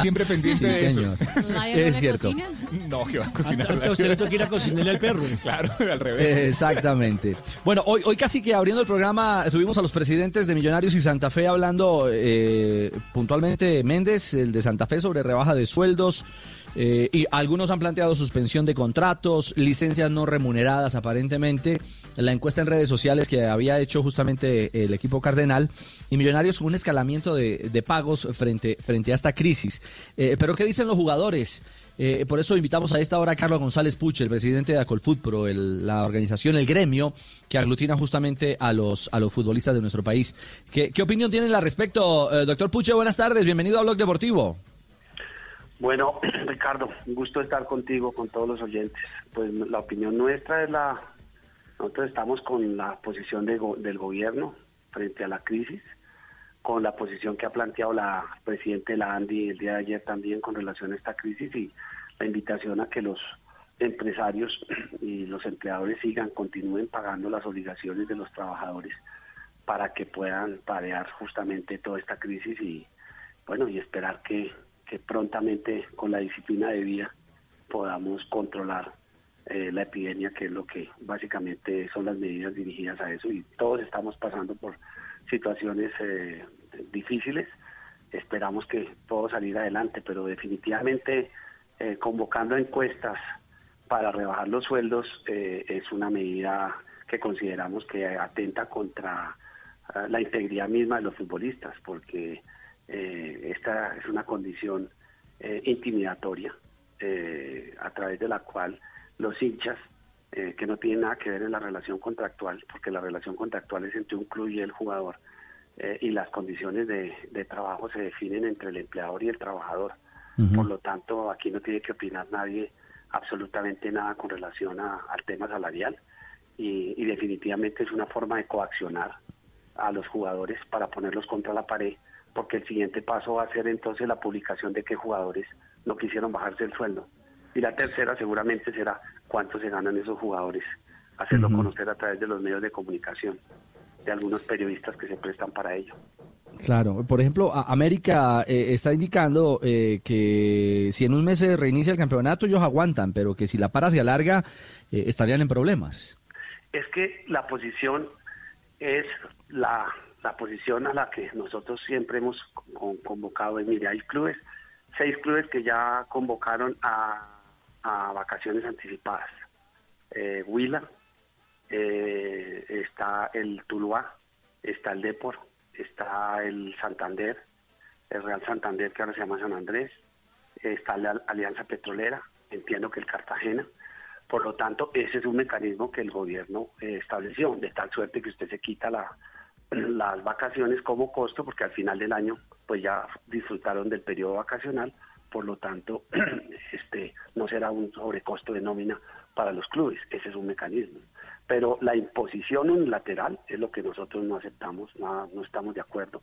Siempre pendiente Sí, de señor. eso. ¿Laia no Es cierto. cocina? No, que va a cocinar. Hasta usted le toca ir a cocinarle al perro. *laughs* Claro, al revés. Exactamente. Bueno, hoy, hoy casi que abriendo el programa tuvimos a los presidentes de Millonarios y Santa Fe hablando eh, puntualmente Méndez, el de Santa Fe, sobre rebaja de sueldos. eh, y algunos han planteado suspensión de contratos, licencias no remuneradas aparentemente. La encuesta en redes sociales que había hecho justamente el equipo cardenal y Millonarios un escalamiento de, de pagos frente, frente a esta crisis. Eh, pero ¿qué dicen los jugadores? Eh, por eso invitamos a esta hora a Carlos González Puche, el presidente de Acolfutpro, la organización, el gremio que aglutina justamente a los, a los futbolistas de nuestro país. ¿Qué, qué opinión tienen al respecto, eh, doctor Puche? Buenas tardes, bienvenido a Blog Deportivo. Bueno, *clears throat* Ricardo, un gusto estar contigo, con todos los oyentes. Pues la opinión nuestra es la, nosotros estamos con la posición del gobierno frente a la crisis, con la posición que ha planteado la presidenta de la ANDI el día de ayer también con relación a esta crisis y la invitación a que los empresarios *clears throat* y los empleadores sigan, continúen pagando las obligaciones de los trabajadores para que puedan parear justamente toda esta crisis y bueno y esperar que, que prontamente con la disciplina de vida podamos controlar eh, la epidemia que es lo que básicamente son las medidas dirigidas a eso y todos estamos pasando por situaciones eh, difíciles. Esperamos que todo salir adelante pero definitivamente eh, convocando encuestas para rebajar los sueldos eh, es una medida que consideramos que atenta contra la integridad misma de los futbolistas, porque esta es una condición intimidatoria a través de la cual los hinchas, eh, que no tienen nada que ver en la relación contractual, porque la relación contractual es entre un club y el jugador, eh, y las condiciones de, de trabajo se definen entre el empleador y el trabajador. Por lo tanto, aquí no tiene que opinar nadie absolutamente nada con relación a- al tema salarial y, y definitivamente es una forma de coaccionar a los jugadores para ponerlos contra la pared, porque el siguiente paso va a ser entonces la publicación de qué jugadores no quisieron bajarse el sueldo. Y la tercera seguramente será cuánto se ganan esos jugadores, hacerlo conocer a través de los medios de comunicación, de algunos periodistas que se prestan para ello. Claro, por ejemplo, América eh, está indicando eh, que si en un mes se reinicia el campeonato ellos aguantan, pero que si la para se alarga eh, estarían en problemas. es que la posición es la, la posición a la que nosotros siempre hemos con- convocado. Y mire, hay clubes, seis clubes que ya convocaron a, a vacaciones anticipadas. Eh, Huila, eh, está el Tuluá, está el Depor, está el Santander, el Real Santander que ahora se llama San Andrés, está la Alianza Petrolera, entiendo que el Cartagena. Por lo tanto, ese es un mecanismo que el gobierno eh, estableció, de tal suerte que usted se quita la- las vacaciones como costo, porque al final del año pues ya disfrutaron del periodo vacacional, por lo tanto, *clears throat* este no será un sobrecosto de nómina para los clubes, ese es un mecanismo. Pero la imposición unilateral es lo que nosotros no aceptamos, no, no estamos de acuerdo.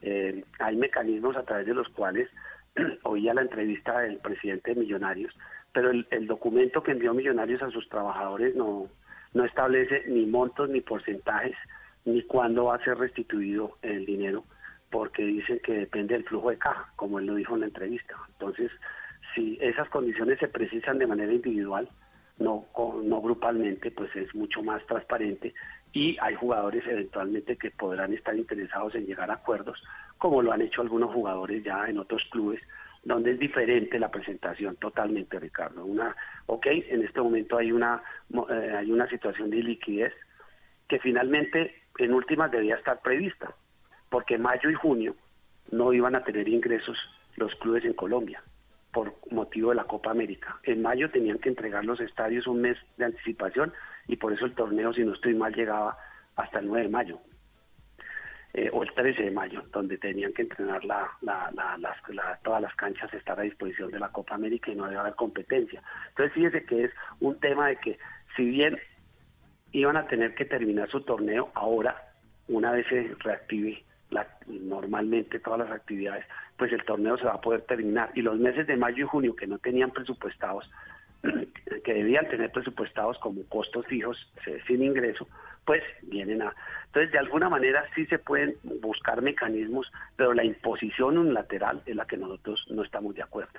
Eh, hay mecanismos a través de los cuales *clears throat* oía la entrevista del presidente de Millonarios, pero el, el documento que envió Millonarios a sus trabajadores no, no establece ni montos ni porcentajes ni cuándo va a ser restituido el dinero, porque dicen que depende del flujo de caja, como él lo dijo en la entrevista. Entonces, si esas condiciones se precisan de manera individual, no, no grupalmente, pues es mucho más transparente y hay jugadores eventualmente que podrán estar interesados en llegar a acuerdos, como lo han hecho algunos jugadores ya en otros clubes, donde es diferente la presentación totalmente, Ricardo. Una, ok, en este momento hay una, eh, hay una situación de liquidez que finalmente en últimas debía estar prevista, porque mayo y junio no iban a tener ingresos los clubes en Colombia por motivo de la Copa América. En mayo tenían que entregar los estadios un mes de anticipación y por eso el torneo, si no estoy mal, llegaba hasta el 9 de mayo. eh, o el 13 de mayo, donde tenían que entrenar la, la- la- las, la- todas las canchas, estar a disposición de la Copa América y no debe haber competencia. Entonces fíjese que es un tema de que si bien iban a tener que terminar su torneo ahora, una vez se reactive la- normalmente todas las actividades, pues el torneo se va a poder terminar. Y los meses de mayo y junio que no tenían presupuestados, *clears throat* que debían tener presupuestados como costos fijos sin ingreso, pues vienen a... Entonces, de alguna manera sí se pueden buscar mecanismos, pero la imposición unilateral es la que nosotros no estamos de acuerdo.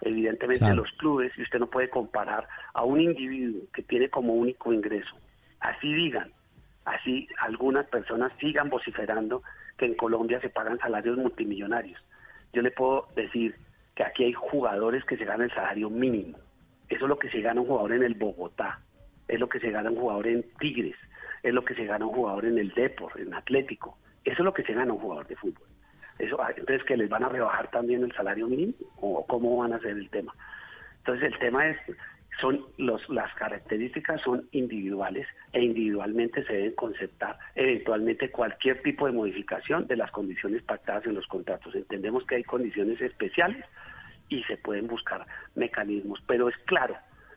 Evidentemente Claro. los clubes, y usted no puede comparar a un individuo que tiene como único ingreso, así digan, así algunas personas sigan vociferando que en Colombia se pagan salarios multimillonarios. Yo le puedo decir que aquí hay jugadores que se ganan el salario mínimo. Eso es lo que se gana un jugador en el Bogotá, es lo que se gana un jugador en Tigres, es lo que se gana un jugador en el Depor, en Atlético. Eso es lo que se gana un jugador de fútbol. Ah, entonces, que les van a rebajar también el salario mínimo o cómo van a hacer el tema. Entonces, el tema es, son los, las características son individuales e individualmente se deben conceptar eventualmente cualquier tipo de modificación de las condiciones pactadas en los contratos. Entendemos que hay condiciones especiales y se pueden buscar mecanismos. Pero es claro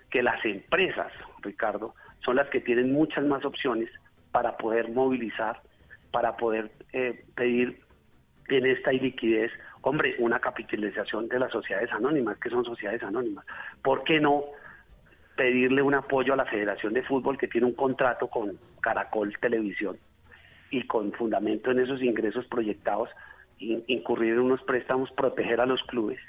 que las empresas, Ricardo, son las que tienen muchas más opciones para poder movilizar, para poder eh, pedir en esta liquidez, hombre, una capitalización de las sociedades anónimas, que son sociedades anónimas. ¿Por qué no pedirle un apoyo a la Federación de Fútbol que tiene un contrato con Caracol Televisión y con fundamento en esos ingresos proyectados, in- incurrir en unos préstamos, proteger a los clubes?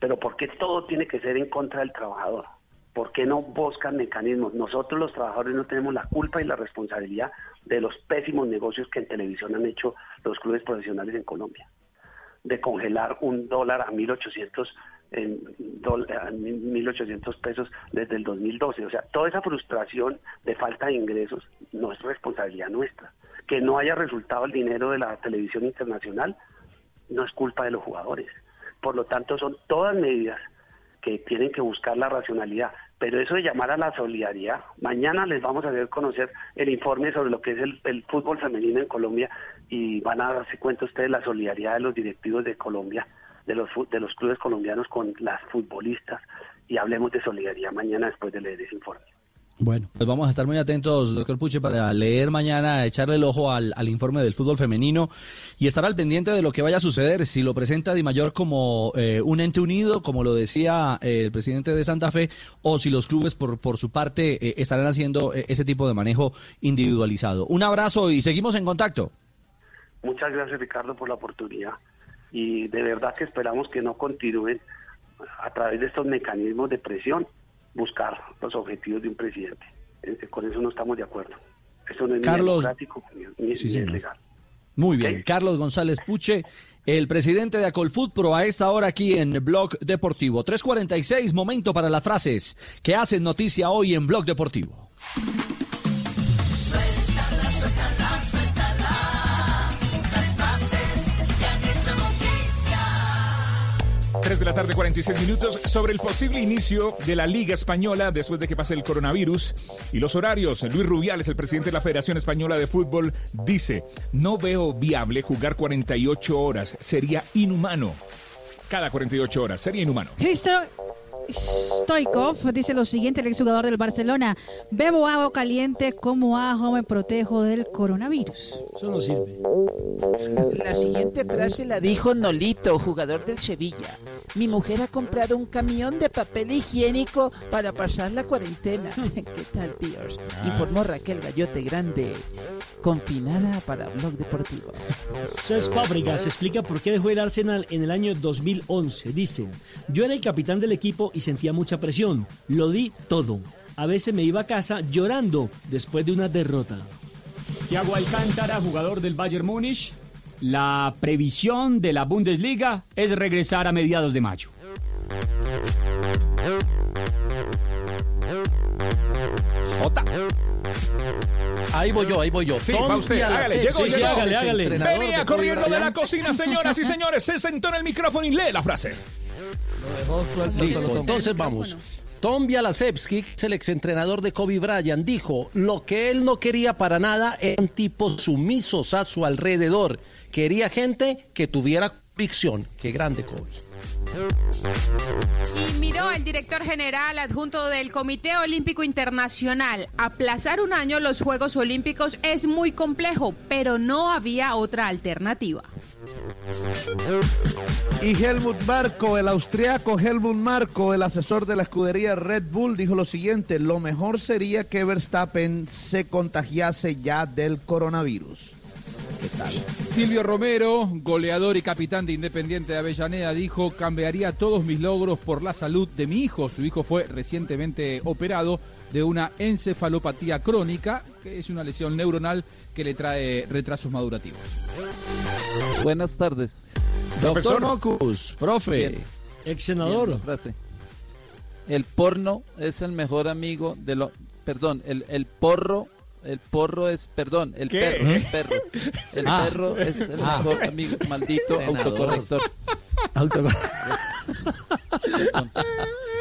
Pero ¿por qué todo tiene que ser en contra del trabajador? ¿Por qué no buscan mecanismos? Nosotros los trabajadores no tenemos la culpa y la responsabilidad de los pésimos negocios que en televisión han hecho los clubes profesionales en Colombia. De congelar un dólar a 1.800 en dol- a 1.800 pesos desde el 2012. O sea, toda esa frustración de falta de ingresos no es responsabilidad nuestra. Que no haya resultado el dinero de la televisión internacional no es culpa de los jugadores. Por lo tanto, son todas medidas que tienen que buscar la racionalidad. Pero eso de llamar a la solidaridad, mañana les vamos a hacer conocer el informe sobre lo que es el, el fútbol femenino en Colombia y van a darse cuenta ustedes la solidaridad de los directivos de Colombia, de los, de los clubes colombianos con las futbolistas y hablemos de solidaridad mañana después de leer ese informe. Bueno, pues vamos a estar muy atentos, doctor Puche, para leer mañana, echarle el ojo al, al informe del fútbol femenino y estar al pendiente de lo que vaya a suceder. Si lo presenta Di Mayor como eh, un ente unido, como lo decía eh, el presidente de Santa Fe, o si los clubes, por, por su parte, eh, estarán haciendo eh, ese tipo de manejo individualizado. Un abrazo y seguimos en contacto. Muchas gracias Ricardo por la oportunidad y de verdad que esperamos que no continúen a través de estos mecanismos de presión buscar los objetivos de un presidente. Eh, Con eso no estamos de acuerdo. Eso no es Carlos- ni democrático ni, ni- Sí, ni es señor. legal. Muy bien, Carlos González Puche, el presidente de Acolfood Pro a esta hora aquí en Blog Deportivo. 3.46, momento para las frases que hacen noticia hoy en Blog Deportivo. 3 de la tarde, 46 minutos, sobre el posible inicio de la Liga Española después de que pase el coronavirus y los horarios. Luis Rubiales, el presidente de la Federación Española de Fútbol, dice, no veo viable jugar 48 horas, sería inhumano. Cada 48 horas, sería inhumano. Stoikov dice lo siguiente, el exjugador del Barcelona. Bebo agua caliente como ajo me protejo del coronavirus. Eso no sirve. La siguiente frase la dijo Nolito, jugador del Sevilla. Mi mujer ha comprado un camión de papel higiénico para pasar la cuarentena. *laughs* ¿Qué tal, tíos? Informó Raquel Gallote Grande, confinada para Blog Deportivo. Cés Fábregas explica por qué dejó el Arsenal en el año 2011. Dice, yo era el capitán del equipo y sentía mucha presión. Lo di todo. A veces me iba a casa llorando después de una derrota. Thiago Alcántara, jugador del Bayern Múnich. La previsión de la Bundesliga es regresar a mediados de mayo. Jota. Ahí voy yo, ahí voy yo. Sí, va usted, hágale, llegó, sí, llegó. hágale, Venía corriendo de la cocina, señoras y señores, se sentó en el micrófono y lee la frase. Listo, entonces vamos. Tom Bialasevsky, el exentrenador de Kobe Bryant, dijo, lo que él no quería para nada eran tipos sumisos a su alrededor. Quería gente que tuviera convicción. Qué grande Kobe. Y miró el director general adjunto del Comité Olímpico Internacional. Aplazar un año los Juegos Olímpicos es muy complejo, pero no había otra alternativa. Y Helmut Marko, el austriaco Helmut Marko, el asesor de la escudería Red Bull, dijo lo siguiente, lo mejor sería que Verstappen se contagiase ya del coronavirus. Silvio Romero, goleador y capitán de Independiente de Avellaneda, dijo, cambiaría todos mis logros por la salud de mi hijo. Su hijo fue recientemente operado de una encefalopatía crónica, que es una lesión neuronal que le trae retrasos madurativos. Buenas tardes. Doctor Mocus, profe. Ex senador. Bien. El porno es el mejor amigo de lo... Perdón, el, el porro... El porro es, perdón, el ¿Qué? perro, el perro. El Ah. perro es el Ah. mejor amigo, maldito Senador. autocorrector. *laughs*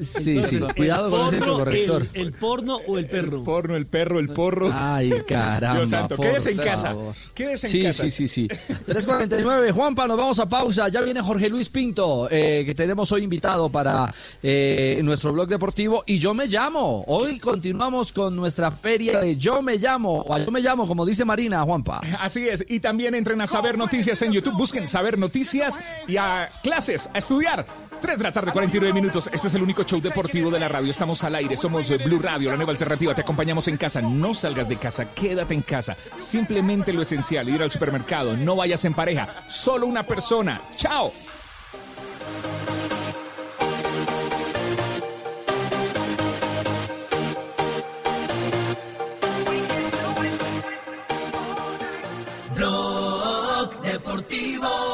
Sí, sí, el cuidado con ese porno, corrector. El, el porno o el perro. El porno, el perro, el porro. Ay, caramba. Dios santo, por quédese en casa. Quédese en sí, casa. Sí, sí, sí, 3.49, Juanpa, nos vamos a pausa. Ya viene Jorge Luis Pinto, eh, que tenemos hoy invitado para eh, nuestro blog deportivo. Y yo me llamo. Hoy continuamos con nuestra feria de Yo me llamo, o a Yo me llamo, como dice Marina, Juanpa. Así es, y también entren a Saber Noticias en YouTube, busquen Saber Noticias y a clases, a estudiar. 3 de la tarde, 49 minutos. Este es el único show deportivo de la radio. Estamos al aire, somos Blue Radio, la nueva alternativa. Te acompañamos en casa. No salgas de casa, quédate en casa. Simplemente lo esencial, ir al supermercado. No vayas en pareja, solo una persona. ¡Chao! Blog Deportivo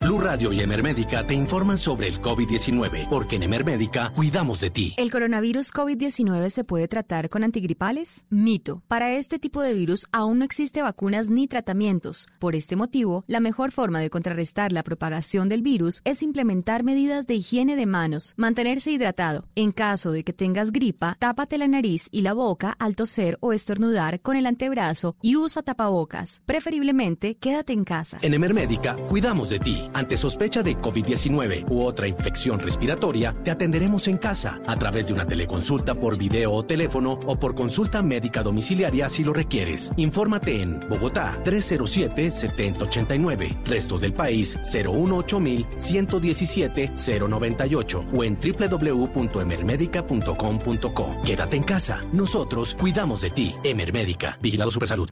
Blue Radio y Emermédica te informan sobre el COVID-19, porque en Emermédica cuidamos de ti. ¿El coronavirus COVID-19 se puede tratar con antigripales? Mito. Para este tipo de virus aún no existe vacunas ni tratamientos. Por este motivo, la mejor forma de contrarrestar la propagación del virus es implementar medidas de higiene de manos, mantenerse hidratado. En caso de que tengas gripa, tápate la nariz y la boca al toser o estornudar con el antebrazo y usa tapabocas. Preferiblemente, quédate en casa. En Emermédica cuidamos de ti. Ante sospecha de COVID-19 u otra infección respiratoria, te atenderemos en casa a través de una teleconsulta por video o teléfono o por consulta médica domiciliaria si lo requieres. Infórmate en Bogotá 307-7089, resto del país 018-117-098 o en www.emermedica.com.co. Quédate en casa. Nosotros cuidamos de ti. Emermédica. Vigilado Supersalud.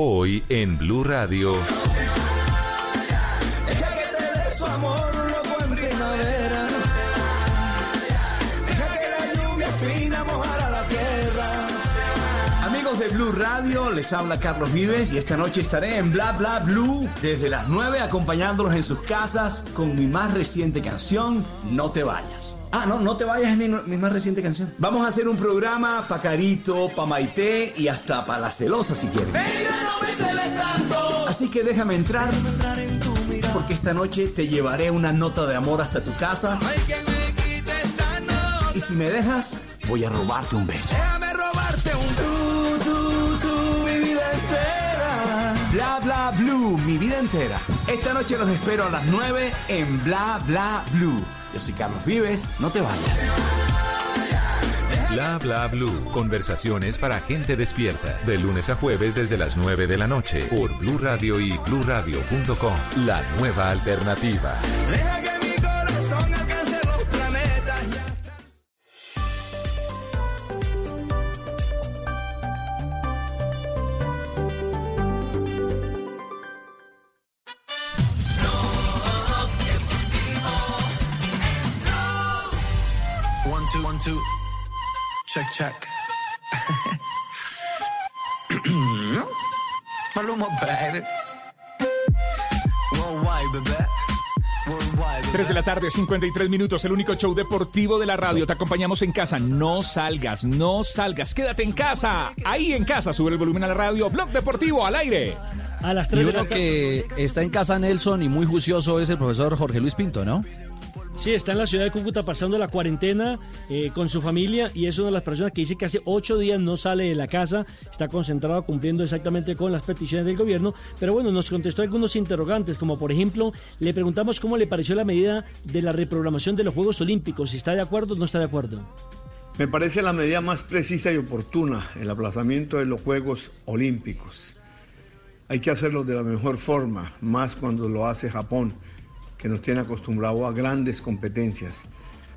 Hoy en Blue Radio. Amigos de Blue Radio, les habla Carlos Vives y esta noche estaré en Bla Bla Blue desde las 9 acompañándolos en sus casas con mi más reciente canción, No te vayas. Ah, no, no te vayas es mi, mi más reciente canción. Vamos a hacer un programa pa' Carito, pa' Maite y hasta pa' La Celosa si quieren. Así que déjame entrar porque esta noche te llevaré una nota de amor hasta tu casa. Y si me dejas, voy a robarte un beso. Déjame robarte un tú, tú, tú, mi vida entera. Bla bla blue, mi vida entera. Esta noche los espero a las 9 en Bla bla blue. Yo soy Carlos Vives, no te vayas. Bla bla blue. Conversaciones para gente despierta. De lunes a jueves desde las 9 de la noche. Por Blue Radio y bluradio.com. La nueva alternativa. Deja que mi corazón Check, check. *coughs* Maluma, baby. Worldwide, bebé. Worldwide, bebé. 3 de la tarde, 53 minutos, el único show deportivo de la radio. Te acompañamos en casa. No salgas, no salgas. Quédate en casa. Ahí en casa, sube el volumen a la radio. Blog deportivo al aire. A las Y 3 de uno la que está en casa Nelson y muy juicioso es el profesor Jorge Luis Pinto, ¿no? Sí, está en la ciudad de Cúcuta pasando la cuarentena eh, con su familia y es una de las personas que dice que hace ocho días no sale de la casa, está concentrado cumpliendo exactamente con las peticiones del gobierno, pero bueno, nos contestó algunos interrogantes, como por ejemplo, le preguntamos cómo le pareció la medida de la reprogramación de los Juegos Olímpicos, si está de acuerdo o no está de acuerdo. Me parece la medida más precisa y oportuna, el aplazamiento de los Juegos Olímpicos. Hay que hacerlo de la mejor forma, más cuando lo hace Japón, que nos tiene acostumbrado a grandes competencias.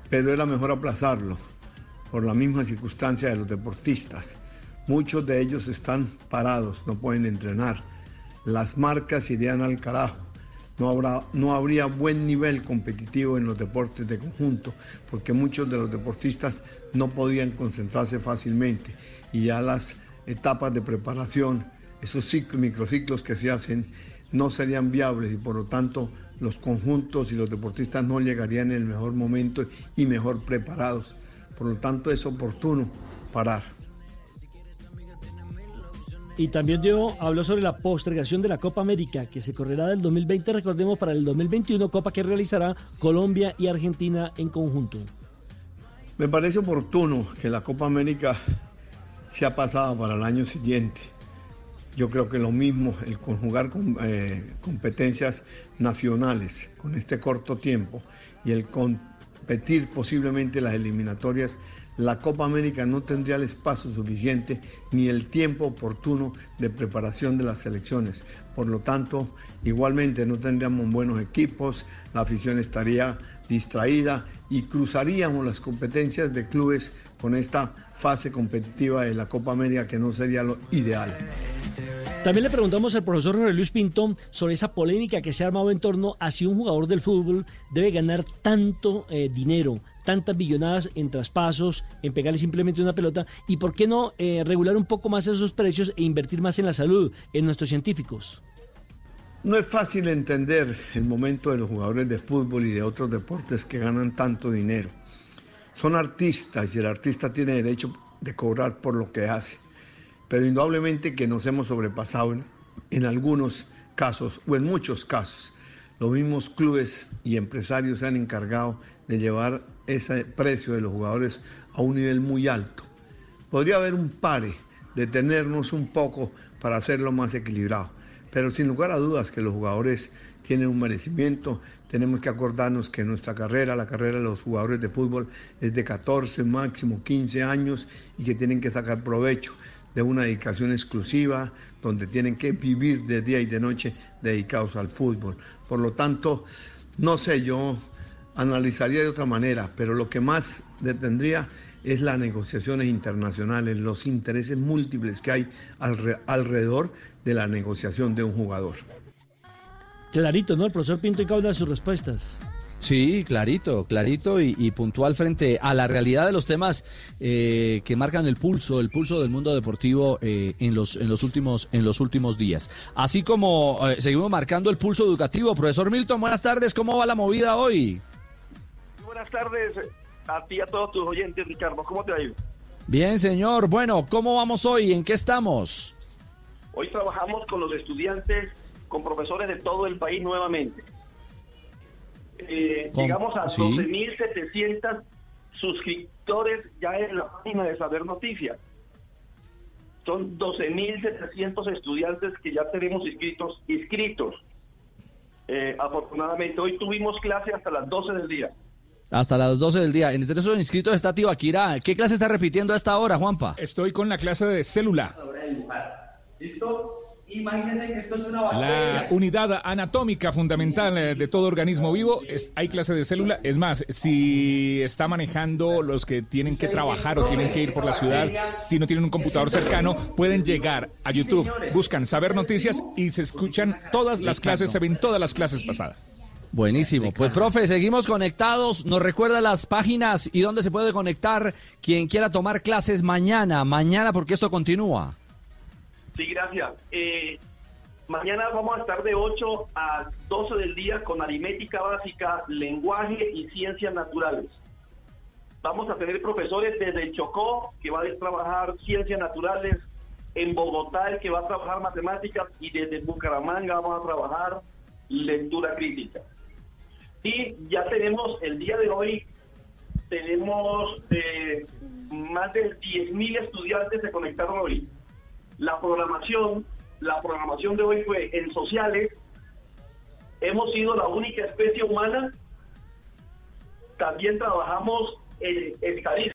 Pero era mejor aplazarlo, por la misma circunstancia de los deportistas. Muchos de ellos están parados, no pueden entrenar. las marcas irían al carajo. No, habrá, no habría buen nivel competitivo en los deportes de conjunto, porque muchos de los deportistas no podían concentrarse fácilmente y ya las etapas de preparación, esos ciclos, microciclos que se hacen, no serían viables y por lo tanto los conjuntos y los deportistas no llegarían en el mejor momento y mejor preparados. Por lo tanto es oportuno parar. Y también dio, habló sobre la postergación de la Copa América, que se correrá del 2020, recordemos, para el 2021, Copa que realizará Colombia y Argentina en conjunto. Me parece oportuno que la Copa América sea pasada para el año siguiente. Yo creo que lo mismo, el conjugar con, eh, competencias nacionales con este corto tiempo y el competir posiblemente las eliminatorias, la Copa América no tendría el espacio suficiente ni el tiempo oportuno de preparación de las selecciones. Por lo tanto, igualmente no tendríamos buenos equipos, la afición estaría distraída y cruzaríamos las competencias de clubes con esta fase competitiva de la Copa América que no sería lo ideal. También le preguntamos al profesor Jorge Luis Pinto sobre esa polémica que se ha armado en torno a si un jugador del fútbol debe ganar tanto eh, dinero, tantas billonadas en traspasos, en pegarle simplemente una pelota, y por qué no eh, regular un poco más esos precios e invertir más en la salud, en nuestros científicos. No es fácil entender el momento de los jugadores de fútbol y de otros deportes que ganan tanto dinero. Son artistas y el artista tiene derecho de cobrar por lo que hace pero indudablemente que nos hemos sobrepasado en, algunos casos o en muchos casos. Los mismos clubes y empresarios se han encargado de llevar ese precio de los jugadores a un nivel muy alto. Podría haber un pare, detenernos un poco para hacerlo más equilibrado, pero sin lugar a dudas que los jugadores tienen un merecimiento. Tenemos que acordarnos que nuestra carrera, la carrera de los jugadores de fútbol, es de 14, máximo 15 años y que tienen que sacar provecho de una dedicación exclusiva, donde tienen que vivir de día y de noche dedicados al fútbol. Por lo tanto, no sé, yo analizaría de otra manera, pero lo que más detendría es las negociaciones internacionales, los intereses múltiples que hay alrededor de la negociación de un jugador. Clarito, ¿no? El profesor Pinto y Cauda sus respuestas. Sí, clarito, clarito y, y, puntual frente a la realidad de los temas eh, que marcan el pulso, el pulso del mundo deportivo eh, en los en los últimos en los últimos días. Así como eh, seguimos marcando el pulso educativo, profesor Milton, buenas tardes, ¿cómo va la movida hoy? Buenas tardes a ti y a todos tus oyentes, Ricardo, ¿cómo te ido? Bien, señor. Bueno, ¿cómo vamos hoy? ¿En qué estamos? Hoy trabajamos con los estudiantes, con profesores de todo el país nuevamente. Eh, llegamos a sí. 12.700 suscriptores ya en la página de Saber Noticias. Son 12.700 estudiantes que ya tenemos inscritos. inscritos. Eh, afortunadamente, hoy tuvimos clase hasta las 12 del día. Hasta las 12 del día. Entre esos inscritos está Tibaquira. ¿Qué clase está repitiendo a esta hora, Juanpa? Estoy con la clase de célula. ¿Listo? Imagínense que esto es una La bacteria. unidad anatómica fundamental eh, de todo organismo vivo es hay clase de célula. Es más, si está manejando los que tienen que trabajar o tienen que ir por la ciudad, si no tienen un computador cercano, pueden llegar a YouTube, buscan saber noticias y se escuchan todas las clases, se ven todas las clases pasadas. Buenísimo. Pues, profe, seguimos conectados. Nos recuerda las páginas y dónde se puede conectar quien quiera tomar clases mañana. Mañana, porque esto continúa. Sí, gracias. Eh, mañana vamos a estar de 8 a 12 del día con aritmética básica, lenguaje y ciencias naturales. Vamos a tener profesores desde Chocó, que va a trabajar ciencias naturales, en Bogotá, el que va a trabajar matemáticas, y desde Bucaramanga vamos a trabajar lectura crítica. Y ya tenemos, el día de hoy, tenemos eh, más de 10.000 estudiantes se conectaron hoy. La programación, la programación de hoy fue en sociales. Hemos sido la única especie humana. También trabajamos en estadística.